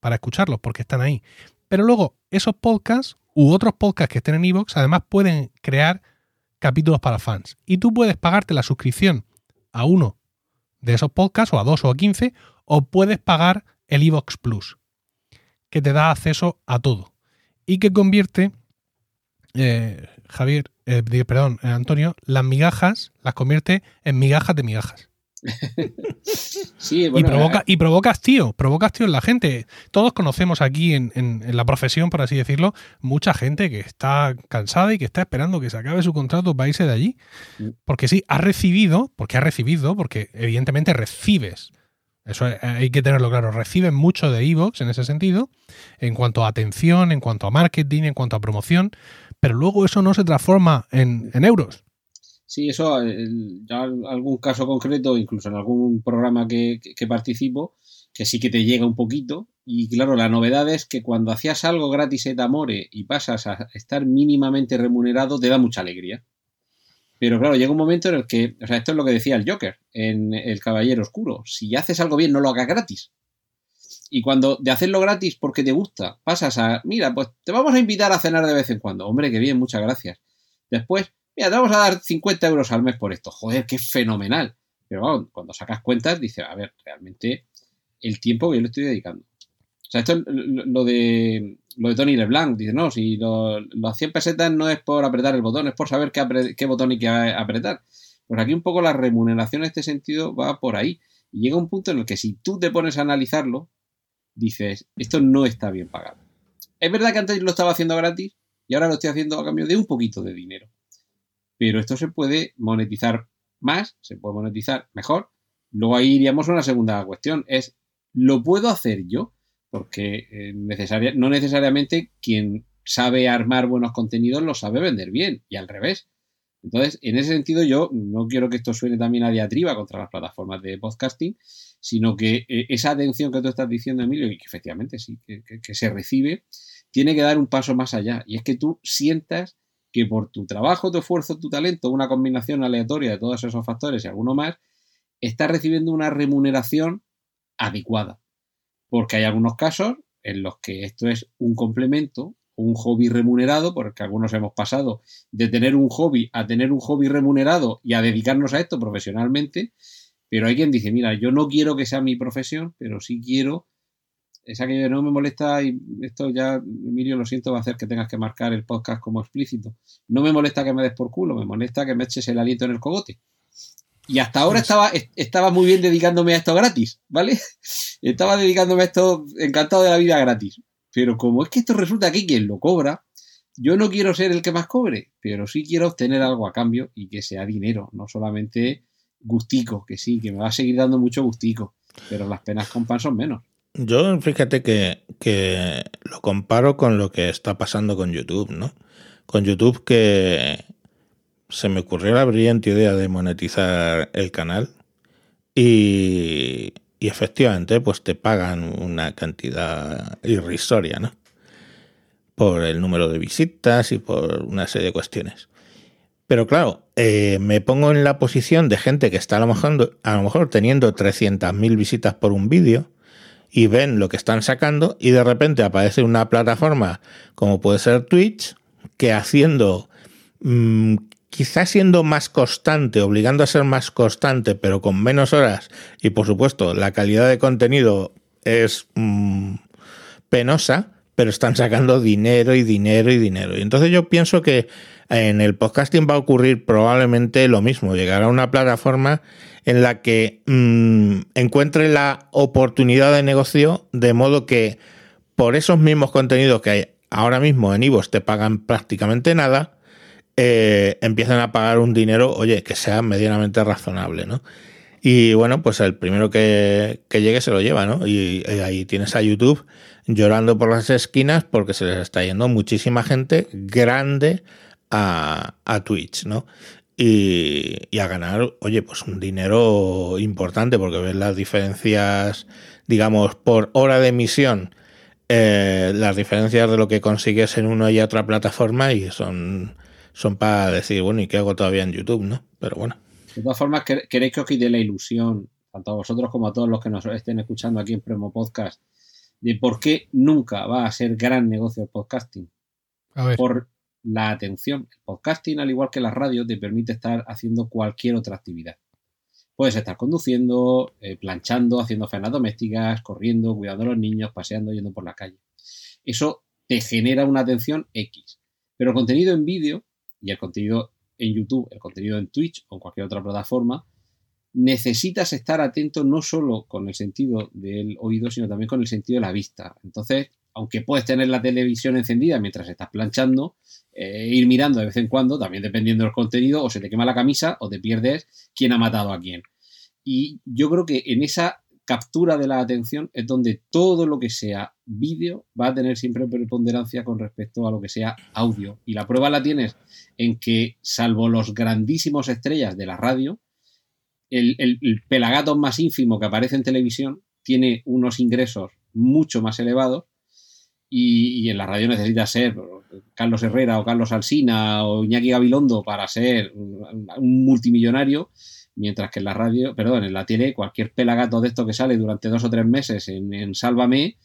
para escucharlos, porque están ahí. Pero luego, esos podcasts u otros podcasts que estén en Evox, además pueden crear capítulos para fans. Y tú puedes pagarte la suscripción a uno de esos podcasts, o a dos o a quince, o puedes pagar el Evox Plus que te da acceso a todo y que convierte, eh, Javier, eh, perdón, eh, Antonio, las migajas las convierte en migajas de migajas.
sí,
y, provoca, y provocas tío, provocas tío en la gente. Todos conocemos aquí en, en, la profesión, por así decirlo, mucha gente que está cansada y que está esperando que se acabe su contrato para irse de allí. Mm. Porque sí, ha recibido, porque ha recibido, porque evidentemente recibes eso hay que tenerlo claro. Reciben mucho de Evox en ese sentido, en cuanto a atención, en cuanto a marketing, en cuanto a promoción, pero luego eso no se transforma en, euros.
Sí, eso, ya algún caso concreto, incluso en algún programa que, que, participo, que sí que te llega un poquito. Y claro, la novedad es que cuando hacías algo gratis et amore y pasas a estar mínimamente remunerado, te da mucha alegría. Pero claro, llega un momento en el que, o sea, esto es lo que decía el Joker en El Caballero Oscuro. Si haces algo bien, no lo hagas gratis. Y cuando de hacerlo gratis porque te gusta, pasas a, mira, pues te vamos a invitar a cenar de vez en cuando. Hombre, qué bien, muchas gracias. Después, mira, te vamos a dar 50 euros al mes por esto. Joder, qué fenomenal. Pero cuando sacas cuentas, dices, a ver, realmente el tiempo que yo le estoy dedicando. O sea, esto es lo de lo de Tony LeBlanc. Dice, no, si lo, los 100 pesetas no es por apretar el botón, es por saber qué, qué botón hay que apretar. Pues aquí un poco la remuneración en este sentido va por ahí. Y llega un punto en el que si tú te pones a analizarlo, dices, esto no está bien pagado. Es verdad que antes lo estaba haciendo gratis y ahora lo estoy haciendo a cambio de un poquito de dinero. Pero esto se puede monetizar más, se puede monetizar mejor. Luego ahí iríamos a una segunda cuestión, es, ¿lo puedo hacer yo? porque eh, no necesariamente quien sabe armar buenos contenidos lo sabe vender bien y al revés. Entonces, en ese sentido, yo no quiero que esto suene también a diatriba contra las plataformas de podcasting, sino que eh, esa atención que tú estás diciendo, Emilio, y que efectivamente sí, que, que se recibe, tiene que dar un paso más allá. Y es que tú sientas que por tu trabajo, tu esfuerzo, tu talento, una combinación aleatoria de todos esos factores y alguno más, estás recibiendo una remuneración adecuada porque hay algunos casos en los que esto es un complemento, un hobby remunerado, porque algunos hemos pasado de tener un hobby a tener un hobby remunerado y a dedicarnos a esto profesionalmente, pero hay quien dice, mira, yo no quiero que sea mi profesión, pero sí quiero, esa que no me molesta, y esto ya, Emilio, lo siento, va a hacer que tengas que marcar el podcast como explícito, no me molesta que me des por culo, me molesta que me eches el aliento en el cogote. Y hasta ahora estaba, estaba muy bien dedicándome a esto gratis, ¿vale? Estaba dedicándome a esto encantado de la vida gratis. Pero como es que esto resulta que quien lo cobra, yo no quiero ser el que más cobre, pero sí quiero obtener algo a cambio y que sea dinero, no solamente gustico, que sí, que me va a seguir dando mucho gustico, pero las penas con pan son menos.
Yo fíjate que, que lo comparo con lo que está pasando con YouTube, ¿no? Con YouTube que se me ocurrió la brillante idea de monetizar el canal y, efectivamente pues te pagan una cantidad irrisoria, ¿no? Por el número de visitas y por una serie de cuestiones. Pero claro, eh, me pongo en la posición de gente que está a lo mejor, teniendo 300.000 visitas por un vídeo y ven lo que están sacando y de repente aparece una plataforma como puede ser Twitch que haciendo mm, quizás siendo más constante, obligando a ser más constante, pero con menos horas, y por supuesto la calidad de contenido es mm, penosa, pero están sacando dinero y dinero y dinero. Y entonces yo pienso que en el podcasting va a ocurrir probablemente lo mismo, llegar a una plataforma en la que mm, encuentre la oportunidad de negocio de modo que por esos mismos contenidos que hay ahora mismo en Ivos te pagan prácticamente nada, eh, empiezan a pagar un dinero, oye, que sea medianamente razonable, ¿no? Y bueno, pues el primero que, llegue se lo lleva, ¿no? Y, ahí tienes a YouTube llorando por las esquinas porque se les está yendo muchísima gente grande a, Twitch, ¿no? Y, y, a ganar, oye, pues un dinero importante porque ves las diferencias, digamos, por hora de emisión, eh, las diferencias de lo que consigues en una y otra plataforma y son son para decir, bueno, ¿y qué hago todavía en YouTube, no? Pero bueno.
De todas formas, queréis que os quite la ilusión, tanto a vosotros como a todos los que nos estén escuchando aquí en Premo Podcast, de por qué nunca va a ser gran negocio el podcasting. A ver. Por la atención. El podcasting, al igual que la radio, te permite estar haciendo cualquier otra actividad. Puedes estar conduciendo, eh, planchando, haciendo faenas domésticas, corriendo, cuidando a los niños, paseando, yendo por la calle. Eso te genera una atención X. Pero el contenido en vídeo y el contenido en YouTube, el contenido en Twitch o en cualquier otra plataforma, necesitas estar atento no solo con el sentido del oído, sino también con el sentido de la vista. Entonces, aunque puedes tener la televisión encendida mientras estás planchando, eh, ir mirando de vez en cuando, también dependiendo del contenido, o se te quema la camisa o te pierdes quién ha matado a quién. Y yo creo que en esa captura de la atención es donde todo lo que sea vídeo va a tener siempre preponderancia con respecto a lo que sea audio. Y la prueba la tienes en que, salvo los grandísimos estrellas de la radio, el, pelagato más ínfimo que aparece en televisión tiene unos ingresos mucho más elevados y, en la radio necesita ser Carlos Herrera o Carlos Alsina o Iñaki Gabilondo para ser un multimillonario Mientras que en la radio, perdón, en la tele, cualquier pelagato de esto que sale durante dos o tres meses en, Sálvame,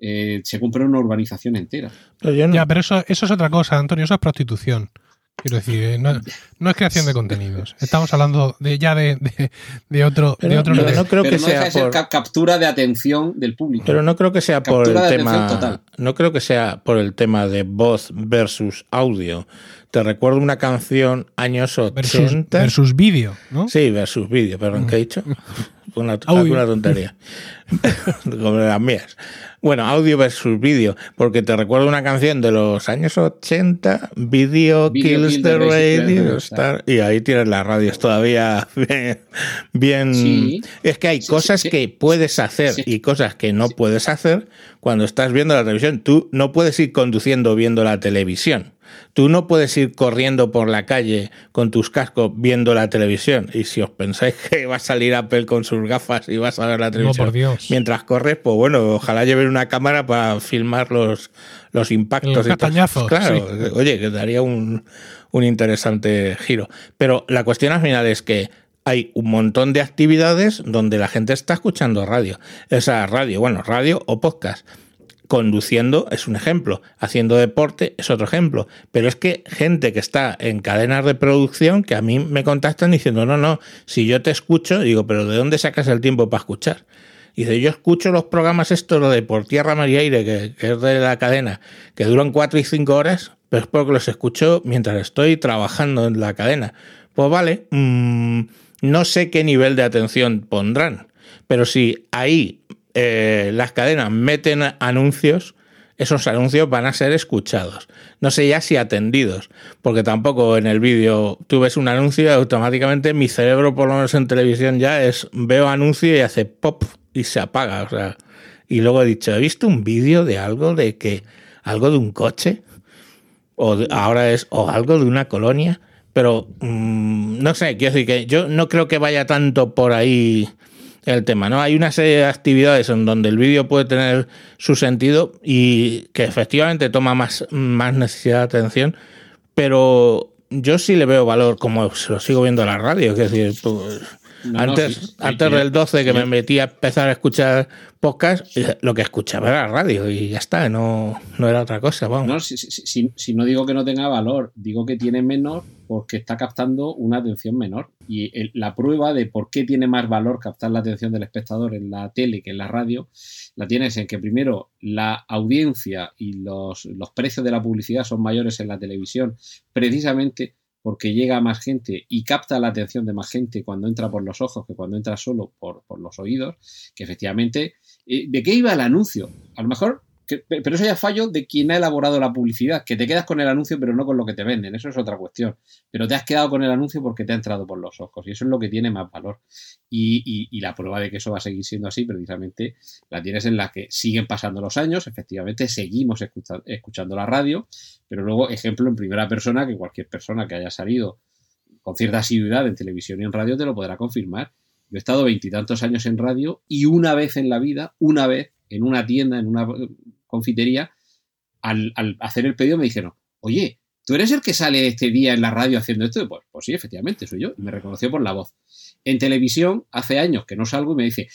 eh, se compra una urbanización entera.
Ya, pero eso, eso es otra cosa, Antonio, eso es prostitución. Quiero decir, eh, no, es creación de contenidos. Estamos hablando de ya de, otro, de otro
pero no creo que sea por captura de atención del público.
Pero no creo que sea por el tema. No creo que sea por el tema de voz versus audio te recuerdo una canción años 80.
Versus, vídeo, ¿no?
Sí, versus vídeo, perdón, ¿qué he dicho? Una, una tontería. Como las mías. Bueno, audio versus vídeo, porque te recuerdo una canción de los años 80, Video, Kills the Radio, y ahí tienes las radios todavía bien. Es que hay cosas que puedes hacer y cosas que no puedes hacer cuando estás viendo la televisión. Tú no puedes ir conduciendo viendo la televisión. Tú no puedes ir corriendo por la calle con tus cascos viendo la televisión. Y si os pensáis que va a salir Apple con sus gafas y vas a ver la televisión mientras corres, pues bueno, ojalá lleven una cámara para filmar los, los impactos.
y
claro, oye, que daría un, un interesante giro. Pero la cuestión al final es que hay un montón de actividades donde la gente está escuchando radio. Esa radio, bueno, radio o podcast conduciendo es un ejemplo, haciendo deporte es otro ejemplo, pero es que gente que está en cadenas de producción que a mí me contactan diciendo, no, no, si yo te escucho, digo, pero ¿de dónde sacas el tiempo para escuchar? Y dice, yo escucho los programas estos, de Por Tierra, Mar y Aire, que, es de la cadena, que duran cuatro y cinco horas, pero es porque los escucho mientras estoy trabajando en la cadena. Pues vale, mm, no sé qué nivel de atención pondrán, pero si ahí eh, las cadenas meten anuncios, esos anuncios van a ser escuchados. No sé ya si atendidos, porque tampoco en el vídeo tú ves un anuncio y automáticamente mi cerebro, por lo menos en televisión, ya es veo anuncio y hace pop y se apaga. O sea, y luego he dicho, ¿he visto un vídeo de algo de que algo de un coche? O ahora es o algo de una colonia. Pero mm, no sé, quiero decir que yo no creo que vaya tanto por ahí el tema, ¿no? Hay una serie de actividades en donde el vídeo puede tener su sentido y que efectivamente toma más, más necesidad de atención, pero yo sí le veo valor, como se lo sigo viendo a la radio, es decir, pues, antes antes del 12 que me metí a empezar a escuchar podcast, lo que escuchaba era radio y ya está, no, no era otra cosa. Vamos.
No, si, si, si, no digo que no tenga valor, digo que tiene menos porque está captando una atención menor. Y la prueba de por qué tiene más valor captar la atención del espectador en la tele que en la radio, la tienes en que primero la audiencia y los, los precios de la publicidad son mayores en la televisión, precisamente porque llega más gente y capta la atención de más gente cuando entra por los ojos que cuando entra solo por, los oídos, que efectivamente, eh, ¿de qué iba el anuncio? A lo mejor pero eso ya es fallo de quien ha elaborado la publicidad, que te quedas con el anuncio pero no con lo que te venden, eso es otra cuestión. Pero te has quedado con el anuncio porque te ha entrado por los ojos y eso es lo que tiene más valor. Y, la prueba de que eso va a seguir siendo así precisamente la tienes en la que siguen pasando los años, efectivamente seguimos escuchando la radio, pero luego ejemplo en primera persona que cualquier persona que haya salido con cierta asiduidad en televisión y en radio te lo podrá confirmar. Yo he estado veintitantos años en radio y una vez en la vida, una vez en una tienda, en una confitería, al, hacer el pedido me dijeron, oye, ¿tú eres el que sale este día en la radio haciendo esto? Pues, pues sí, efectivamente, soy yo. Y me reconoció por la voz. En televisión, hace años que no salgo y me dice,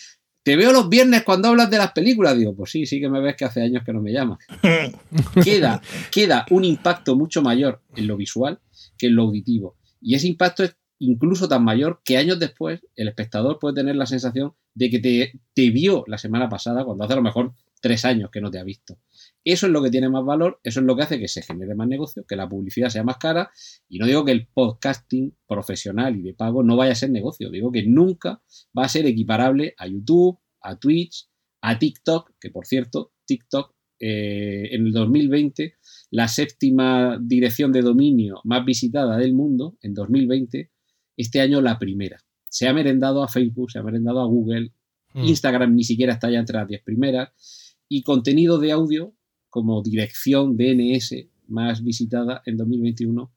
te veo los viernes cuando hablas de las películas. Digo, pues sí, sí que me ves que hace años que no me llamas. queda, queda un impacto mucho mayor en lo visual que en lo auditivo. Y ese impacto es incluso tan mayor que años después el espectador puede tener la sensación de que te, te vio la semana pasada cuando hace a lo mejor tres años que no te ha visto. Eso es lo que tiene más valor, eso es lo que hace que se genere más negocio, que la publicidad sea más cara. Y no digo que el podcasting profesional y de pago no vaya a ser negocio, digo que nunca va a ser equiparable a YouTube, a Twitch, a TikTok, que por cierto, TikTok eh, en el 2020, la séptima dirección de dominio más visitada del mundo, en 2020, este año la primera. Se ha merendado a Facebook, se ha merendado a Google, mm. Instagram ni siquiera está ya entre las 10 primeras y contenido de audio como dirección DNS más visitada en 2021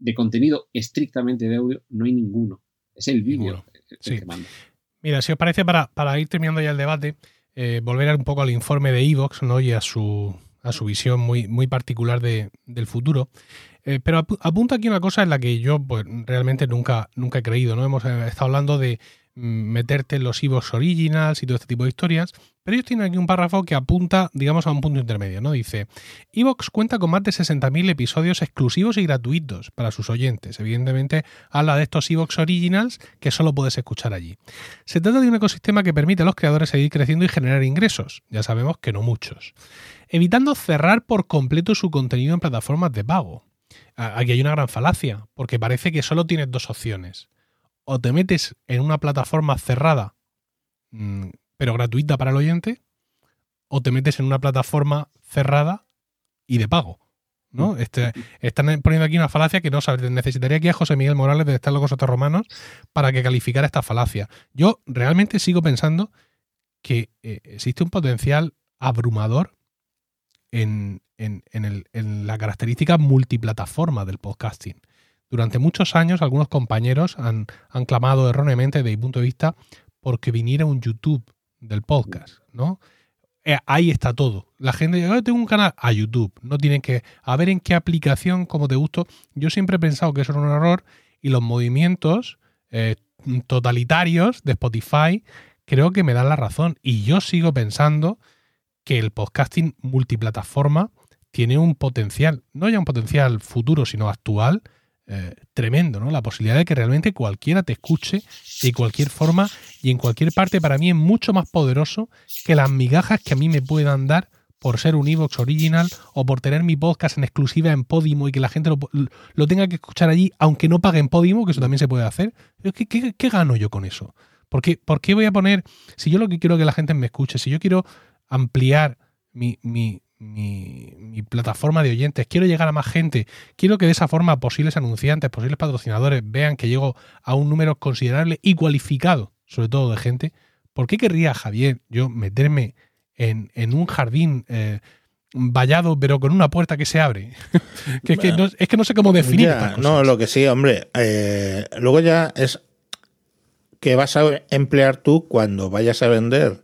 de contenido estrictamente de audio no hay ninguno. Es el vídeo que manda.
Mira, si os parece, para, para ir terminando ya el debate, eh, volver un poco al informe de Evox ¿no? y a su, a su visión muy, muy particular de, del futuro. Eh, pero apunta aquí una cosa en la que yo pues, realmente nunca, nunca he creído. ¿no? Hemos eh, estado hablando de meterte en los Evox Originals y todo este tipo de historias, pero ellos tienen aquí un párrafo que apunta, digamos, a un punto intermedio, ¿no? Dice, Evox cuenta con más de 60.000 episodios exclusivos y gratuitos para sus oyentes. Evidentemente, habla de estos Evox Originals que solo puedes escuchar allí. Se trata de un ecosistema que permite a los creadores seguir creciendo y generar ingresos, ya sabemos que no muchos, evitando cerrar por completo su contenido en plataformas de pago. Aquí hay una gran falacia, porque parece que solo tienes dos opciones o te metes en una plataforma cerrada, mm, pero gratuita para el oyente, o te metes en una plataforma cerrada y de pago. ¿no? Mm. Este, están poniendo aquí una falacia que no sabes. Necesitaría aquí a José Miguel Morales de Estar Locos Romanos para que calificara esta falacia. Yo realmente sigo pensando que eh, existe un potencial abrumador en, en, en la característica multiplataforma del podcasting. Durante muchos años algunos compañeros han, clamado erróneamente desde mi punto de vista porque viniera un YouTube del podcast, ¿no? Eh, ahí está todo. La gente dice, yo tengo un canal a YouTube. No tienen que a ver en qué aplicación, como te gusto. Yo siempre he pensado que eso era un error y los movimientos eh, totalitarios de Spotify creo que me dan la razón. Y yo sigo pensando que el podcasting multiplataforma tiene un potencial, no ya un potencial futuro, sino actual, eh, tremendo, ¿no? La posibilidad de que realmente cualquiera te escuche de cualquier forma y en cualquier parte para mí es mucho más poderoso que las migajas que a mí me puedan dar por ser un Evox original o por tener mi podcast en exclusiva en Podimo y que la gente lo, tenga que escuchar allí, aunque no pague en Podimo, que eso también se puede hacer. ¿Qué, qué, gano yo con eso? ¿Por qué, ¿Por qué voy a poner, si yo lo que quiero que la gente me escuche, si yo quiero ampliar mi, mi, mi, plataforma de oyentes, quiero llegar a más gente, quiero que de esa forma posibles anunciantes, posibles patrocinadores vean que llego a un número considerable y cualificado, sobre todo de gente. ¿Por qué querría Javier yo meterme en, un jardín eh, vallado pero con una puerta que se abre? que, es, que no, sé cómo definir.
no, lo que sí, hombre. Eh, luego ya es que vas a emplear tú cuando vayas a vender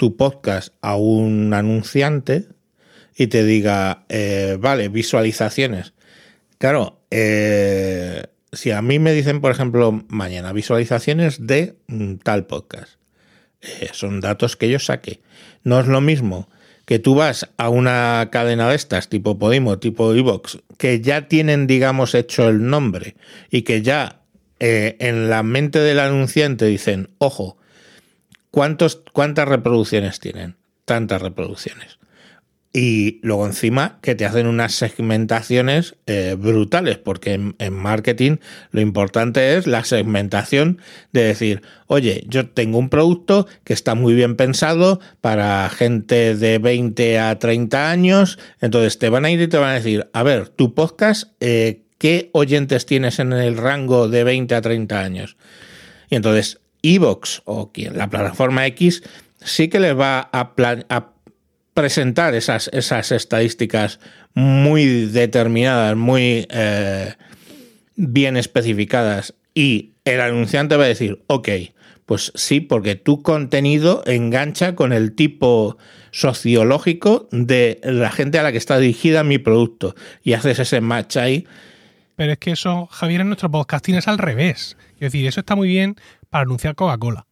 tu podcast a un anunciante y te diga, eh, vale, visualizaciones. Claro, eh, si a mí me dicen, por ejemplo, mañana visualizaciones de mm, tal podcast, eh, son datos que yo saqué. No es lo mismo que tú vas a una cadena de estas, tipo Podimo, tipo Evox, que ya tienen, digamos, hecho el nombre y que ya en la mente del anunciante dicen, ojo, ¿cuántos, ¿cuántas reproducciones tienen? Tantas reproducciones y luego encima que te hacen unas segmentaciones eh, brutales, porque en, marketing lo importante es la segmentación de decir, oye, yo tengo un producto que está muy bien pensado para gente de 20 a 30 años, entonces te van a ir y te van a decir, a ver, tu podcast, eh, ¿qué oyentes tienes en el rango de 20 a 30 años? Y entonces Evox o quien, la plataforma X sí que les va a, presentar esas, esas estadísticas muy determinadas, muy eh, bien especificadas y el anunciante va a decir, ok, pues sí, porque tu contenido engancha con el tipo sociológico de la gente a la que está dirigida mi producto y haces ese match ahí.
Pero es que eso, Javier, en nuestro podcasting es al revés. Es decir, eso está muy bien para anunciar Coca-Cola.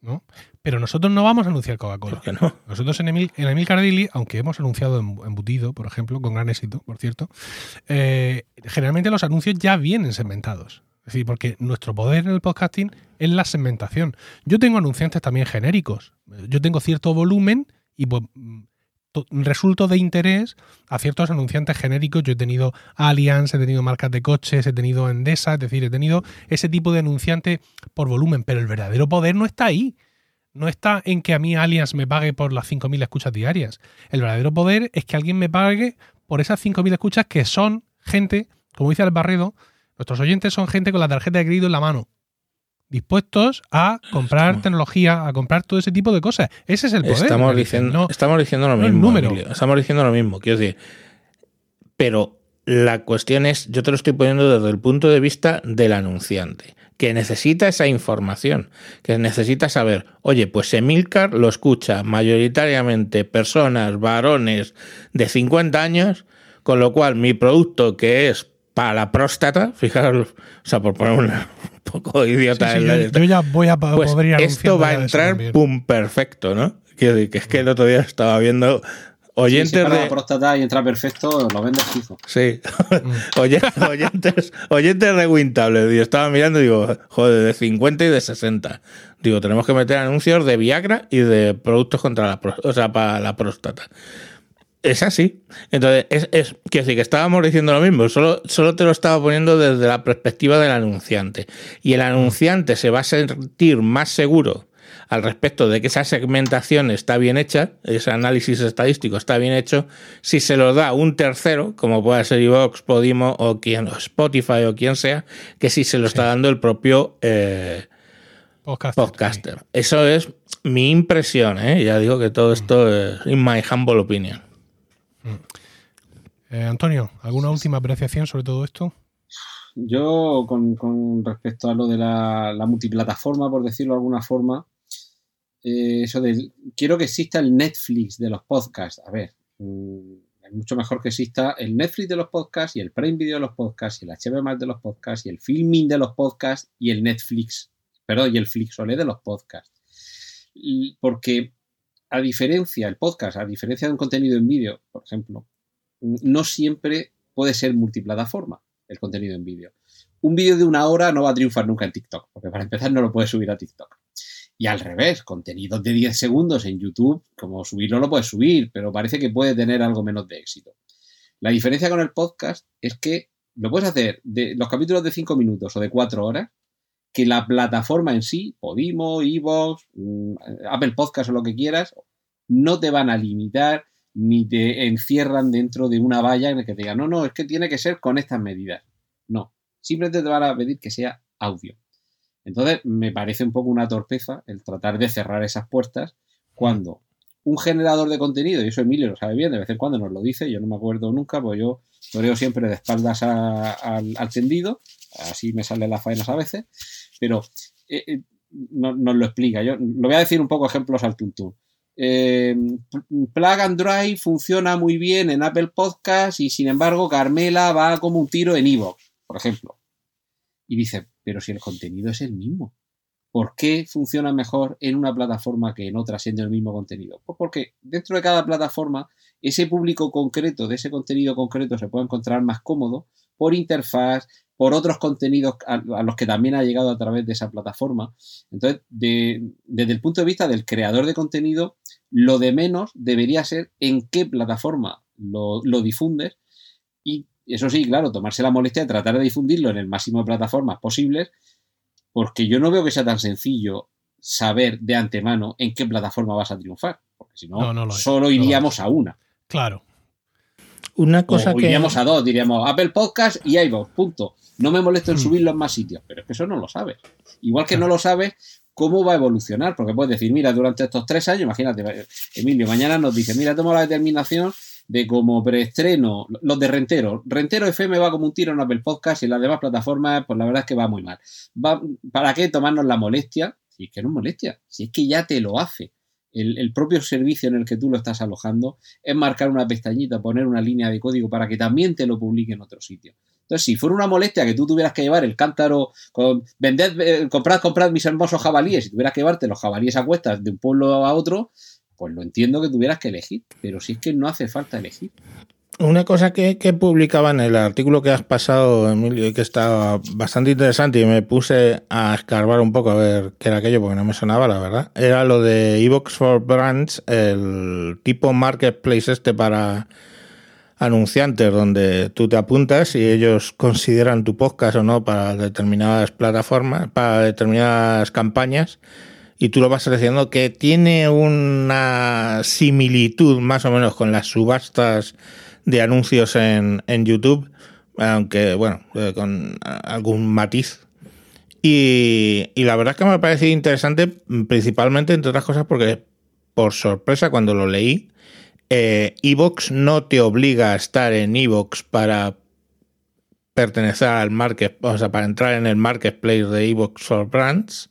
¿no? Pero nosotros no vamos a anunciar Coca-Cola.
no?
Nosotros en Emil, en Emil Cardilli, aunque hemos anunciado embutido, por ejemplo, con gran éxito, por cierto, eh, generalmente los anuncios ya vienen segmentados. Es decir, porque nuestro poder en el podcasting es la segmentación. Yo tengo anunciantes también genéricos. Yo tengo cierto volumen y pues, resulto de interés a ciertos anunciantes genéricos. Yo he tenido Allianz, he tenido marcas de coches, he tenido Endesa, es decir, he tenido ese tipo de anunciante por volumen, pero el verdadero poder no está ahí no está en que a mí Allianz me pague por las 5.000 escuchas diarias. El verdadero poder es que alguien me pague por esas 5.000 escuchas que son gente, como dice Albarredo, nuestros oyentes son gente con la tarjeta de crédito en la mano, dispuestos a comprar tecnología, a comprar todo ese tipo de cosas. Ese es el poder.
Estamos, diciendo, estamos diciendo lo mismo. Estamos diciendo lo mismo, quiero decir. Pero la cuestión es, yo te lo estoy poniendo desde el punto de vista del anunciante que necesita esa información, que necesita saber, oye, pues Emilcar lo escucha mayoritariamente personas, varones de 50 años, con lo cual mi producto que es para la próstata, fijaros, o sea, por poner un poco idiota.
yo, ya voy a
pues Esto va a entrar, pum, perfecto, ¿no? Quiero decir, que es que el otro día estaba viendo Oyentes de.
la próstata y entra perfecto, lo vendes fijo.
Sí. Mm. oyentes, oyentes de Wintable. Y estaba mirando y digo, joder, de 50 y de 60. Digo, tenemos que meter anuncios de Viagra y de productos contra la o sea, para la próstata. Es así. Entonces, es, es quiero decir que estábamos diciendo lo mismo, solo, solo te lo estaba poniendo desde la perspectiva del anunciante. Y el anunciante se va a sentir más seguro al respecto de que esa segmentación está bien hecha, ese análisis estadístico está bien hecho, si se lo da un tercero, como puede ser Evox, Podimo o quien, Spotify o quien sea, que si se lo está dando el propio eh, podcaster. Eso es mi impresión, ¿eh? ya digo que todo esto mm. es in my humble opinion.
Eh, Antonio, ¿alguna última apreciación sobre todo esto?
Yo, con, respecto a lo de la, la, multiplataforma, por decirlo de alguna forma, eh, eso de quiero que exista el Netflix de los podcasts. A ver, mm, es mucho mejor que exista el Netflix de los podcasts y el Prime Video de los podcasts y el HBO de los podcasts y el Filming de los podcasts y el Netflix, perdón, y el Flixolé de los podcasts. Porque a diferencia, el podcast, a diferencia de un contenido en vídeo, por ejemplo, no siempre puede ser multiplataforma el contenido en vídeo. Un vídeo de una hora no va a triunfar nunca en TikTok, porque para empezar no lo puedes subir a TikTok. Y al revés, contenidos de 10 segundos en YouTube, como subirlo lo puedes subir, pero parece que puede tener algo menos de éxito. La diferencia con el podcast es que lo puedes hacer de los capítulos de 5 minutos o de 4 horas, que la plataforma en sí, Podimo, Evox, mm, Apple Podcast o lo que quieras, no te van a limitar ni te encierran dentro de una valla en la que te digan, no, no, es que tiene que ser con estas medidas. No, simplemente te van a pedir que sea audio. Entonces, me parece un poco una torpeza el tratar de cerrar esas puertas cuando un generador de contenido, y eso Emilio lo sabe bien, de vez en cuando nos lo dice, yo no me acuerdo nunca, pues yo veo siempre de espaldas al, tendido, así me salen las faenas a veces, pero eh, eh, no, nos lo explica. Yo lo voy a decir un poco ejemplos al tuntún. Eh, Plug and Drive funciona muy bien en Apple Podcast y sin embargo Carmela va como un tiro en Evox, por ejemplo. Y dices, pero si el contenido es el mismo. ¿Por qué funciona mejor en una plataforma que en otra siendo el mismo contenido? Pues porque dentro de cada plataforma ese público concreto de ese contenido concreto se puede encontrar más cómodo por interfaz, por otros contenidos a, los que también ha llegado a través de esa plataforma. Entonces, desde el punto de vista del creador de contenido, lo de menos debería ser en qué plataforma lo, lo difundes y eso sí, claro, tomarse la molestia de tratar de difundirlo en el máximo de plataformas posibles, porque yo no veo que sea tan sencillo saber de antemano en qué plataforma vas a triunfar, porque si no, solo iríamos a una.
Claro.
Una cosa o
iríamos a dos, diríamos Apple Podcast y iVoox, punto. No me molesto en hmm. subirlo en más sitios, pero es que eso no lo sabes. Igual que no lo sabes cómo va a evolucionar, porque puedes decir, mira, durante estos tres años, imagínate, Emilio, mañana nos dice, mira, tomo la determinación de como preestreno, los de Rentero. Rentero FM va como un tiro en Apple Podcast y en las demás plataformas, pues la verdad es que va muy mal. ¿Para qué tomarnos la molestia? Si es que no es molestia, si es que ya te lo hace. El, propio servicio en el que tú lo estás alojando es marcar una pestañita, poner una línea de código para que también te lo publique en otro sitio. Entonces, si fuera una molestia que tú tuvieras que llevar el cántaro, con, vender, eh, comprad, comprad mis hermosos jabalíes y tuvieras que llevarte los jabalíes a cuestas de un pueblo a otro, pues lo entiendo que tuvieras que elegir, pero si es que no hace falta elegir.
Una cosa que, publicaba en el artículo que has pasado, Emilio, y que estaba bastante interesante y me puse a escarbar un poco a ver qué era aquello porque no me sonaba, la verdad, era lo de Evox for Brands, el tipo marketplace este para anunciantes donde tú te apuntas y ellos consideran tu podcast o no para determinadas plataformas, para determinadas campañas y tú lo vas seleccionando, que tiene una similitud más o menos con las subastas de anuncios en, YouTube, aunque bueno, eh, con algún matiz. Y, la verdad es que me ha parecido interesante, principalmente, entre otras cosas, porque por sorpresa cuando lo leí, eh, Evox no te obliga a estar en Evox para pertenecer al market, o sea, para entrar en el marketplace de Evox for Brands,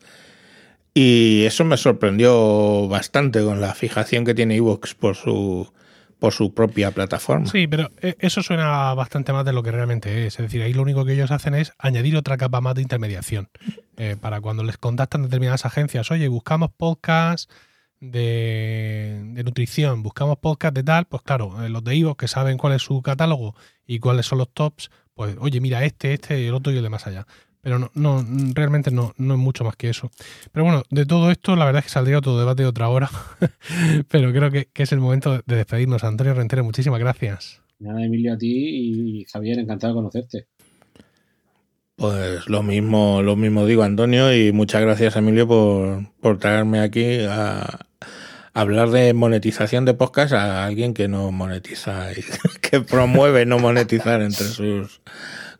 y eso me sorprendió bastante con la fijación que tiene Evox por su, por su propia plataforma.
Sí, pero eh, eso suena bastante más de lo que realmente es. Es decir, ahí lo único que ellos hacen es añadir otra capa más de intermediación. Eh, para cuando les contactan determinadas agencias, oye, buscamos podcast de, nutrición, buscamos podcast de tal, pues claro, eh, los de Evox que saben cuál es su catálogo y cuáles son los tops, pues oye, mira este, este, el otro y el de más allá. Pero no, no realmente no, no es mucho más que eso. Pero bueno, de todo esto, la verdad es que saldría otro debate de otra hora. Pero creo que, es el momento de despedirnos. Antonio Rentero, muchísimas gracias.
Nada, Emilio, a ti y Javier, encantado de conocerte.
Pues lo mismo, lo mismo digo, Antonio, y muchas gracias, Emilio, por, por traerme aquí a, hablar de monetización de podcast a alguien que no monetiza y que promueve no monetizar entre sus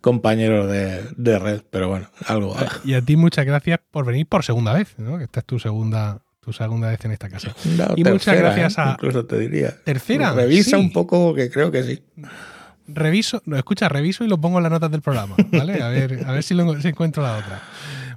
compañero de, red, pero bueno, algo.
Y a ti muchas gracias por venir por segunda vez, ¿no? Que esta es tu segunda tu segunda vez en esta casa.
y muchas gracias ¿eh? a incluso te diría.
Tercera.
Revisa un poco que creo que sí.
Reviso, no, escucha, reviso y lo pongo en las notas del programa, ¿vale? A ver, a ver si, lo, si encuentro la otra.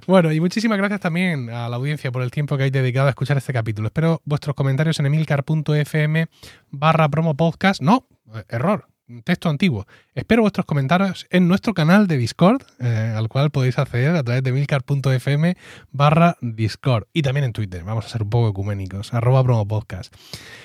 Bueno, y muchísimas gracias también a la audiencia por el tiempo que hay dedicado a escuchar este capítulo. Espero vuestros comentarios en emilcar.fm barra promo podcast. No, error texto antiguo. Espero vuestros comentarios en nuestro canal de Discord, eh, al cual podéis acceder a través de milcar.fm barra Discord y también en Twitter. Vamos a ser un poco ecuménicos, arroba promopodcast.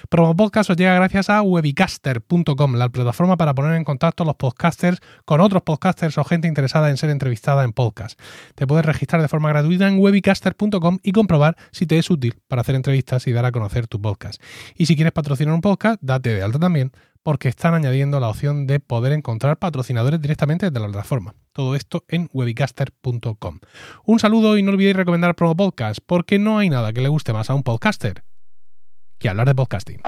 Promopodcast os llega gracias a webicaster.com, la plataforma para poner en contacto los podcasters con otros podcasters o gente interesada en ser entrevistada en podcast. Te puedes registrar de forma gratuita en webicaster.com y comprobar si te es útil para hacer entrevistas y dar a conocer tu podcast. Y si quieres patrocinar un podcast, date de alta también porque están añadiendo la opción de poder encontrar patrocinadores directamente desde la plataforma. Todo esto en webicaster.com. Un saludo y no olvidéis recomendar Promo Podcast, porque no hay nada que le guste más a un podcaster que hablar de podcasting.